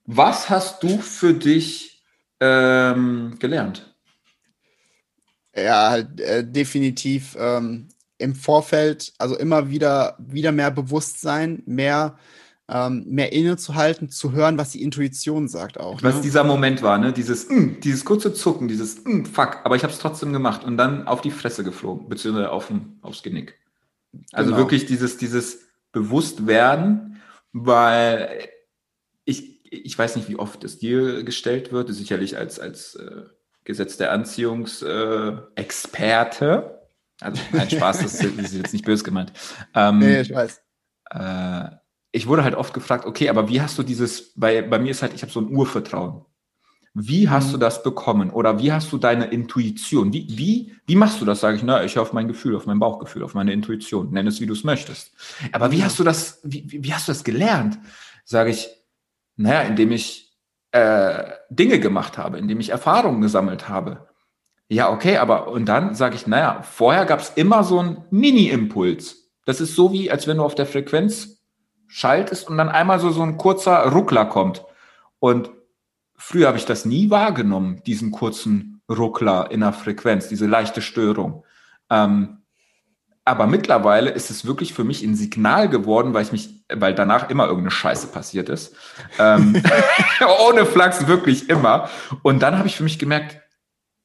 was hast du für dich ähm, gelernt? Ja, halt, äh, definitiv ähm, im Vorfeld, also immer wieder, wieder mehr Bewusstsein, mehr ähm, mehr innezuhalten, zu hören, was die Intuition sagt auch. Was ne? dieser Moment war, ne? Dieses, mm, dieses kurze Zucken, dieses mm, Fuck, aber ich habe es trotzdem gemacht und dann auf die Fresse geflogen, beziehungsweise auf, aufs Genick. Also genau. wirklich dieses, dieses Bewusstwerden, weil ich, ich weiß nicht, wie oft es dir gestellt wird, sicherlich als, als äh, Gesetz der Anziehungsexperte. Äh, also kein Spaß, das ist jetzt nicht böse gemeint. Ähm, nee, ich weiß. Äh, ich wurde halt oft gefragt, okay, aber wie hast du dieses, bei, bei mir ist halt, ich habe so ein Urvertrauen. Wie hast mhm. du das bekommen? Oder wie hast du deine Intuition? Wie, wie, wie machst du das? Sage ich, na, ich höre auf mein Gefühl, auf mein Bauchgefühl, auf meine Intuition. Nenn es, wie du es möchtest. Aber wie hast du das, wie, wie hast du das gelernt? Sage ich, naja, indem ich äh, Dinge gemacht habe, indem ich Erfahrungen gesammelt habe. Ja, okay, aber und dann sage ich, naja, vorher gab es immer so einen Mini-Impuls. Das ist so wie, als wenn du auf der Frequenz schaltest und dann einmal so, so ein kurzer Ruckler kommt. Und früher habe ich das nie wahrgenommen, diesen kurzen Ruckler in der Frequenz, diese leichte Störung. Ähm, aber mittlerweile ist es wirklich für mich ein Signal geworden, weil ich mich, weil danach immer irgendeine Scheiße passiert ist. Ähm, ohne Flachs wirklich immer. Und dann habe ich für mich gemerkt,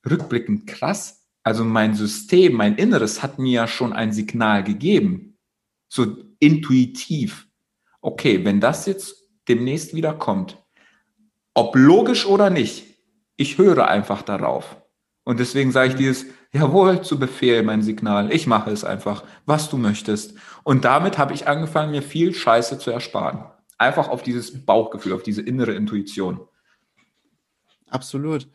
rückblickend krass. Also mein System, mein Inneres hat mir ja schon ein Signal gegeben. So intuitiv okay, wenn das jetzt demnächst wieder kommt, ob logisch oder nicht, ich höre einfach darauf. Und deswegen sage ich dieses, jawohl, zu Befehl, mein Signal, ich mache es einfach, was du möchtest. Und damit habe ich angefangen, mir viel Scheiße zu ersparen. Einfach auf dieses Bauchgefühl, auf diese innere Intuition. Absolut.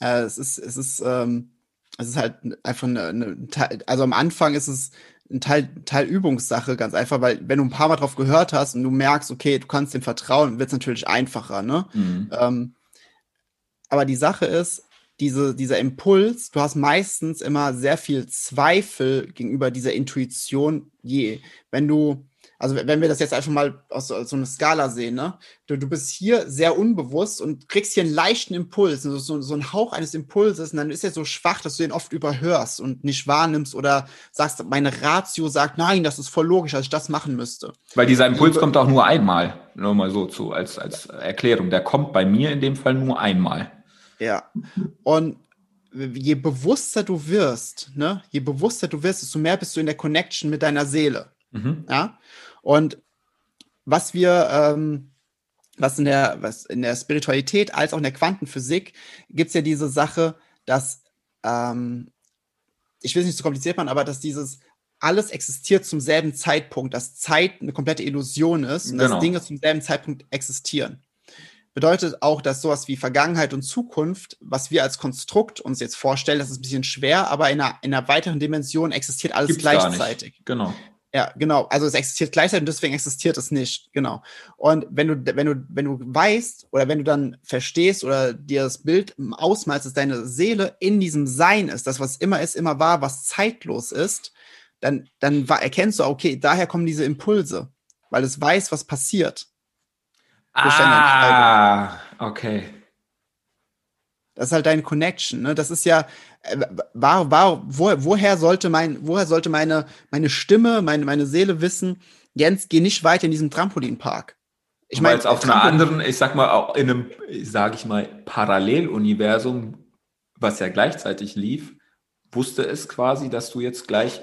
Äh, es ist, es ist, ähm, es ist halt einfach eine, eine, also am Anfang ist es ein Teil, Teil Übungssache, ganz einfach, weil wenn du ein paar Mal drauf gehört hast und du merkst, okay, du kannst dem vertrauen, wird es natürlich einfacher, ne? Mhm. Ähm, aber die Sache ist, diese, dieser Impuls, du hast meistens immer sehr viel Zweifel gegenüber dieser Intuition, je, wenn du also wenn wir das jetzt einfach mal aus so, aus so einer Skala sehen, ne? Du, du bist hier sehr unbewusst und kriegst hier einen leichten Impuls, so, so, so einen Hauch eines Impulses, und dann ist er so schwach, dass du den oft überhörst und nicht wahrnimmst oder sagst, meine Ratio sagt, nein, das ist voll logisch, dass ich das machen müsste. Weil dieser Impuls kommt auch nur einmal, nur mal so zu, als, als Erklärung. Der kommt bei mir in dem Fall nur einmal. Ja. Und je bewusster du wirst, ne, je bewusster du wirst, desto mehr bist du in der Connection mit deiner Seele. Mhm. Ja. Und was wir, ähm, was in der, was in der Spiritualität als auch in der Quantenphysik gibt es ja diese Sache, dass, ähm, ich will es nicht zu so kompliziert machen, aber dass dieses alles existiert zum selben Zeitpunkt, dass Zeit eine komplette Illusion ist und genau. dass Dinge zum selben Zeitpunkt existieren. Bedeutet auch, dass sowas wie Vergangenheit und Zukunft, was wir als Konstrukt uns jetzt vorstellen, das ist ein bisschen schwer, aber in einer, in einer weiteren Dimension existiert alles Gibt's gleichzeitig. Genau. Ja, genau. Also es existiert gleichzeitig und deswegen existiert es nicht. Genau. Und wenn du, wenn du, wenn du weißt oder wenn du dann verstehst oder dir das Bild ausmalst, dass deine Seele in diesem Sein ist, das, was immer ist, immer war, was zeitlos ist, dann, dann erkennst du, okay, daher kommen diese Impulse, weil es weiß, was passiert. Ah, okay. Das ist halt deine Connection. Ne? Das ist ja, äh, war, war, wo, woher sollte mein, woher sollte meine, meine Stimme, meine, meine Seele wissen, Jens, geh nicht weiter in diesem Trampolinpark. Ich meine, auf Trampolin einer anderen, ich sag mal, auch in einem, sage ich mal, Paralleluniversum, was ja gleichzeitig lief, wusste es quasi, dass du jetzt gleich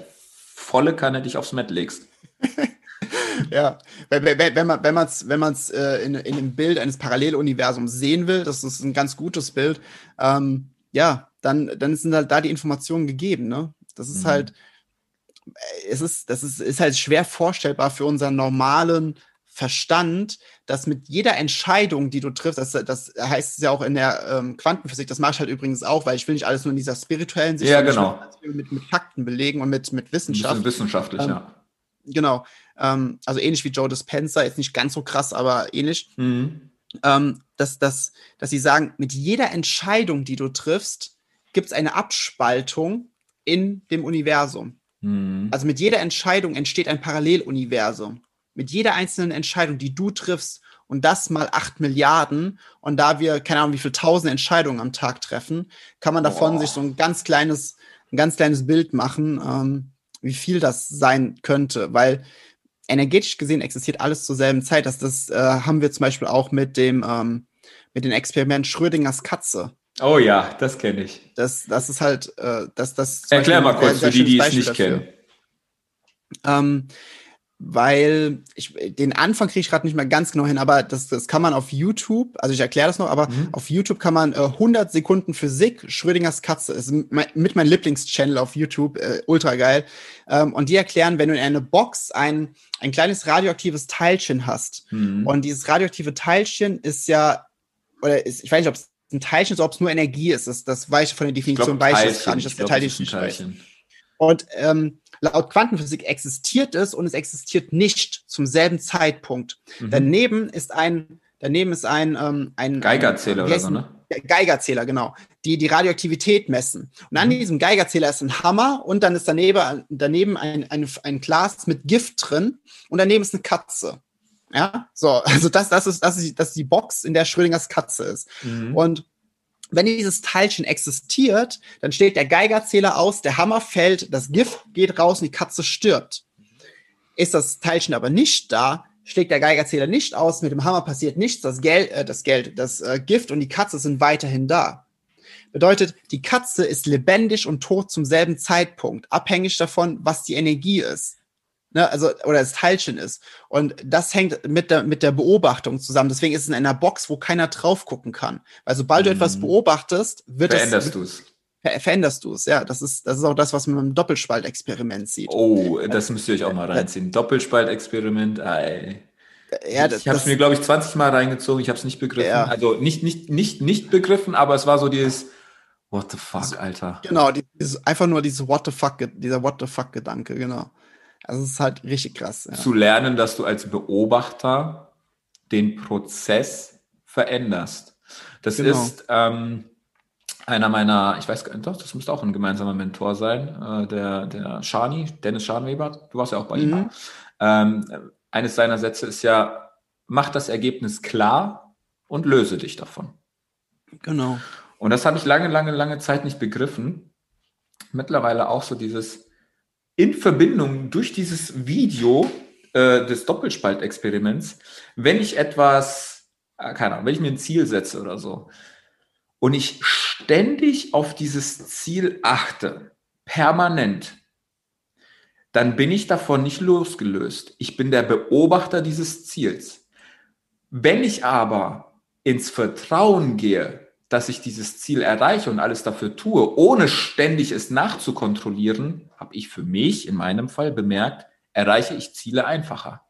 volle Kanne dich aufs Mat legst. ja, wenn, wenn, man wenn man's, wenn man's, äh, in, in einem Bild eines Paralleluniversums sehen will, das ist ein ganz gutes Bild, ähm, ja, dann, dann sind halt da die Informationen gegeben, ne? Das ist mhm. halt, es ist, das ist, ist halt schwer vorstellbar für unseren normalen Verstand, dass mit jeder Entscheidung, die du triffst, das, das heißt es ja auch in der ähm, Quantenphysik, das mache ich halt übrigens auch, weil ich will nicht alles nur in dieser spirituellen Sicht, ja, genau. mit, mit Fakten belegen und mit, mit Wissenschaft. wissenschaftlich, ähm, ja. Genau. Ähm, also ähnlich wie Joe Dispenza, jetzt nicht ganz so krass, aber ähnlich. Mhm. Ähm, dass, dass, dass sie sagen, mit jeder Entscheidung, die du triffst, gibt es eine Abspaltung in dem Universum. Mhm. Also mit jeder Entscheidung entsteht ein Paralleluniversum. Mit jeder einzelnen Entscheidung, die du triffst, und das mal acht Milliarden. Und da wir, keine Ahnung, wie viele tausend Entscheidungen am Tag treffen, kann man davon oh. sich so ein ganz kleines, ein ganz kleines Bild machen, ähm, wie viel das sein könnte. Weil energetisch gesehen existiert alles zur selben Zeit. Das, das äh, haben wir zum Beispiel auch mit dem, ähm, mit dem Experiment Schrödingers Katze. Oh ja, das kenne ich. Das, das ist halt, äh, das, das. Erklär mal kurz für die, die es nicht kennen. Ähm, weil ich den Anfang kriege ich gerade nicht mehr ganz genau hin, aber das, das kann man auf YouTube, also ich erkläre das noch, aber mhm. auf YouTube kann man äh, 100 Sekunden Physik, Schrödingers Katze, ist mein, mit meinem Lieblingschannel auf YouTube, äh, ultra geil. Ähm, und die erklären, wenn du in einer Box ein, ein kleines radioaktives Teilchen hast mhm. und dieses radioaktive Teilchen ist ja, oder ist, ich weiß nicht, ob es ein Teilchen ist, ob es nur Energie ist, das, das weiß ich von der Definition, weiß ich gar nicht, dass der Teilchen, Teilchen. Und ähm, laut Quantenphysik existiert es und es existiert nicht zum selben Zeitpunkt. Mhm. Daneben ist ein, daneben ist ein, ähm, ein Geigerzähler oder so, ne? Geigerzähler, genau, die die Radioaktivität messen. Und an mhm. diesem Geigerzähler ist ein Hammer und dann ist daneben, daneben ein, ein, ein Glas mit Gift drin und daneben ist eine Katze. Ja, so, also das, das ist, das ist, das ist die Box, in der Schrödingers Katze ist. Mhm. Und wenn dieses Teilchen existiert, dann steht der Geigerzähler aus, der Hammer fällt, das Gift geht raus und die Katze stirbt. Ist das Teilchen aber nicht da, schlägt der Geigerzähler nicht aus, mit dem Hammer passiert nichts, das Geld, äh, das Geld, das äh, Gift und die Katze sind weiterhin da. Bedeutet, die Katze ist lebendig und tot zum selben Zeitpunkt, abhängig davon, was die Energie ist ne, also oder das Teilchen ist. Und das hängt mit der mit der Beobachtung zusammen. Deswegen ist es in einer Box, wo keiner drauf gucken kann. Weil sobald mhm. du etwas beobachtest, wird veränderst es veränderst du es. Ver veränderst du es, ja. Das ist, das ist auch das, was man im Doppelspaltexperiment sieht. Oh, das müsst ihr euch auch mal reinziehen. Doppelspaltexperiment, ey. Ja, das, ich habe es mir, glaube ich, 20 Mal reingezogen. Ich habe es nicht begriffen. Ja. Also nicht, nicht, nicht, nicht begriffen, aber es war so dieses What the fuck, Alter. Genau, dieses, einfach nur dieses What the fuck, dieser What the fuck Gedanke, genau. Also es ist halt richtig krass. Ja. Zu lernen, dass du als Beobachter den Prozess veränderst. Das genau. ist ähm, einer meiner, ich weiß gar nicht, doch, das müsste auch ein gemeinsamer Mentor sein, äh, der, der Shani, Dennis Scharnweber, du warst ja auch bei mhm. ihm. Ähm, eines seiner Sätze ist ja, mach das Ergebnis klar und löse dich davon. Genau. Und das habe ich lange, lange, lange Zeit nicht begriffen. Mittlerweile auch so dieses, in Verbindung durch dieses Video äh, des Doppelspaltexperiments, wenn ich etwas, äh, keine Ahnung, wenn ich mir ein Ziel setze oder so und ich ständig auf dieses Ziel achte, permanent, dann bin ich davon nicht losgelöst. Ich bin der Beobachter dieses Ziels. Wenn ich aber ins Vertrauen gehe, dass ich dieses Ziel erreiche und alles dafür tue, ohne ständig es nachzukontrollieren, habe ich für mich in meinem Fall bemerkt, erreiche ich Ziele einfacher.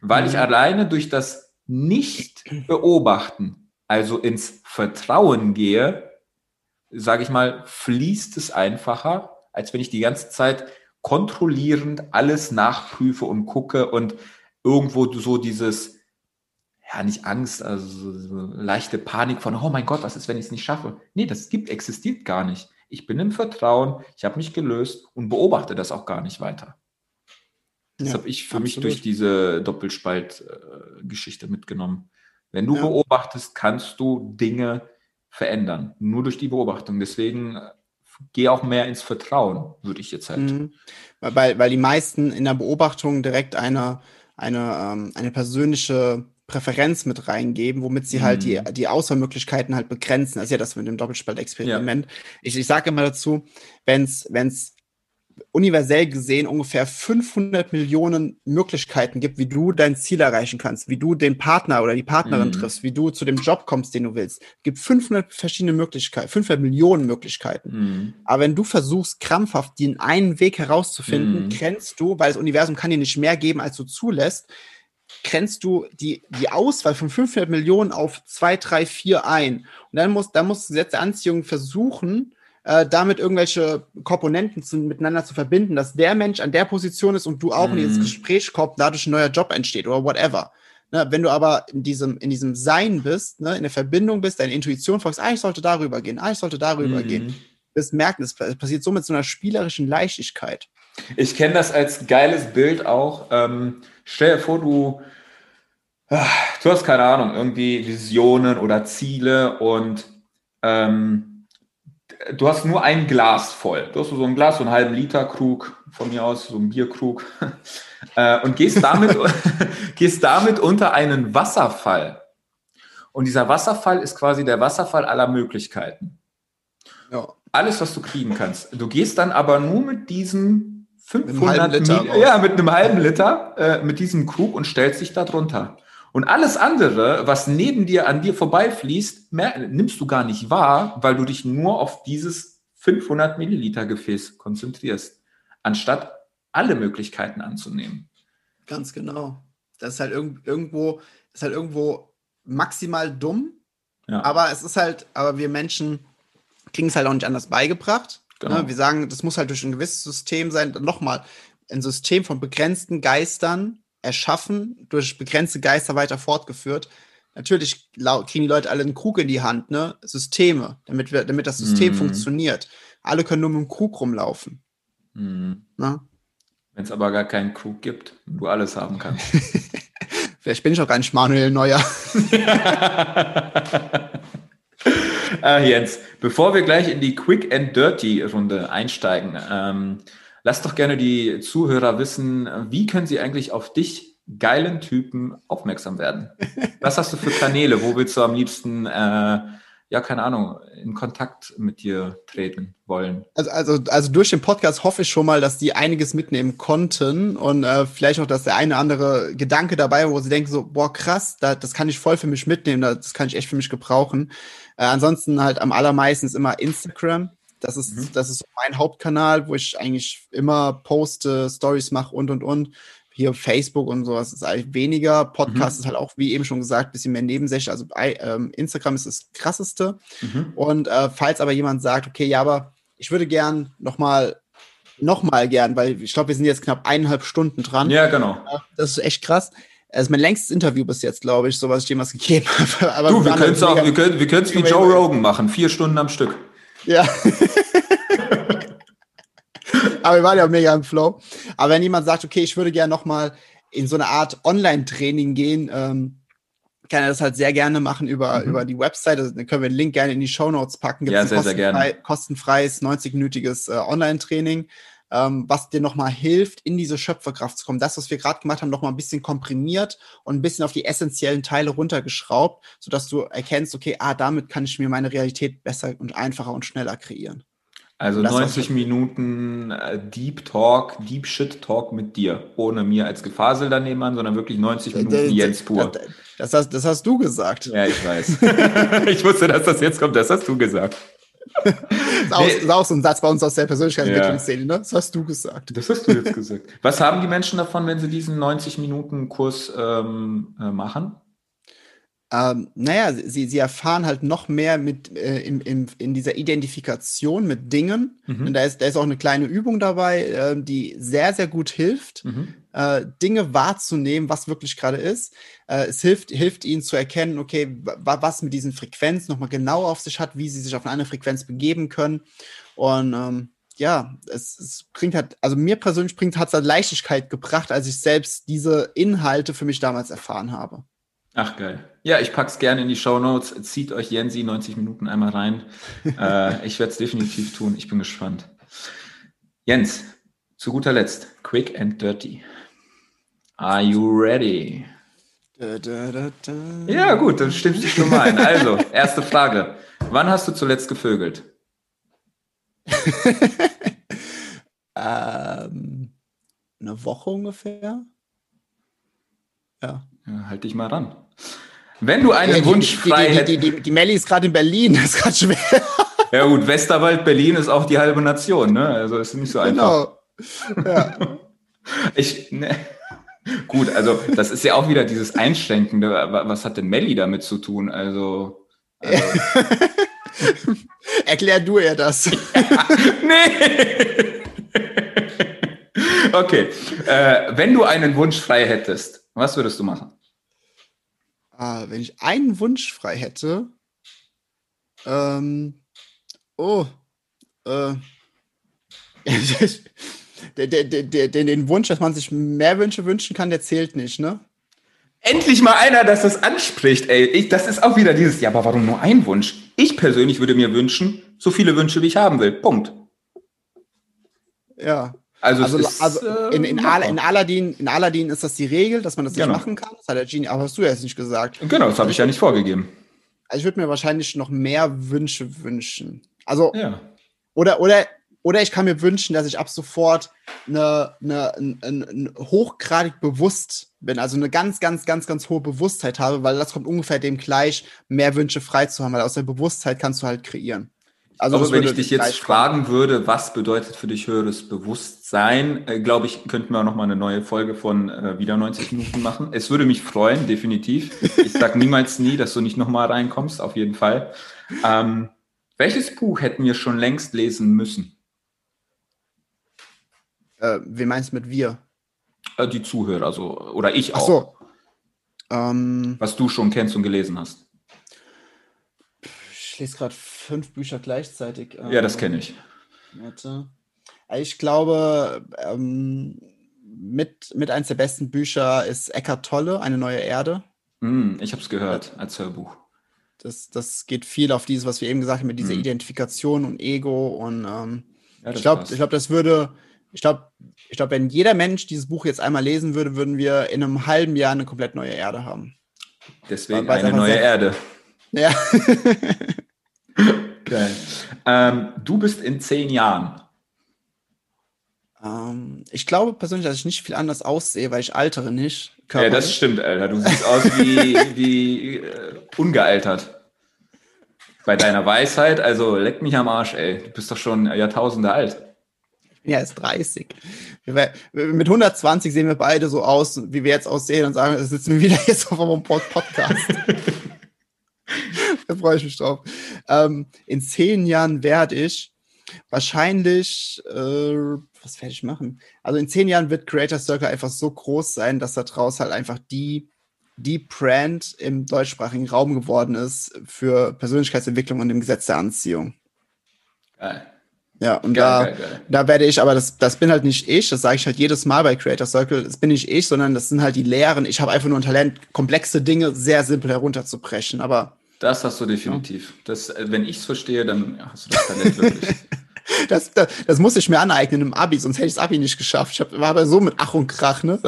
Weil mhm. ich alleine durch das Nicht-Beobachten, also ins Vertrauen gehe, sage ich mal, fließt es einfacher, als wenn ich die ganze Zeit kontrollierend alles nachprüfe und gucke und irgendwo so dieses ja, nicht Angst, also so, so leichte Panik von, oh mein Gott, was ist, wenn ich es nicht schaffe? Nee, das gibt, existiert gar nicht. Ich bin im Vertrauen, ich habe mich gelöst und beobachte das auch gar nicht weiter. Das ja, habe ich für absolut. mich durch diese Doppelspalt-Geschichte äh, mitgenommen. Wenn du ja. beobachtest, kannst du Dinge verändern. Nur durch die Beobachtung. Deswegen äh, geh auch mehr ins Vertrauen, würde ich jetzt halt. Mhm. Weil, weil die meisten in der Beobachtung direkt eine, eine, ähm, eine persönliche Präferenz mit reingeben, womit sie mhm. halt die, mhm. die Auswahlmöglichkeiten halt begrenzen. Das ist ja das mit dem Doppelspaltexperiment. Ja. Ich, ich sage immer dazu, wenn es universell gesehen ungefähr 500 Millionen Möglichkeiten gibt, wie du dein Ziel erreichen kannst, wie du den Partner oder die Partnerin mhm. triffst, wie du zu dem Job kommst, den du willst. Es gibt 500 verschiedene Möglichkeiten, 500 Millionen Möglichkeiten. Mhm. Aber wenn du versuchst, krampfhaft den einen Weg herauszufinden, mhm. grenzt du, weil das Universum kann dir nicht mehr geben, als du zulässt, grenzt du die, die Auswahl von 500 Millionen auf 2, 3, 4 ein. Und dann muss, dann muss das Gesetz der Anziehung versuchen, äh, damit irgendwelche Komponenten zu, miteinander zu verbinden, dass der Mensch an der Position ist und du auch mm. in dieses mhm. Gespräch kommst, dadurch ein neuer Job entsteht oder whatever. Ne, wenn du aber in diesem, in diesem Sein bist, ne, in der Verbindung bist, deine Intuition folgst, ah, ich sollte darüber gehen, ah, ich sollte darüber mm. gehen, wirst merken, es passiert so mit so einer spielerischen Leichtigkeit. Ich kenne das als geiles Bild auch. Ähm, stell dir vor, du, ach, du hast keine Ahnung, irgendwie Visionen oder Ziele und ähm, du hast nur ein Glas voll. Du hast so ein Glas, so einen halben Liter Krug von mir aus, so ein Bierkrug, äh, und gehst damit, gehst damit unter einen Wasserfall. Und dieser Wasserfall ist quasi der Wasserfall aller Möglichkeiten. Ja. Alles, was du kriegen kannst. Du gehst dann aber nur mit diesem 500 mit Liter, ja, mit einem halben Liter, äh, mit diesem Krug und stellst dich da drunter. Und alles andere, was neben dir an dir vorbeifließt, mehr, nimmst du gar nicht wahr, weil du dich nur auf dieses 500 Milliliter Gefäß konzentrierst, anstatt alle Möglichkeiten anzunehmen. Ganz genau. Das ist halt irg irgendwo, ist halt irgendwo maximal dumm. Ja. Aber es ist halt, aber wir Menschen kriegen es halt auch nicht anders beigebracht. Genau. Ne? Wir sagen, das muss halt durch ein gewisses System sein. Nochmal, ein System von begrenzten Geistern, erschaffen, durch begrenzte Geister weiter fortgeführt. Natürlich kriegen die Leute alle einen Krug in die Hand, ne? Systeme, damit, wir, damit das System mm. funktioniert. Alle können nur mit dem Krug rumlaufen. Mm. Wenn es aber gar keinen Krug gibt, du alles haben kannst. Vielleicht bin ich auch gar nicht Manuel Neuer. ah, Jens, bevor wir gleich in die Quick and Dirty Runde einsteigen, ähm, Lass doch gerne die Zuhörer wissen, wie können sie eigentlich auf dich geilen Typen aufmerksam werden? Was hast du für Kanäle? Wo willst du am liebsten, äh, ja, keine Ahnung, in Kontakt mit dir treten wollen? Also, also, also durch den Podcast hoffe ich schon mal, dass die einiges mitnehmen konnten und äh, vielleicht auch, dass der eine oder andere Gedanke dabei, wo sie denken so, boah, krass, da, das kann ich voll für mich mitnehmen, das kann ich echt für mich gebrauchen. Äh, ansonsten halt am allermeisten ist immer Instagram. Das ist, mhm. das ist mein Hauptkanal, wo ich eigentlich immer poste, Stories mache und und und. Hier Facebook und sowas ist eigentlich weniger. Podcast mhm. ist halt auch, wie eben schon gesagt, ein bisschen mehr nebensächlich. Also ähm, Instagram ist das krasseste. Mhm. Und äh, falls aber jemand sagt, okay, ja, aber ich würde gern nochmal nochmal gern, weil ich glaube, wir sind jetzt knapp eineinhalb Stunden dran. Ja, genau. Das ist echt krass. Das ist mein längstes Interview bis jetzt, glaube ich, so was ich jemals gegeben habe. Aber du, wir können es auch, wir können wir wie Joe Rogan machen, vier Stunden am Stück. Ja. Aber wir waren ja mega im Flow. Aber wenn jemand sagt, okay, ich würde gerne noch mal in so eine Art Online-Training gehen, ähm, kann er das halt sehr gerne machen über, mhm. über die Website. Also, dann können wir den Link gerne in die Show Notes packen. Gibt's ja, sehr, sehr gerne. Kostenfreies, 90-minütiges äh, Online-Training, ähm, was dir nochmal hilft, in diese Schöpferkraft zu kommen. Das, was wir gerade gemacht haben, nochmal ein bisschen komprimiert und ein bisschen auf die essentiellen Teile runtergeschraubt, sodass du erkennst, okay, ah, damit kann ich mir meine Realität besser und einfacher und schneller kreieren. Also 90 Minuten äh, Deep Talk, Deep Shit Talk mit dir, ohne mir als Gefasel daneben an, sondern wirklich 90 Minuten äh, Jens pur. Das, das, hast, das hast du gesagt. Ja, ich weiß. ich wusste, dass das jetzt kommt, das hast du gesagt. das ist, auch, nee. ist auch so ein Satz bei uns aus der Persönlichkeitsentwicklungsszene, ja. ne? Das hast du gesagt. Das hast du jetzt gesagt. Was haben die Menschen davon, wenn sie diesen 90-Minuten-Kurs ähm, äh, machen? ähm, naja, sie, sie erfahren halt noch mehr mit äh, in, in, in dieser Identifikation mit Dingen. Mhm. Und da ist, da ist auch eine kleine Übung dabei, äh, die sehr, sehr gut hilft, mhm. Äh, Dinge wahrzunehmen, was wirklich gerade ist. Äh, es hilft, hilft ihnen zu erkennen, okay, was mit diesen Frequenzen nochmal genau auf sich hat, wie sie sich auf eine andere Frequenz begeben können. Und ähm, ja, es, es, bringt halt, also mir persönlich bringt, hat es halt Leichtigkeit gebracht, als ich selbst diese Inhalte für mich damals erfahren habe. Ach geil. Ja, ich pack's gerne in die Show Notes. Zieht euch Jensi 90 Minuten einmal rein. äh, ich werde es definitiv tun. Ich bin gespannt. Jens, zu guter Letzt, quick and dirty. Are you ready? Da, da, da, ja, gut, dann stimmst du schon mal ein. Also, erste Frage. Wann hast du zuletzt gevögelt? äh, Ähm, eine Woche ungefähr. Ja. ja halt dich mal ran. Wenn du einen ja, Wunsch die, frei hättest. Die, die, die, die Melli ist gerade in Berlin, das ist gerade schwer. Ja gut, Westerwald, Berlin ist auch die halbe Nation, ne? Also ist nicht so einfach. Genau. Ja. ich, ne. Gut, also das ist ja auch wieder dieses Einschränkende. Was hat denn Melli damit zu tun? Also. also. Erklär du ihr das. Ja, nee. okay. Äh, wenn du einen Wunsch frei hättest, was würdest du machen? Ah, wenn ich einen Wunsch frei hätte, ähm, oh, äh, der, der, der, den Wunsch, dass man sich mehr Wünsche wünschen kann, der zählt nicht, ne? Endlich mal einer, dass das anspricht, ey. Ich, das ist auch wieder dieses, ja, aber warum nur ein Wunsch? Ich persönlich würde mir wünschen, so viele Wünsche, wie ich haben will. Punkt. Ja. Also, also, ist, also in, in, Al in, Aladdin, in Aladdin ist das die Regel, dass man das genau. nicht machen kann. Das hat der Genie, aber hast du ja jetzt nicht gesagt. Genau, das habe ich ja nicht vorgegeben. Also ich würde mir wahrscheinlich noch mehr Wünsche wünschen. Also, ja. oder, oder, oder ich kann mir wünschen, dass ich ab sofort eine, eine, ein, ein, hochgradig bewusst bin, also eine ganz, ganz, ganz, ganz hohe Bewusstheit habe, weil das kommt ungefähr dem gleich, mehr Wünsche frei zu haben, weil aus der Bewusstheit kannst du halt kreieren. Also, Aber wenn ich dich jetzt fragen würde, was bedeutet für dich höheres Bewusstsein, äh, glaube ich, könnten wir noch mal eine neue Folge von äh, wieder 90 Minuten machen. Es würde mich freuen, definitiv. Ich sage niemals nie, dass du nicht noch mal reinkommst, auf jeden Fall. Ähm, welches Buch hätten wir schon längst lesen müssen? Äh, wie meinst du mit wir? Äh, die Zuhörer, also oder ich auch. Ach so. Ähm, was du schon kennst und gelesen hast. Ich lese gerade fünf Bücher gleichzeitig. ja, das kenne ich. Warte. Ich glaube, ähm, mit, mit eines der besten Bücher ist Eckart Tolle, Eine neue Erde. Mm, ich habe es gehört als Hörbuch. Das, das geht viel auf dieses, was wir eben gesagt haben, mit dieser mm. Identifikation und Ego. Und ähm, ja, ich glaube, glaub, das würde, ich glaube, ich glaub, wenn jeder Mensch dieses Buch jetzt einmal lesen würde, würden wir in einem halben Jahr eine komplett neue Erde haben. Deswegen eine neue Erde. Ja. Geil. Ähm, du bist in zehn Jahren. Ähm, ich glaube persönlich, dass ich nicht viel anders aussehe, weil ich altere nicht. Körperlich. Ja, das stimmt, Alter. Du siehst aus wie, wie uh, ungealtert. Bei deiner Weisheit, also leck mich am Arsch, ey. Du bist doch schon Jahrtausende alt. Bin ja erst 30. Mit 120 sehen wir beide so aus, wie wir jetzt aussehen und sagen, es sitzen wir wieder jetzt auf einem Podcast. da freue ich mich drauf. Ähm, in zehn Jahren werde ich wahrscheinlich, äh, was werde ich machen? Also in zehn Jahren wird Creator Circle einfach so groß sein, dass da draus halt einfach die, die Brand im deutschsprachigen Raum geworden ist für Persönlichkeitsentwicklung und dem Gesetz der Anziehung. Geil. Ja, und geil, da, geil, geil. da werde ich, aber das, das bin halt nicht ich, das sage ich halt jedes Mal bei Creator Circle, das bin nicht ich, sondern das sind halt die Lehren. Ich habe einfach nur ein Talent, komplexe Dinge sehr simpel herunterzubrechen, aber das hast du definitiv. Das, äh, wenn ich es verstehe, dann hast du das Talent wirklich. Das, das, das muss ich mir aneignen im Abi, sonst hätte ich das Abi nicht geschafft. Ich hab, war aber so mit Ach und Krach, ne?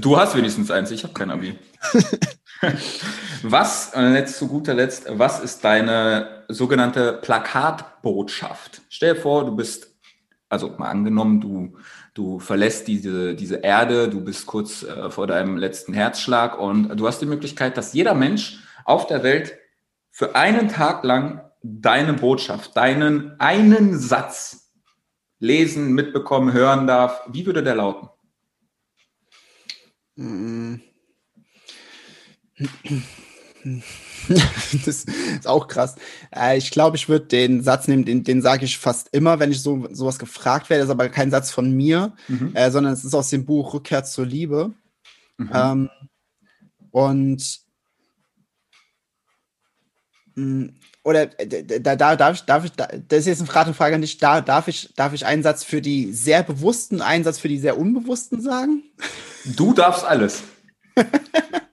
du hast wenigstens eins, ich habe kein Abi. was, und jetzt zu guter Letzt, was ist deine sogenannte Plakatbotschaft? Stell dir vor, du bist, also mal angenommen, du, du verlässt diese, diese Erde, du bist kurz äh, vor deinem letzten Herzschlag und du hast die Möglichkeit, dass jeder Mensch auf der Welt für einen Tag lang deine Botschaft, deinen einen Satz lesen, mitbekommen, hören darf, wie würde der lauten? das ist auch krass. Äh, ich glaube, ich würde den Satz nehmen, den, den sage ich fast immer, wenn ich so sowas gefragt werde. Das ist aber kein Satz von mir, mhm. äh, sondern es ist aus dem Buch Rückkehr zur Liebe. Mhm. Ähm, und Mm, oder äh, da, da darf ich, darf ich, da, das ist jetzt eine Frage, Frage an dich, da darf ich, darf ich einen Satz für die sehr bewussten, einen Satz für die sehr unbewussten sagen? Du darfst alles.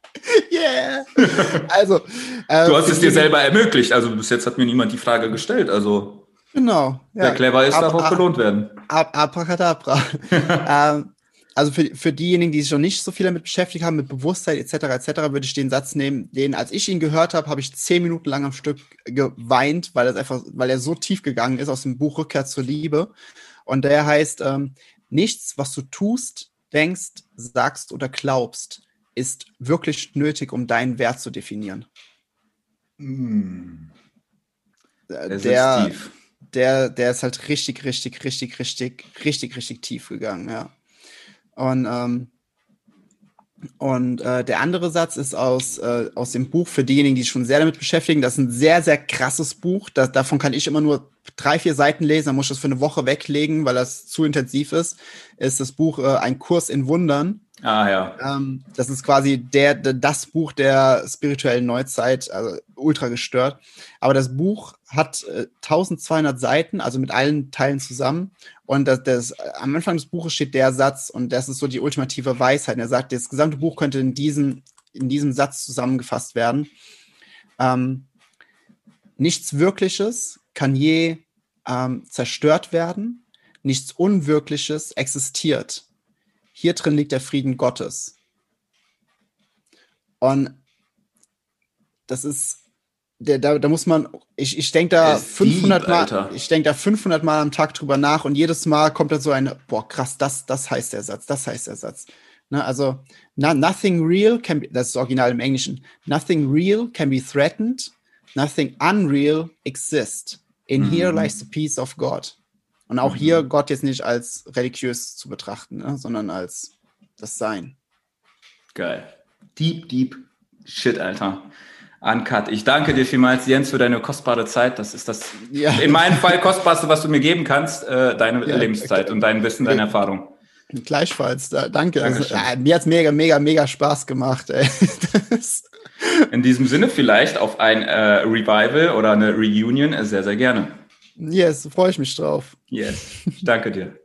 yeah. Also. Äh, du hast es dir selber ermöglicht. Also bis jetzt hat mir niemand die Frage gestellt. Also. Genau. Ja. Wer clever ist, darf auch belohnt werden. Abracadabra. ähm, also für, für diejenigen, die sich noch nicht so viel damit beschäftigt haben, mit Bewusstheit etc. etc., würde ich den Satz nehmen, den, als ich ihn gehört habe, habe ich zehn Minuten lang am Stück geweint, weil das einfach, weil er so tief gegangen ist aus dem Buch Rückkehr zur Liebe. Und der heißt, ähm, nichts, was du tust, denkst, sagst oder glaubst, ist wirklich nötig, um deinen Wert zu definieren. Mm. Der, der, der, der ist halt richtig, richtig, richtig, richtig, richtig, richtig tief gegangen, ja. Und, ähm, und äh, der andere Satz ist aus, äh, aus dem Buch für diejenigen, die sich schon sehr damit beschäftigen. Das ist ein sehr, sehr krasses Buch. Das, davon kann ich immer nur drei, vier Seiten lesen. Dann muss ich das für eine Woche weglegen, weil das zu intensiv ist. Ist das Buch äh, Ein Kurs in Wundern Ah ja. Ähm, das ist quasi der, das Buch der spirituellen Neuzeit, also ultra gestört. Aber das Buch hat äh, 1200 Seiten, also mit allen Teilen zusammen. Und das, das, am Anfang des Buches steht der Satz, und das ist so die ultimative Weisheit. Und er sagt, das gesamte Buch könnte in diesem, in diesem Satz zusammengefasst werden. Ähm, nichts Wirkliches kann je ähm, zerstört werden, nichts Unwirkliches existiert hier drin liegt der Frieden Gottes. Und das ist, der, da, da muss man, ich, ich denke da 500 deep, Mal, ich denke da 500 Mal am Tag drüber nach und jedes Mal kommt da so ein, boah, krass, das, das heißt der Satz, das heißt der Satz. Ne, also, no, nothing real can be, das ist das Original im Englischen, nothing real can be threatened, nothing unreal exists. In mhm. here lies the peace of God. Und auch mhm. hier Gott jetzt nicht als religiös zu betrachten, ne, sondern als das Sein. Geil. Deep, deep shit, Alter. Uncut. Ich danke dir vielmals, Jens, für deine kostbare Zeit. Das ist das ja. in meinem Fall kostbarste, was du mir geben kannst, äh, deine ja, Lebenszeit und dein Wissen, deine Erfahrung. Gleichfalls, da, danke. Also, äh, mir hat es mega, mega, mega Spaß gemacht. in diesem Sinne vielleicht auf ein äh, Revival oder eine Reunion sehr, sehr gerne. Yes, freue ich mich drauf. Yes, danke dir.